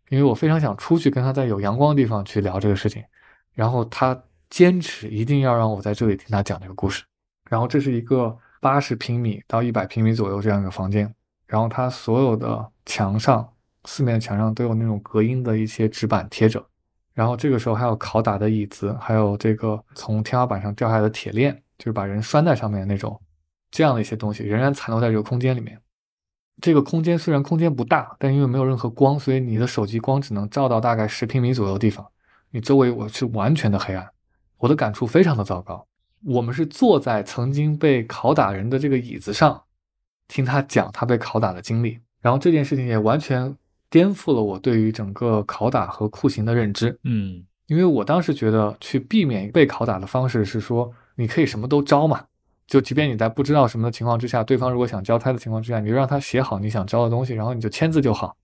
因为我非常想出去跟他在有阳光的地方去聊这个事情，然后他坚持一定要让我在这里听他讲这个故事。然后这是一个八十平米到一百平米左右这样一个房间，然后它所有的墙上四面墙上都有那种隔音的一些纸板贴着，然后这个时候还有拷打的椅子，还有这个从天花板上掉下来的铁链，就是把人拴在上面的那种，这样的一些东西仍然残留在这个空间里面。这个空间虽然空间不大，但因为没有任何光，所以你的手机光只能照到大概十平米左右的地方，你周围我是完全的黑暗，我的感触非常的糟糕。我们是坐在曾经被拷打人的这个椅子上，听他讲他被拷打的经历，然后这件事情也完全颠覆了我对于整个拷打和酷刑的认知。嗯，因为我当时觉得去避免被拷打的方式是说，你可以什么都招嘛，就即便你在不知道什么的情况之下，对方如果想交差的情况之下，你就让他写好你想招的东西，然后你就签字就好，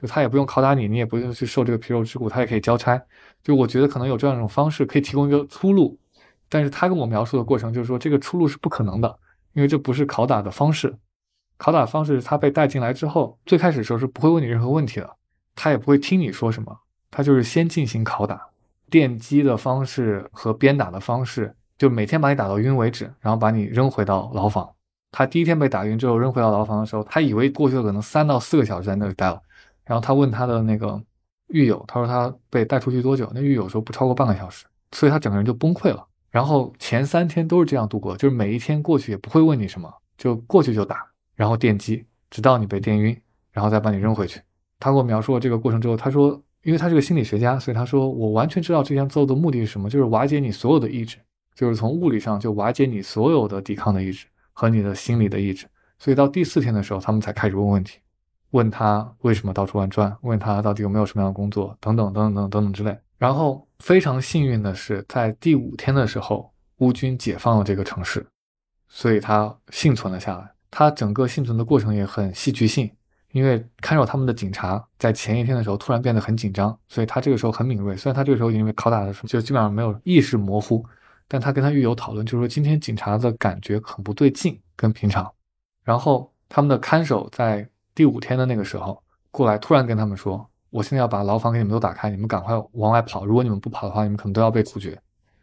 就他也不用拷打你，你也不用去受这个皮肉之苦，他也可以交差。就我觉得可能有这样一种方式可以提供一个出路。但是他跟我描述的过程就是说，这个出路是不可能的，因为这不是拷打的方式。拷打方式是他被带进来之后，最开始的时候是不会问你任何问题的，他也不会听你说什么，他就是先进行拷打，电击的方式和鞭打的方式，就每天把你打到晕为止，然后把你扔回到牢房。他第一天被打晕之后扔回到牢房的时候，他以为过去了可能三到四个小时在那里待了，然后他问他的那个狱友，他说他被带出去多久？那狱友说不超过半个小时，所以他整个人就崩溃了。然后前三天都是这样度过，就是每一天过去也不会问你什么，就过去就打，然后电击，直到你被电晕，然后再把你扔回去。他给我描述了这个过程之后，他说，因为他是个心理学家，所以他说我完全知道这样做的目的是什么，就是瓦解你所有的意志，就是从物理上就瓦解你所有的抵抗的意志和你的心理的意志。所以到第四天的时候，他们才开始问问题，问他为什么到处乱转，问他到底有没有什么样的工作，等等等等等等之类。然后非常幸运的是，在第五天的时候，乌军解放了这个城市，所以他幸存了下来。他整个幸存的过程也很戏剧性，因为看守他们的警察在前一天的时候突然变得很紧张，所以他这个时候很敏锐。虽然他这个时候因为拷打的时候就基本上没有意识模糊，但他跟他狱友讨论，就是说今天警察的感觉很不对劲，跟平常。然后他们的看守在第五天的那个时候过来，突然跟他们说。我现在要把牢房给你们都打开，你们赶快往外跑。如果你们不跑的话，你们可能都要被处决。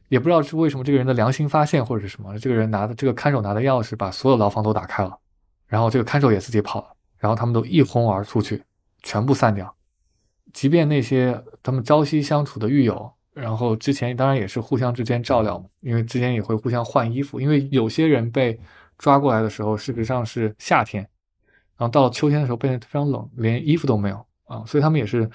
也不知道是为什么，这个人的良心发现或者是什么，这个人拿的这个看守拿的钥匙，把所有牢房都打开了。然后这个看守也自己跑了，然后他们都一哄而出去，全部散掉。即便那些他们朝夕相处的狱友，然后之前当然也是互相之间照料嘛，因为之前也会互相换衣服，因为有些人被抓过来的时候事实上是夏天，然后到了秋天的时候变得非常冷，连衣服都没有。啊，所以他们也是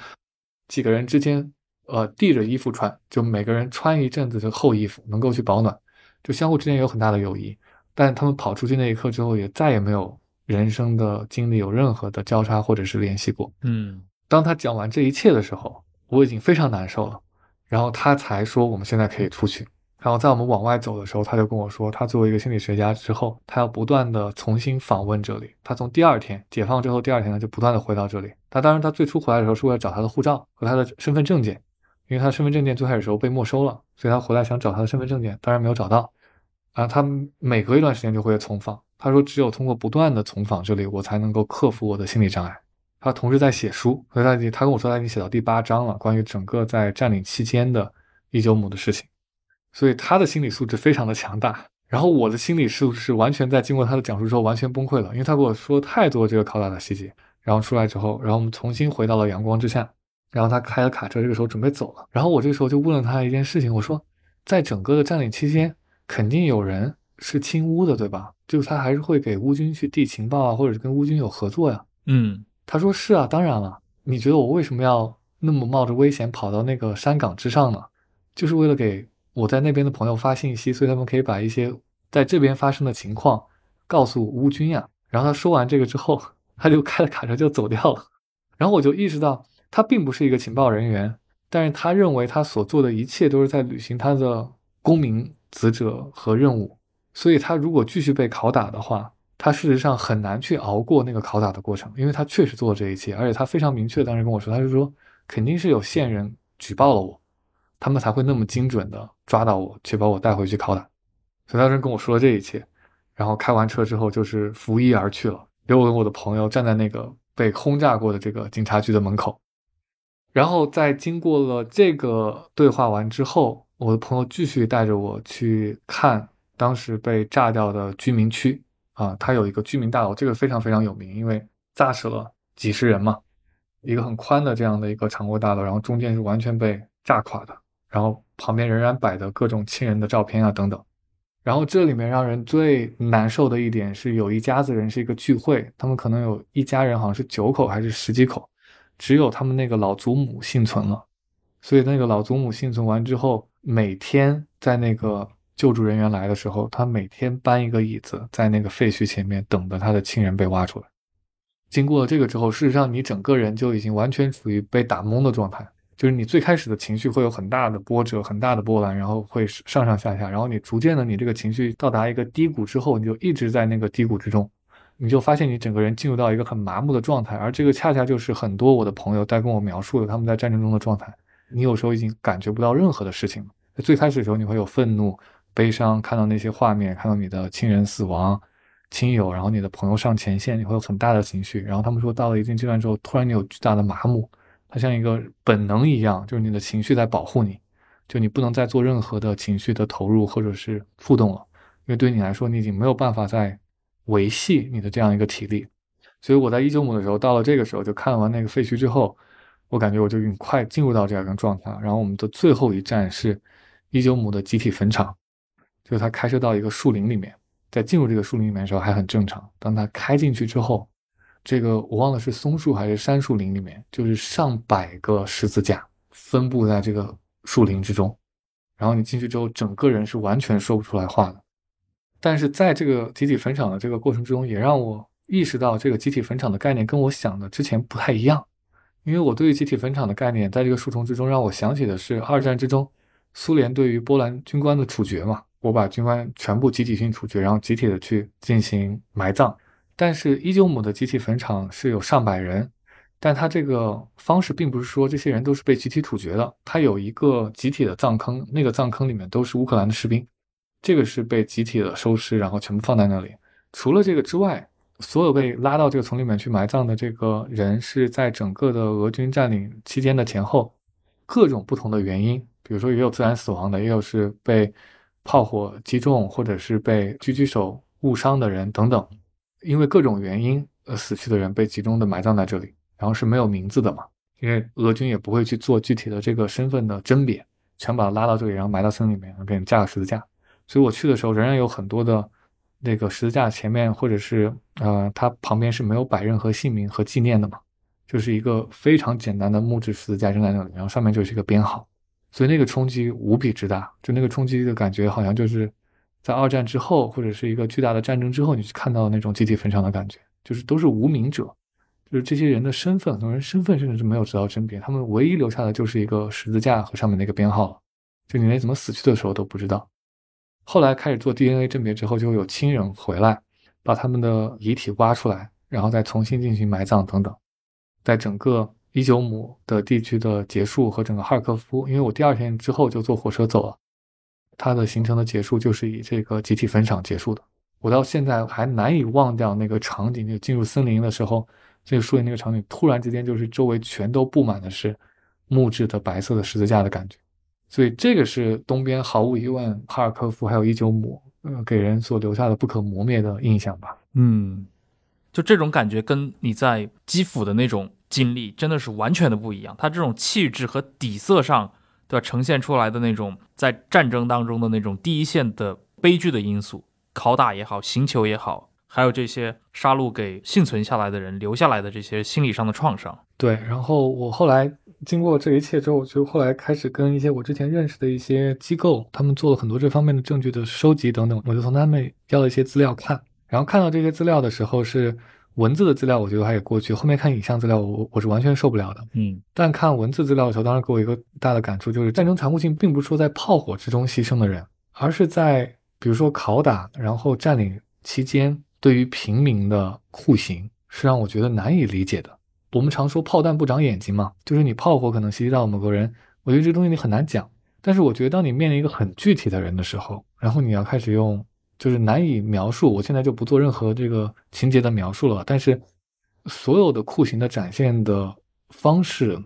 几个人之间，呃，递着衣服穿，就每个人穿一阵子的厚衣服，能够去保暖，就相互之间有很大的友谊。但他们跑出去那一刻之后，也再也没有人生的经历有任何的交叉或者是联系过。嗯，当他讲完这一切的时候，我已经非常难受了，然后他才说我们现在可以出去。然后在我们往外走的时候，他就跟我说，他作为一个心理学家之后，他要不断的重新访问这里。他从第二天解放之后，第二天呢就不断的回到这里。他当然，他最初回来的时候是为了找他的护照和他的身份证件，因为他身份证件最开始时候被没收了，所以他回来想找他的身份证件，当然没有找到。啊，他每隔一段时间就会重访。他说，只有通过不断的重访这里，我才能够克服我的心理障碍。他同时在写书，所以他已经他跟我说他已经写到第八章了，关于整个在占领期间的伊久姆的事情。所以他的心理素质非常的强大，然后我的心理素质完全在经过他的讲述之后完全崩溃了，因为他跟我说太多这个拷打的细节。然后出来之后，然后我们重新回到了阳光之下，然后他开了卡车，这个时候准备走了。然后我这个时候就问了他一件事情，我说，在整个的占领期间，肯定有人是亲乌的，对吧？就是他还是会给乌军去递情报啊，或者是跟乌军有合作呀。嗯，他说是啊，当然了。你觉得我为什么要那么冒着危险跑到那个山岗之上呢？就是为了给。我在那边的朋友发信息，所以他们可以把一些在这边发生的情况告诉乌军呀。然后他说完这个之后，他就开了卡车就走掉了。然后我就意识到，他并不是一个情报人员，但是他认为他所做的一切都是在履行他的公民职责和任务。所以他如果继续被拷打的话，他事实上很难去熬过那个拷打的过程，因为他确实做了这一切，而且他非常明确当时跟我说，他就说肯定是有线人举报了我，他们才会那么精准的抓到我，去把我带回去拷打。所以当时跟我说了这一切，然后开完车之后就是拂衣而去了，留我我的朋友站在那个被轰炸过的这个警察局的门口。然后在经过了这个对话完之后，我的朋友继续带着我去看当时被炸掉的居民区。啊，它有一个居民大楼，这个非常非常有名，因为炸死了几十人嘛。一个很宽的这样的一个长过大楼，然后中间是完全被炸垮的，然后旁边仍然摆的各种亲人的照片啊等等。然后这里面让人最难受的一点是，有一家子人是一个聚会，他们可能有一家人好像是九口还是十几口，只有他们那个老祖母幸存了。所以那个老祖母幸存完之后，每天在那个。救助人员来的时候，他每天搬一个椅子在那个废墟前面，等着他的亲人被挖出来。经过了这个之后，事实上你整个人就已经完全处于被打懵的状态，就是你最开始的情绪会有很大的波折、很大的波澜，然后会上上下下，然后你逐渐的你这个情绪到达一个低谷之后，你就一直在那个低谷之中，你就发现你整个人进入到一个很麻木的状态，而这个恰恰就是很多我的朋友在跟我描述的他们在战争中的状态。你有时候已经感觉不到任何的事情了，最开始的时候你会有愤怒。悲伤，看到那些画面，看到你的亲人死亡、亲友，然后你的朋友上前线，你会有很大的情绪。然后他们说，到了一定阶段之后，突然你有巨大的麻木，它像一个本能一样，就是你的情绪在保护你，就你不能再做任何的情绪的投入或者是互动了，因为对你来说，你已经没有办法再维系你的这样一个体力。所以我在伊久姆的时候，到了这个时候就看完那个废墟之后，我感觉我就已经快进入到这样一个状态。然后我们的最后一站是伊久姆的集体坟场。就是他开车到一个树林里面，在进入这个树林里面的时候还很正常。当他开进去之后，这个我忘了是松树还是杉树林里面，就是上百个十字架分布在这个树林之中。然后你进去之后，整个人是完全说不出来话的。但是在这个集体坟场的这个过程之中，也让我意识到这个集体坟场的概念跟我想的之前不太一样。因为我对于集体坟场的概念，在这个树丛之中，让我想起的是二战之中苏联对于波兰军官的处决嘛。我把军官全部集体性处决，然后集体的去进行埋葬。但是伊久姆的集体坟场是有上百人，但他这个方式并不是说这些人都是被集体处决的，他有一个集体的葬坑，那个葬坑里面都是乌克兰的士兵，这个是被集体的收尸，然后全部放在那里。除了这个之外，所有被拉到这个丛里面去埋葬的这个人，是在整个的俄军占领期间的前后，各种不同的原因，比如说也有自然死亡的，也有是被。炮火击中，或者是被狙击手误伤的人等等，因为各种原因而死去的人被集中的埋葬在这里，然后是没有名字的嘛，因为俄军也不会去做具体的这个身份的甄别，全把他拉到这里，然后埋到森林里面，然后给你架个十字架。所以我去的时候，仍然有很多的那个十字架前面，或者是呃，它旁边是没有摆任何姓名和纪念的嘛，就是一个非常简单的木质十字架扔在那里，然后上面就是一个编号。所以那个冲击无比之大，就那个冲击的感觉，好像就是在二战之后，或者是一个巨大的战争之后，你去看到那种集体坟场的感觉，就是都是无名者，就是这些人的身份，很多人身份甚至是没有得到甄别，他们唯一留下的就是一个十字架和上面那个编号，就你连怎么死去的时候都不知道。后来开始做 DNA 甄别之后，就会有亲人回来，把他们的遗体挖出来，然后再重新进行埋葬等等，在整个。伊久姆的地区的结束和整个哈尔科夫，因为我第二天之后就坐火车走了，它的行程的结束就是以这个集体坟场结束的。我到现在还难以忘掉那个场景，就进入森林的时候，这个树林那个场景，突然之间就是周围全都布满的是木质的白色的十字架的感觉。所以这个是东边毫无疑问，哈尔科夫还有伊久姆，呃，给人所留下的不可磨灭的印象吧。嗯，就这种感觉跟你在基辅的那种。经历真的是完全的不一样，他这种气质和底色上，对吧？呈现出来的那种在战争当中的那种第一线的悲剧的因素，拷打也好，刑求也好，还有这些杀戮给幸存下来的人留下来的这些心理上的创伤。对，然后我后来经过这一切之后，就后来开始跟一些我之前认识的一些机构，他们做了很多这方面的证据的收集等等，我就从他们要了一些资料看，然后看到这些资料的时候是。文字的资料我觉得还也过去，后面看影像资料我我是完全受不了的。嗯，但看文字资料的时候，当时给我一个大的感触，就是战争残酷性并不是说在炮火之中牺牲的人，而是在比如说拷打，然后占领期间对于平民的酷刑，是让我觉得难以理解的。我们常说炮弹不长眼睛嘛，就是你炮火可能袭击到某个人，我觉得这东西你很难讲。但是我觉得当你面临一个很具体的人的时候，然后你要开始用就是难以描述，我现在就不做任何这个情节的描述了。但是所有的酷刑的展现的方式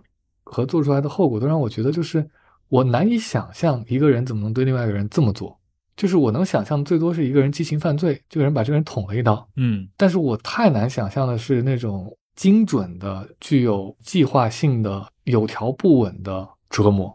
和做出来的后果，都让我觉得就是我难以想象一个人怎么能对另外一个人这么做。就是我能想象最多是一个人激情犯罪，这个人把这个人捅了一刀。嗯，但是我太难想象的是那种精准的、具有计划性的、有条不紊的折磨。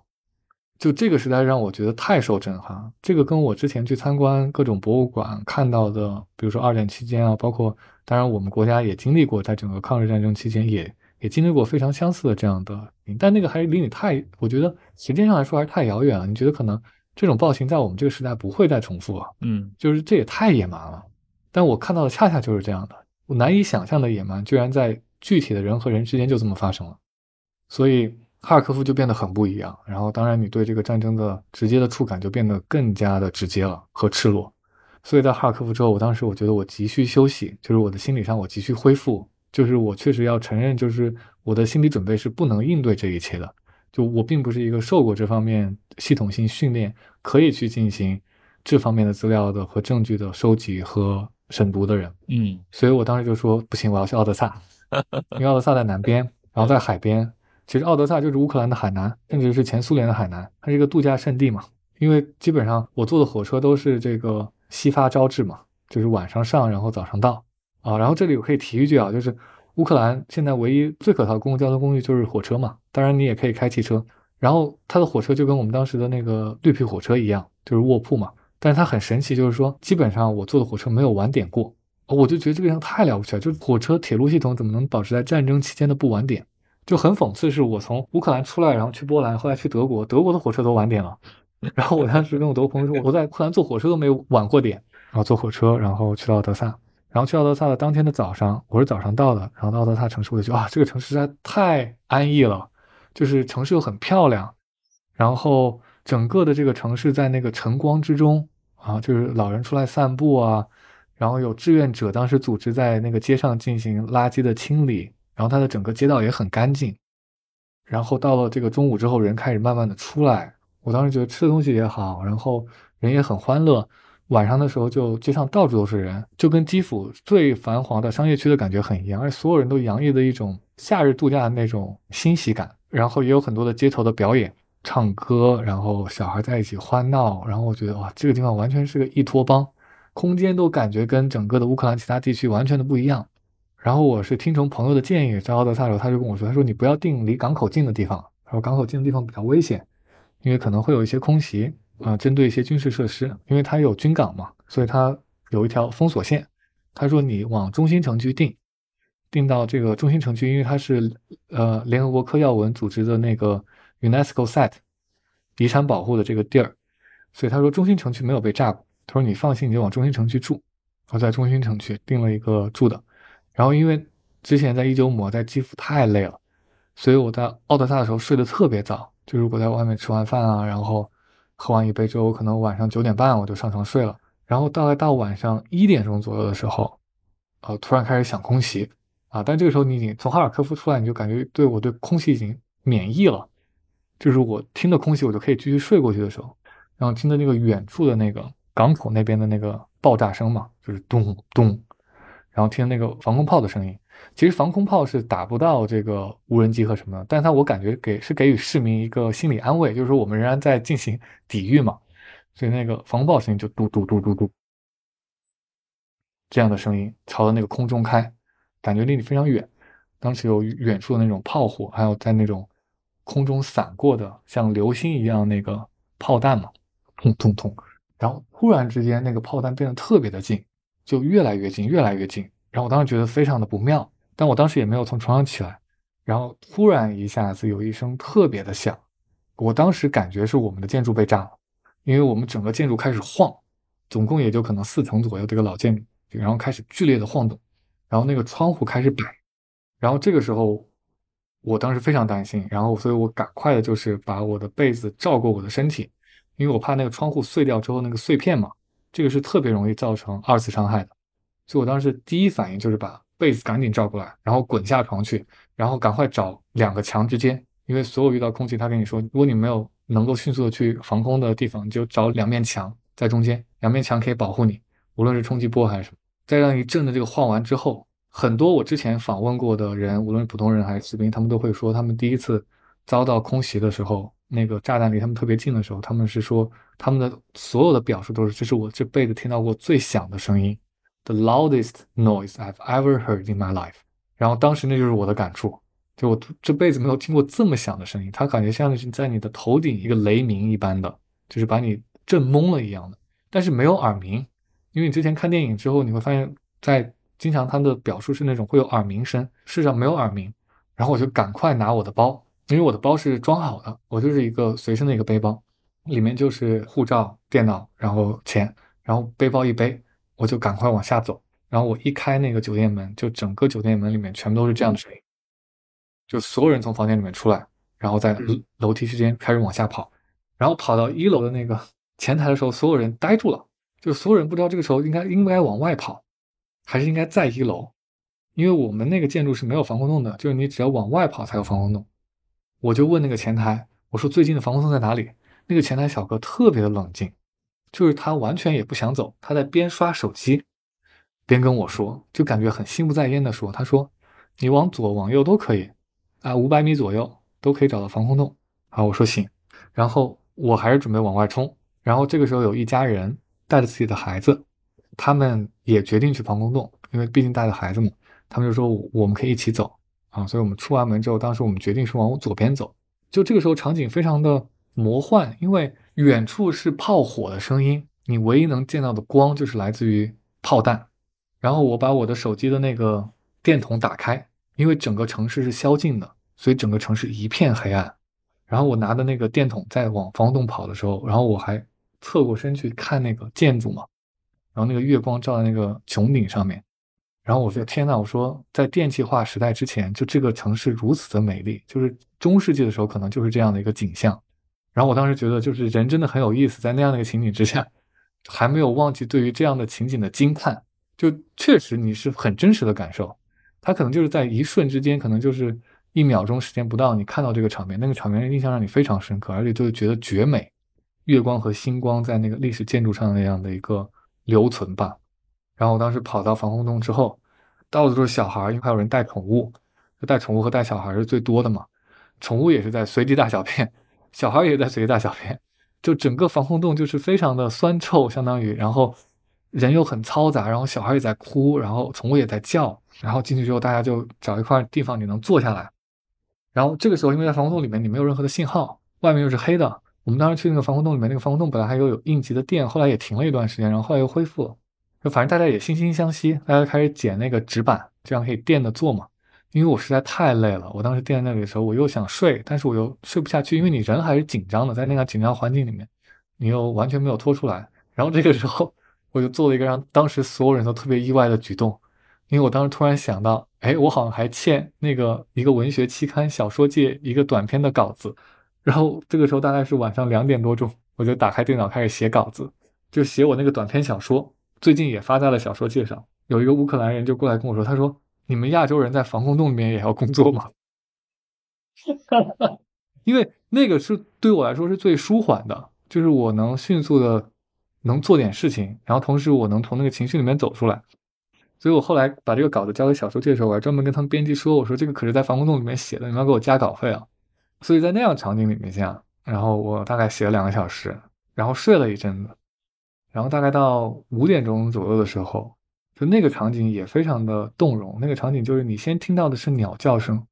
就这个时代让我觉得太受震撼。这个跟我之前去参观各种博物馆看到的，比如说二战期间啊，包括当然我们国家也经历过，在整个抗日战争期间也也经历过非常相似的这样的，但那个还是离你太，我觉得时间上来说还是太遥远了。你觉得可能这种暴行在我们这个时代不会再重复了？嗯，就是这也太野蛮了。但我看到的恰恰就是这样的，我难以想象的野蛮，居然在具体的人和人之间就这么发生了。所以。哈尔科夫就变得很不一样，然后当然你对这个战争的直接的触感就变得更加的直接了和赤裸。所以在哈尔科夫之后，我当时我觉得我急需休息，就是我的心理上我急需恢复，就是我确实要承认，就是我的心理准备是不能应对这一切的。就我并不是一个受过这方面系统性训练，可以去进行这方面的资料的和证据的收集和审读的人。嗯，所以我当时就说不行，我要去奥德萨，因为奥德萨在南边，然后在海边。其实奥德萨就是乌克兰的海南，甚至是前苏联的海南，它是一个度假胜地嘛。因为基本上我坐的火车都是这个西发招致嘛，就是晚上上，然后早上到啊。然后这里我可以提一句啊，就是乌克兰现在唯一最可靠的公共交通工具就是火车嘛。当然你也可以开汽车，然后它的火车就跟我们当时的那个绿皮火车一样，就是卧铺嘛。但是它很神奇，就是说基本上我坐的火车没有晚点过，我就觉得这个样太了不起了，就是火车铁路系统怎么能保持在战争期间的不晚点？就很讽刺，是我从乌克兰出来，然后去波兰，后来去德国，德国的火车都晚点了。然后我当时跟我德国朋友说，我在乌克兰坐火车都没有晚过点。然后坐火车，然后去到德萨，然后去到德萨的当天的早上，我是早上到的。然后到德萨城市，我就觉得啊，这个城市实在太安逸了，就是城市又很漂亮，然后整个的这个城市在那个晨光之中啊，就是老人出来散步啊，然后有志愿者当时组织在那个街上进行垃圾的清理。然后它的整个街道也很干净，然后到了这个中午之后，人开始慢慢的出来。我当时觉得吃的东西也好，然后人也很欢乐。晚上的时候，就街上到处都是人，就跟基辅最繁华的商业区的感觉很一样，而所有人都洋溢着一种夏日度假的那种欣喜感。然后也有很多的街头的表演、唱歌，然后小孩在一起欢闹。然后我觉得哇，这个地方完全是个异托邦，空间都感觉跟整个的乌克兰其他地区完全的不一样。然后我是听从朋友的建议，在奥德萨的时候，他就跟我说：“他说你不要定离港口近的地方，他说港口近的地方比较危险，因为可能会有一些空袭啊，针对一些军事设施，因为它有军港嘛，所以它有一条封锁线。他说你往中心城区定，定到这个中心城区，因为它是呃联合国科要文组织的那个 UNESCO Site 遗产保护的这个地儿，所以他说中心城区没有被炸过。他说你放心，你就往中心城区住。我在中心城区定了一个住的。”然后，因为之前在伊久姆在基辅太累了，所以我在奥德萨的时候睡得特别早。就如果在外面吃完饭啊，然后喝完一杯粥，可能晚上九点半我就上床睡了。然后大概到晚上一点钟左右的时候，呃，突然开始响空袭啊！但这个时候你已经从哈尔科夫出来，你就感觉对我对空袭已经免疫了，就是我听着空袭，我就可以继续睡过去的时候，然后听的那个远处的那个港口那边的那个爆炸声嘛，就是咚咚。然后听那个防空炮的声音，其实防空炮是打不到这个无人机和什么的，但它我感觉给是给予市民一个心理安慰，就是说我们仍然在进行抵御嘛，所以那个防空炮声音就嘟嘟嘟嘟嘟这样的声音朝着那个空中开，感觉离你非常远。当时有远处的那种炮火，还有在那种空中闪过的像流星一样那个炮弹嘛，砰砰砰，然后突然之间那个炮弹变得特别的近。就越来越近，越来越近。然后我当时觉得非常的不妙，但我当时也没有从床上起来。然后突然一下子有一声特别的响，我当时感觉是我们的建筑被炸了，因为我们整个建筑开始晃，总共也就可能四层左右这个老建筑，然后开始剧烈的晃动，然后那个窗户开始摆。然后这个时候，我当时非常担心，然后所以我赶快的就是把我的被子罩过我的身体，因为我怕那个窗户碎掉之后那个碎片嘛。这个是特别容易造成二次伤害的。所以我当时第一反应就是把被子赶紧罩过来，然后滚下床去，然后赶快找两个墙之间，因为所有遇到空气，他跟你说，如果你没有能够迅速的去防空的地方，你就找两面墙在中间，两面墙可以保护你，无论是冲击波还是什么。在让一阵的这个晃完之后，很多我之前访问过的人，无论是普通人还是士兵，他们都会说，他们第一次遭到空袭的时候，那个炸弹离他们特别近的时候，他们是说，他们的所有的表述都是，这是我这辈子听到过最响的声音，the loudest noise I've ever heard in my life。然后当时那就是我的感触，就我这辈子没有听过这么响的声音，它感觉像是在你的头顶一个雷鸣一般的，就是把你震懵了一样的，但是没有耳鸣。因为你之前看电影之后，你会发现，在经常他的表述是那种会有耳鸣声，事实上没有耳鸣。然后我就赶快拿我的包，因为我的包是装好的，我就是一个随身的一个背包，里面就是护照、电脑，然后钱，然后背包一背，我就赶快往下走。然后我一开那个酒店门，就整个酒店门里面全部都是这样的声音，就所有人从房间里面出来，然后在楼梯之间开始往下跑，然后跑到一楼的那个 前台的时候，所有人呆住了。就所有人不知道这个时候应该应该往外跑，还是应该在一楼，因为我们那个建筑是没有防空洞的，就是你只要往外跑才有防空洞。我就问那个前台，我说最近的防空洞在哪里？那个前台小哥特别的冷静，就是他完全也不想走，他在边刷手机边跟我说，就感觉很心不在焉的说，他说你往左往右都可以啊，五百米左右都可以找到防空洞。啊，我说行，然后我还是准备往外冲，然后这个时候有一家人。带着自己的孩子，他们也决定去防空洞，因为毕竟带着孩子嘛。他们就说我们可以一起走啊，所以我们出完门之后，当时我们决定是往左边走。就这个时候场景非常的魔幻，因为远处是炮火的声音，你唯一能见到的光就是来自于炮弹。然后我把我的手机的那个电筒打开，因为整个城市是宵禁的，所以整个城市一片黑暗。然后我拿的那个电筒在往防空洞跑的时候，然后我还。侧过身去看那个建筑嘛，然后那个月光照在那个穹顶上面，然后我说天呐，我说在电气化时代之前，就这个城市如此的美丽，就是中世纪的时候可能就是这样的一个景象。然后我当时觉得，就是人真的很有意思，在那样的一个情景之下，还没有忘记对于这样的情景的惊叹，就确实你是很真实的感受，它可能就是在一瞬之间，可能就是一秒钟时间不到，你看到这个场面，那个场面印象让你非常深刻，而且就是觉得绝美。月光和星光在那个历史建筑上那样的一个留存吧。然后我当时跑到防空洞之后，到处都是小孩，因为还有人带宠物，就带宠物和带小孩是最多的嘛。宠物也是在随地大小便，小孩也在随地大小便，就整个防空洞就是非常的酸臭，相当于。然后人又很嘈杂，然后小孩也在哭，然后宠物也在叫。然后进去之后，大家就找一块地方你能坐下来。然后这个时候，因为在防空洞里面你没有任何的信号，外面又是黑的。我们当时去那个防空洞里面，那个防空洞本来还有有应急的电，后来也停了一段时间，然后后来又恢复了。就反正大家也惺惺相惜，大家开始剪那个纸板，这样可以垫着坐嘛。因为我实在太累了，我当时垫在那里的时候，我又想睡，但是我又睡不下去，因为你人还是紧张的，在那个紧张环境里面，你又完全没有拖出来。然后这个时候，我就做了一个让当时所有人都特别意外的举动，因为我当时突然想到，哎，我好像还欠那个一个文学期刊《小说界》一个短篇的稿子。然后这个时候大概是晚上两点多钟，我就打开电脑开始写稿子，就写我那个短篇小说。最近也发在了小说界上。有一个乌克兰人就过来跟我说：“他说你们亚洲人在防空洞里面也要工作吗？” 因为那个是对我来说是最舒缓的，就是我能迅速的能做点事情，然后同时我能从那个情绪里面走出来。所以我后来把这个稿子交给小说界的时候，我还专门跟他们编辑说：“我说这个可是在防空洞里面写的，你们要给我加稿费啊。”所以在那样场景里面下，然后我大概写了两个小时，然后睡了一阵子，然后大概到五点钟左右的时候，就那个场景也非常的动容。那个场景就是你先听到的是鸟叫声，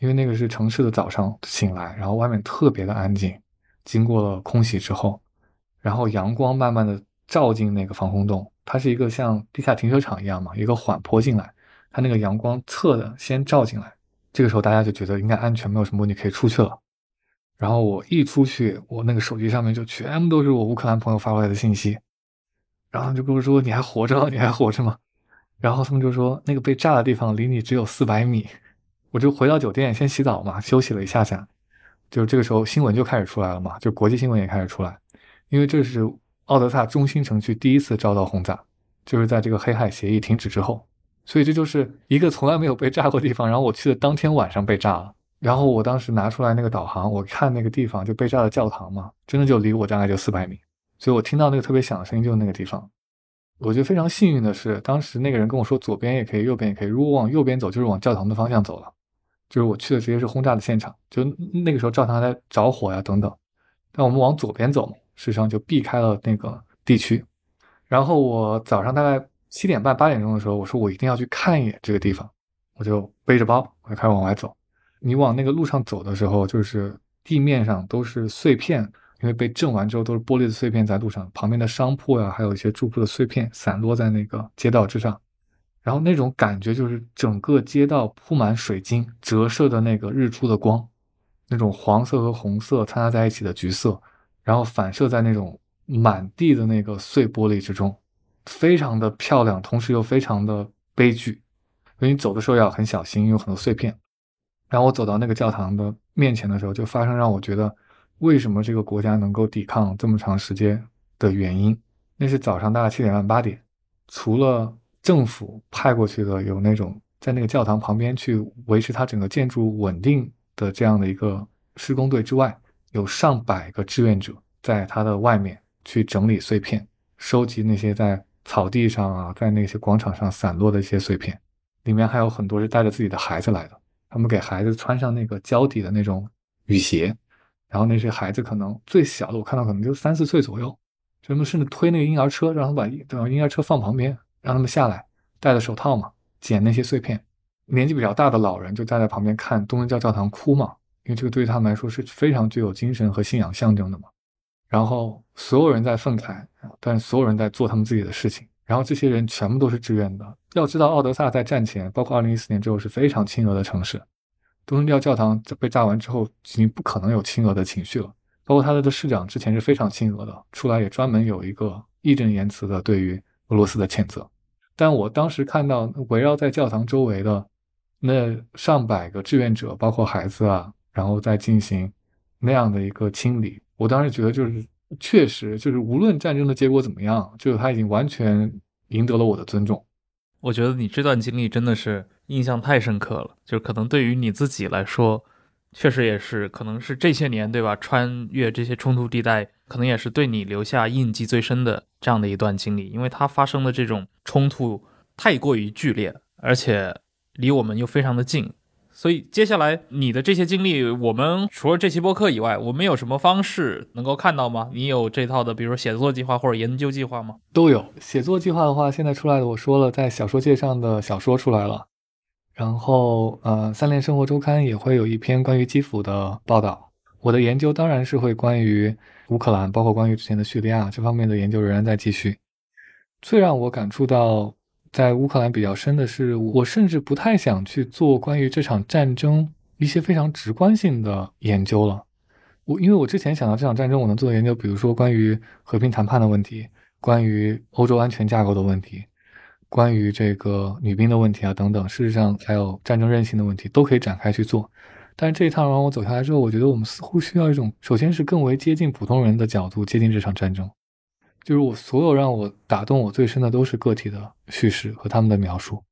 因为那个是城市的早上醒来，然后外面特别的安静。经过了空袭之后，然后阳光慢慢的照进那个防空洞，它是一个像地下停车场一样嘛，一个缓坡进来，它那个阳光侧的先照进来。这个时候大家就觉得应该安全，没有什么问题，可以出去了。然后我一出去，我那个手机上面就全部都是我乌克兰朋友发过来的信息，然后就跟我说：“你还活着？你还活着吗？”然后他们就说：“那个被炸的地方离你只有四百米。”我就回到酒店先洗澡嘛，休息了一下下。就这个时候新闻就开始出来了嘛，就国际新闻也开始出来，因为这是奥德萨中心城区第一次遭到轰炸，就是在这个黑海协议停止之后。所以这就是一个从来没有被炸过地方，然后我去的当天晚上被炸了。然后我当时拿出来那个导航，我看那个地方就被炸的教堂嘛，真的就离我大概就四百米。所以我听到那个特别响的声音就是那个地方。我觉得非常幸运的是，当时那个人跟我说左边也可以，右边也可以。如果往右边走，就是往教堂的方向走了。就是我去的直接是轰炸的现场，就那个时候教堂还在着火呀等等。但我们往左边走嘛，事实上就避开了那个地区。然后我早上大概七点半八点钟的时候，我说我一定要去看一眼这个地方，我就背着包，我就开始往外走。你往那个路上走的时候，就是地面上都是碎片，因为被震完之后都是玻璃的碎片在路上，旁边的商铺呀，还有一些住铺的碎片散落在那个街道之上。然后那种感觉就是整个街道铺满水晶折射的那个日出的光，那种黄色和红色掺杂在一起的橘色，然后反射在那种满地的那个碎玻璃之中，非常的漂亮，同时又非常的悲剧。所以你走的时候要很小心，有很多碎片。然后我走到那个教堂的面前的时候，就发生让我觉得为什么这个国家能够抵抗这么长时间的原因。那是早上大概七点半八点，除了。政府派过去的有那种在那个教堂旁边去维持它整个建筑稳定的这样的一个施工队之外，有上百个志愿者在它的外面去整理碎片，收集那些在草地上啊，在那些广场上散落的一些碎片。里面还有很多是带着自己的孩子来的，他们给孩子穿上那个胶底的那种雨鞋，然后那些孩子可能最小的我看到可能就三四岁左右，就他们甚至推那个婴儿车，让他们把等婴儿车放旁边。让他们下来，戴着手套嘛，捡那些碎片。年纪比较大的老人就站在旁边看东正教教堂哭嘛，因为这个对于他们来说是非常具有精神和信仰象征的嘛。然后所有人在愤慨，但所有人在做他们自己的事情。然后这些人全部都是志愿的。要知道，奥德萨在战前，包括2014年之后是非常亲俄的城市。东正教教堂被炸完之后，已经不可能有亲俄的情绪了。包括他的的市长之前是非常亲俄的，出来也专门有一个义正言辞的对于俄罗斯的谴责。但我当时看到围绕在教堂周围的那上百个志愿者，包括孩子啊，然后再进行那样的一个清理，我当时觉得就是确实就是无论战争的结果怎么样，就是他已经完全赢得了我的尊重。我觉得你这段经历真的是印象太深刻了，就可能对于你自己来说，确实也是可能是这些年对吧，穿越这些冲突地带。可能也是对你留下印记最深的这样的一段经历，因为它发生的这种冲突太过于剧烈，而且离我们又非常的近，所以接下来你的这些经历，我们除了这期播客以外，我们有什么方式能够看到吗？你有这套的，比如写作计划或者研究计划吗？都有。写作计划的话，现在出来的我说了，在小说界上的小说出来了，然后呃，三联生活周刊也会有一篇关于基辅的报道。我的研究当然是会关于。乌克兰，包括关于之前的叙利亚这方面的研究仍然在继续。最让我感触到在乌克兰比较深的是，我甚至不太想去做关于这场战争一些非常直观性的研究了。我因为我之前想到这场战争我能做的研究，比如说关于和平谈判的问题，关于欧洲安全架构的问题，关于这个女兵的问题啊等等，事实上还有战争韧性的问题，都可以展开去做。但是这一趟让我走下来之后，我觉得我们似乎需要一种，首先是更为接近普通人的角度接近这场战争。就是我所有让我打动我最深的都是个体的叙事和他们的描述，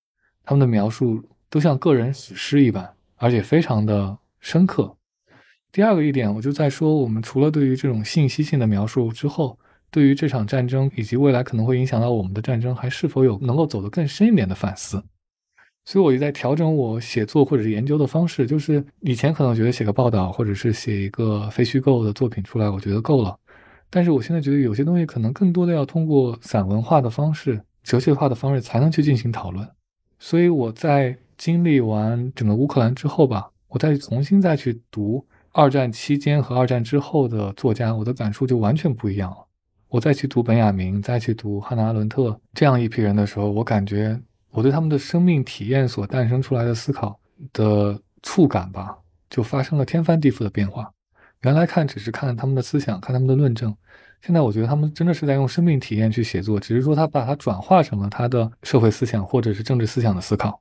他们的描述都像个人史诗一般，而且非常的深刻。第二个一点，我就在说，我们除了对于这种信息性的描述之后，对于这场战争以及未来可能会影响到我们的战争，还是否有能够走得更深一点的反思？所以，我就在调整我写作或者是研究的方式。就是以前可能觉得写个报道，或者是写一个非虚构的作品出来，我觉得够了。但是我现在觉得有些东西可能更多的要通过散文化的方式、哲学化的方式才能去进行讨论。所以我在经历完整个乌克兰之后吧，我再重新再去读二战期间和二战之后的作家，我的感触就完全不一样了。我再去读本雅明，再去读汉娜·阿伦特这样一批人的时候，我感觉。我对他们的生命体验所诞生出来的思考的触感吧，就发生了天翻地覆的变化。原来看只是看他们的思想，看他们的论证，现在我觉得他们真的是在用生命体验去写作，只是说他把它转化成了他的社会思想或者是政治思想的思考。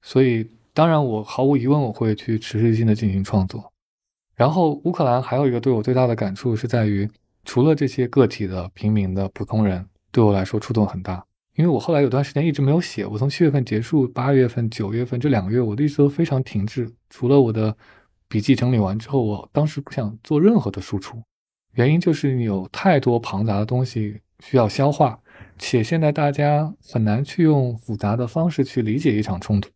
所以，当然我毫无疑问我会去持续性的进行创作。然后，乌克兰还有一个对我最大的感触是在于，除了这些个体的平民的普通人，对我来说触动很大。因为我后来有段时间一直没有写，我从七月份结束，八月份、九月份这两个月，我的一直都非常停滞。除了我的笔记整理完之后，我当时不想做任何的输出，原因就是你有太多庞杂的东西需要消化，且现在大家很难去用复杂的方式去理解一场冲突，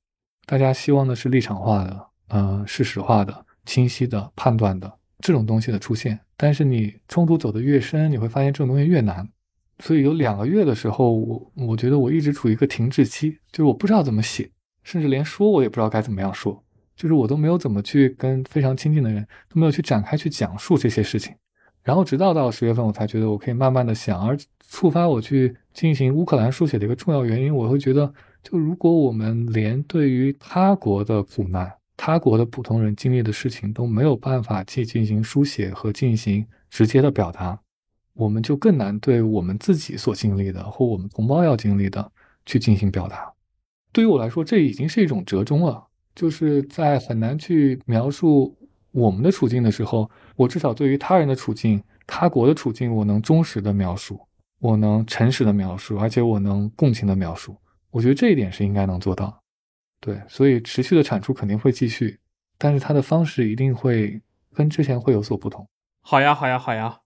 大家希望的是立场化的、呃事实化的、清晰的判断的这种东西的出现。但是你冲突走得越深，你会发现这种东西越难。所以有两个月的时候，我我觉得我一直处于一个停滞期，就是我不知道怎么写，甚至连说我也不知道该怎么样说，就是我都没有怎么去跟非常亲近的人都没有去展开去讲述这些事情。然后直到到十月份，我才觉得我可以慢慢的想，而触发我去进行乌克兰书写的一个重要原因，我会觉得，就如果我们连对于他国的苦难、他国的普通人经历的事情都没有办法去进行书写和进行直接的表达。我们就更难对我们自己所经历的或我们同胞要经历的去进行表达。对于我来说，这已经是一种折中了。就是在很难去描述我们的处境的时候，我至少对于他人的处境、他国的处境，我能忠实的描述，我能诚实的描述，而且我能共情的描述。我觉得这一点是应该能做到。对，所以持续的产出肯定会继续，但是它的方式一定会跟之前会有所不同。好呀，好呀，好呀。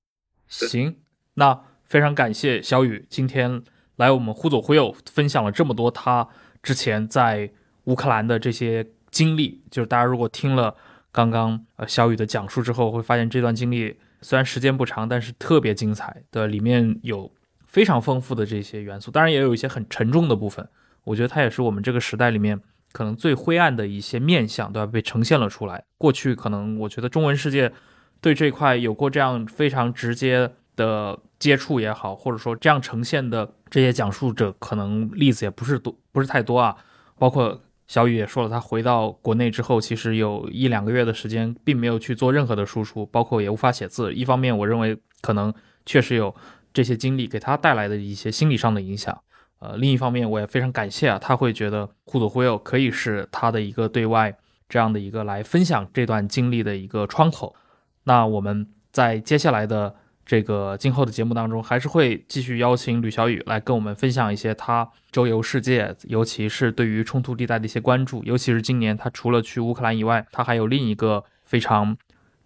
行，那非常感谢小雨今天来我们忽左忽右分享了这么多他之前在乌克兰的这些经历。就是大家如果听了刚刚呃小雨的讲述之后，会发现这段经历虽然时间不长，但是特别精彩的，里面有非常丰富的这些元素，当然也有一些很沉重的部分。我觉得它也是我们这个时代里面可能最灰暗的一些面相，都要被呈现了出来。过去可能我觉得中文世界。对这块有过这样非常直接的接触也好，或者说这样呈现的这些讲述者，可能例子也不是多，不是太多啊。包括小雨也说了，他回到国内之后，其实有一两个月的时间，并没有去做任何的输出，包括也无法写字。一方面，我认为可能确实有这些经历给他带来的一些心理上的影响。呃，另一方面，我也非常感谢啊，他会觉得互左忽右可以是他的一个对外这样的一个来分享这段经历的一个窗口。那我们在接下来的这个今后的节目当中，还是会继续邀请吕小雨来跟我们分享一些他周游世界，尤其是对于冲突地带的一些关注。尤其是今年，他除了去乌克兰以外，他还有另一个非常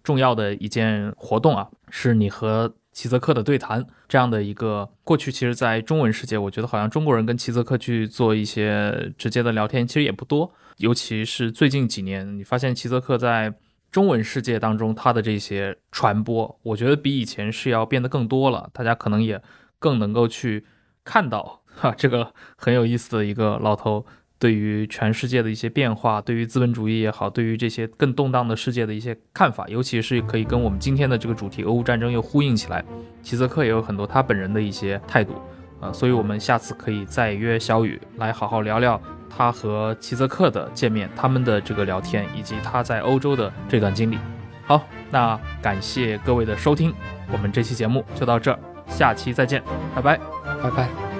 重要的一件活动啊，是你和齐泽克的对谈这样的一个。过去其实，在中文世界，我觉得好像中国人跟齐泽克去做一些直接的聊天，其实也不多。尤其是最近几年，你发现齐泽克在。中文世界当中，它的这些传播，我觉得比以前是要变得更多了。大家可能也更能够去看到哈，这个很有意思的一个老头对于全世界的一些变化，对于资本主义也好，对于这些更动荡的世界的一些看法，尤其是可以跟我们今天的这个主题俄乌战争又呼应起来。齐泽克也有很多他本人的一些态度，啊，所以我们下次可以再约小雨来好好聊聊。他和齐泽克的见面，他们的这个聊天，以及他在欧洲的这段经历。好，那感谢各位的收听，我们这期节目就到这儿，下期再见，拜拜，拜拜。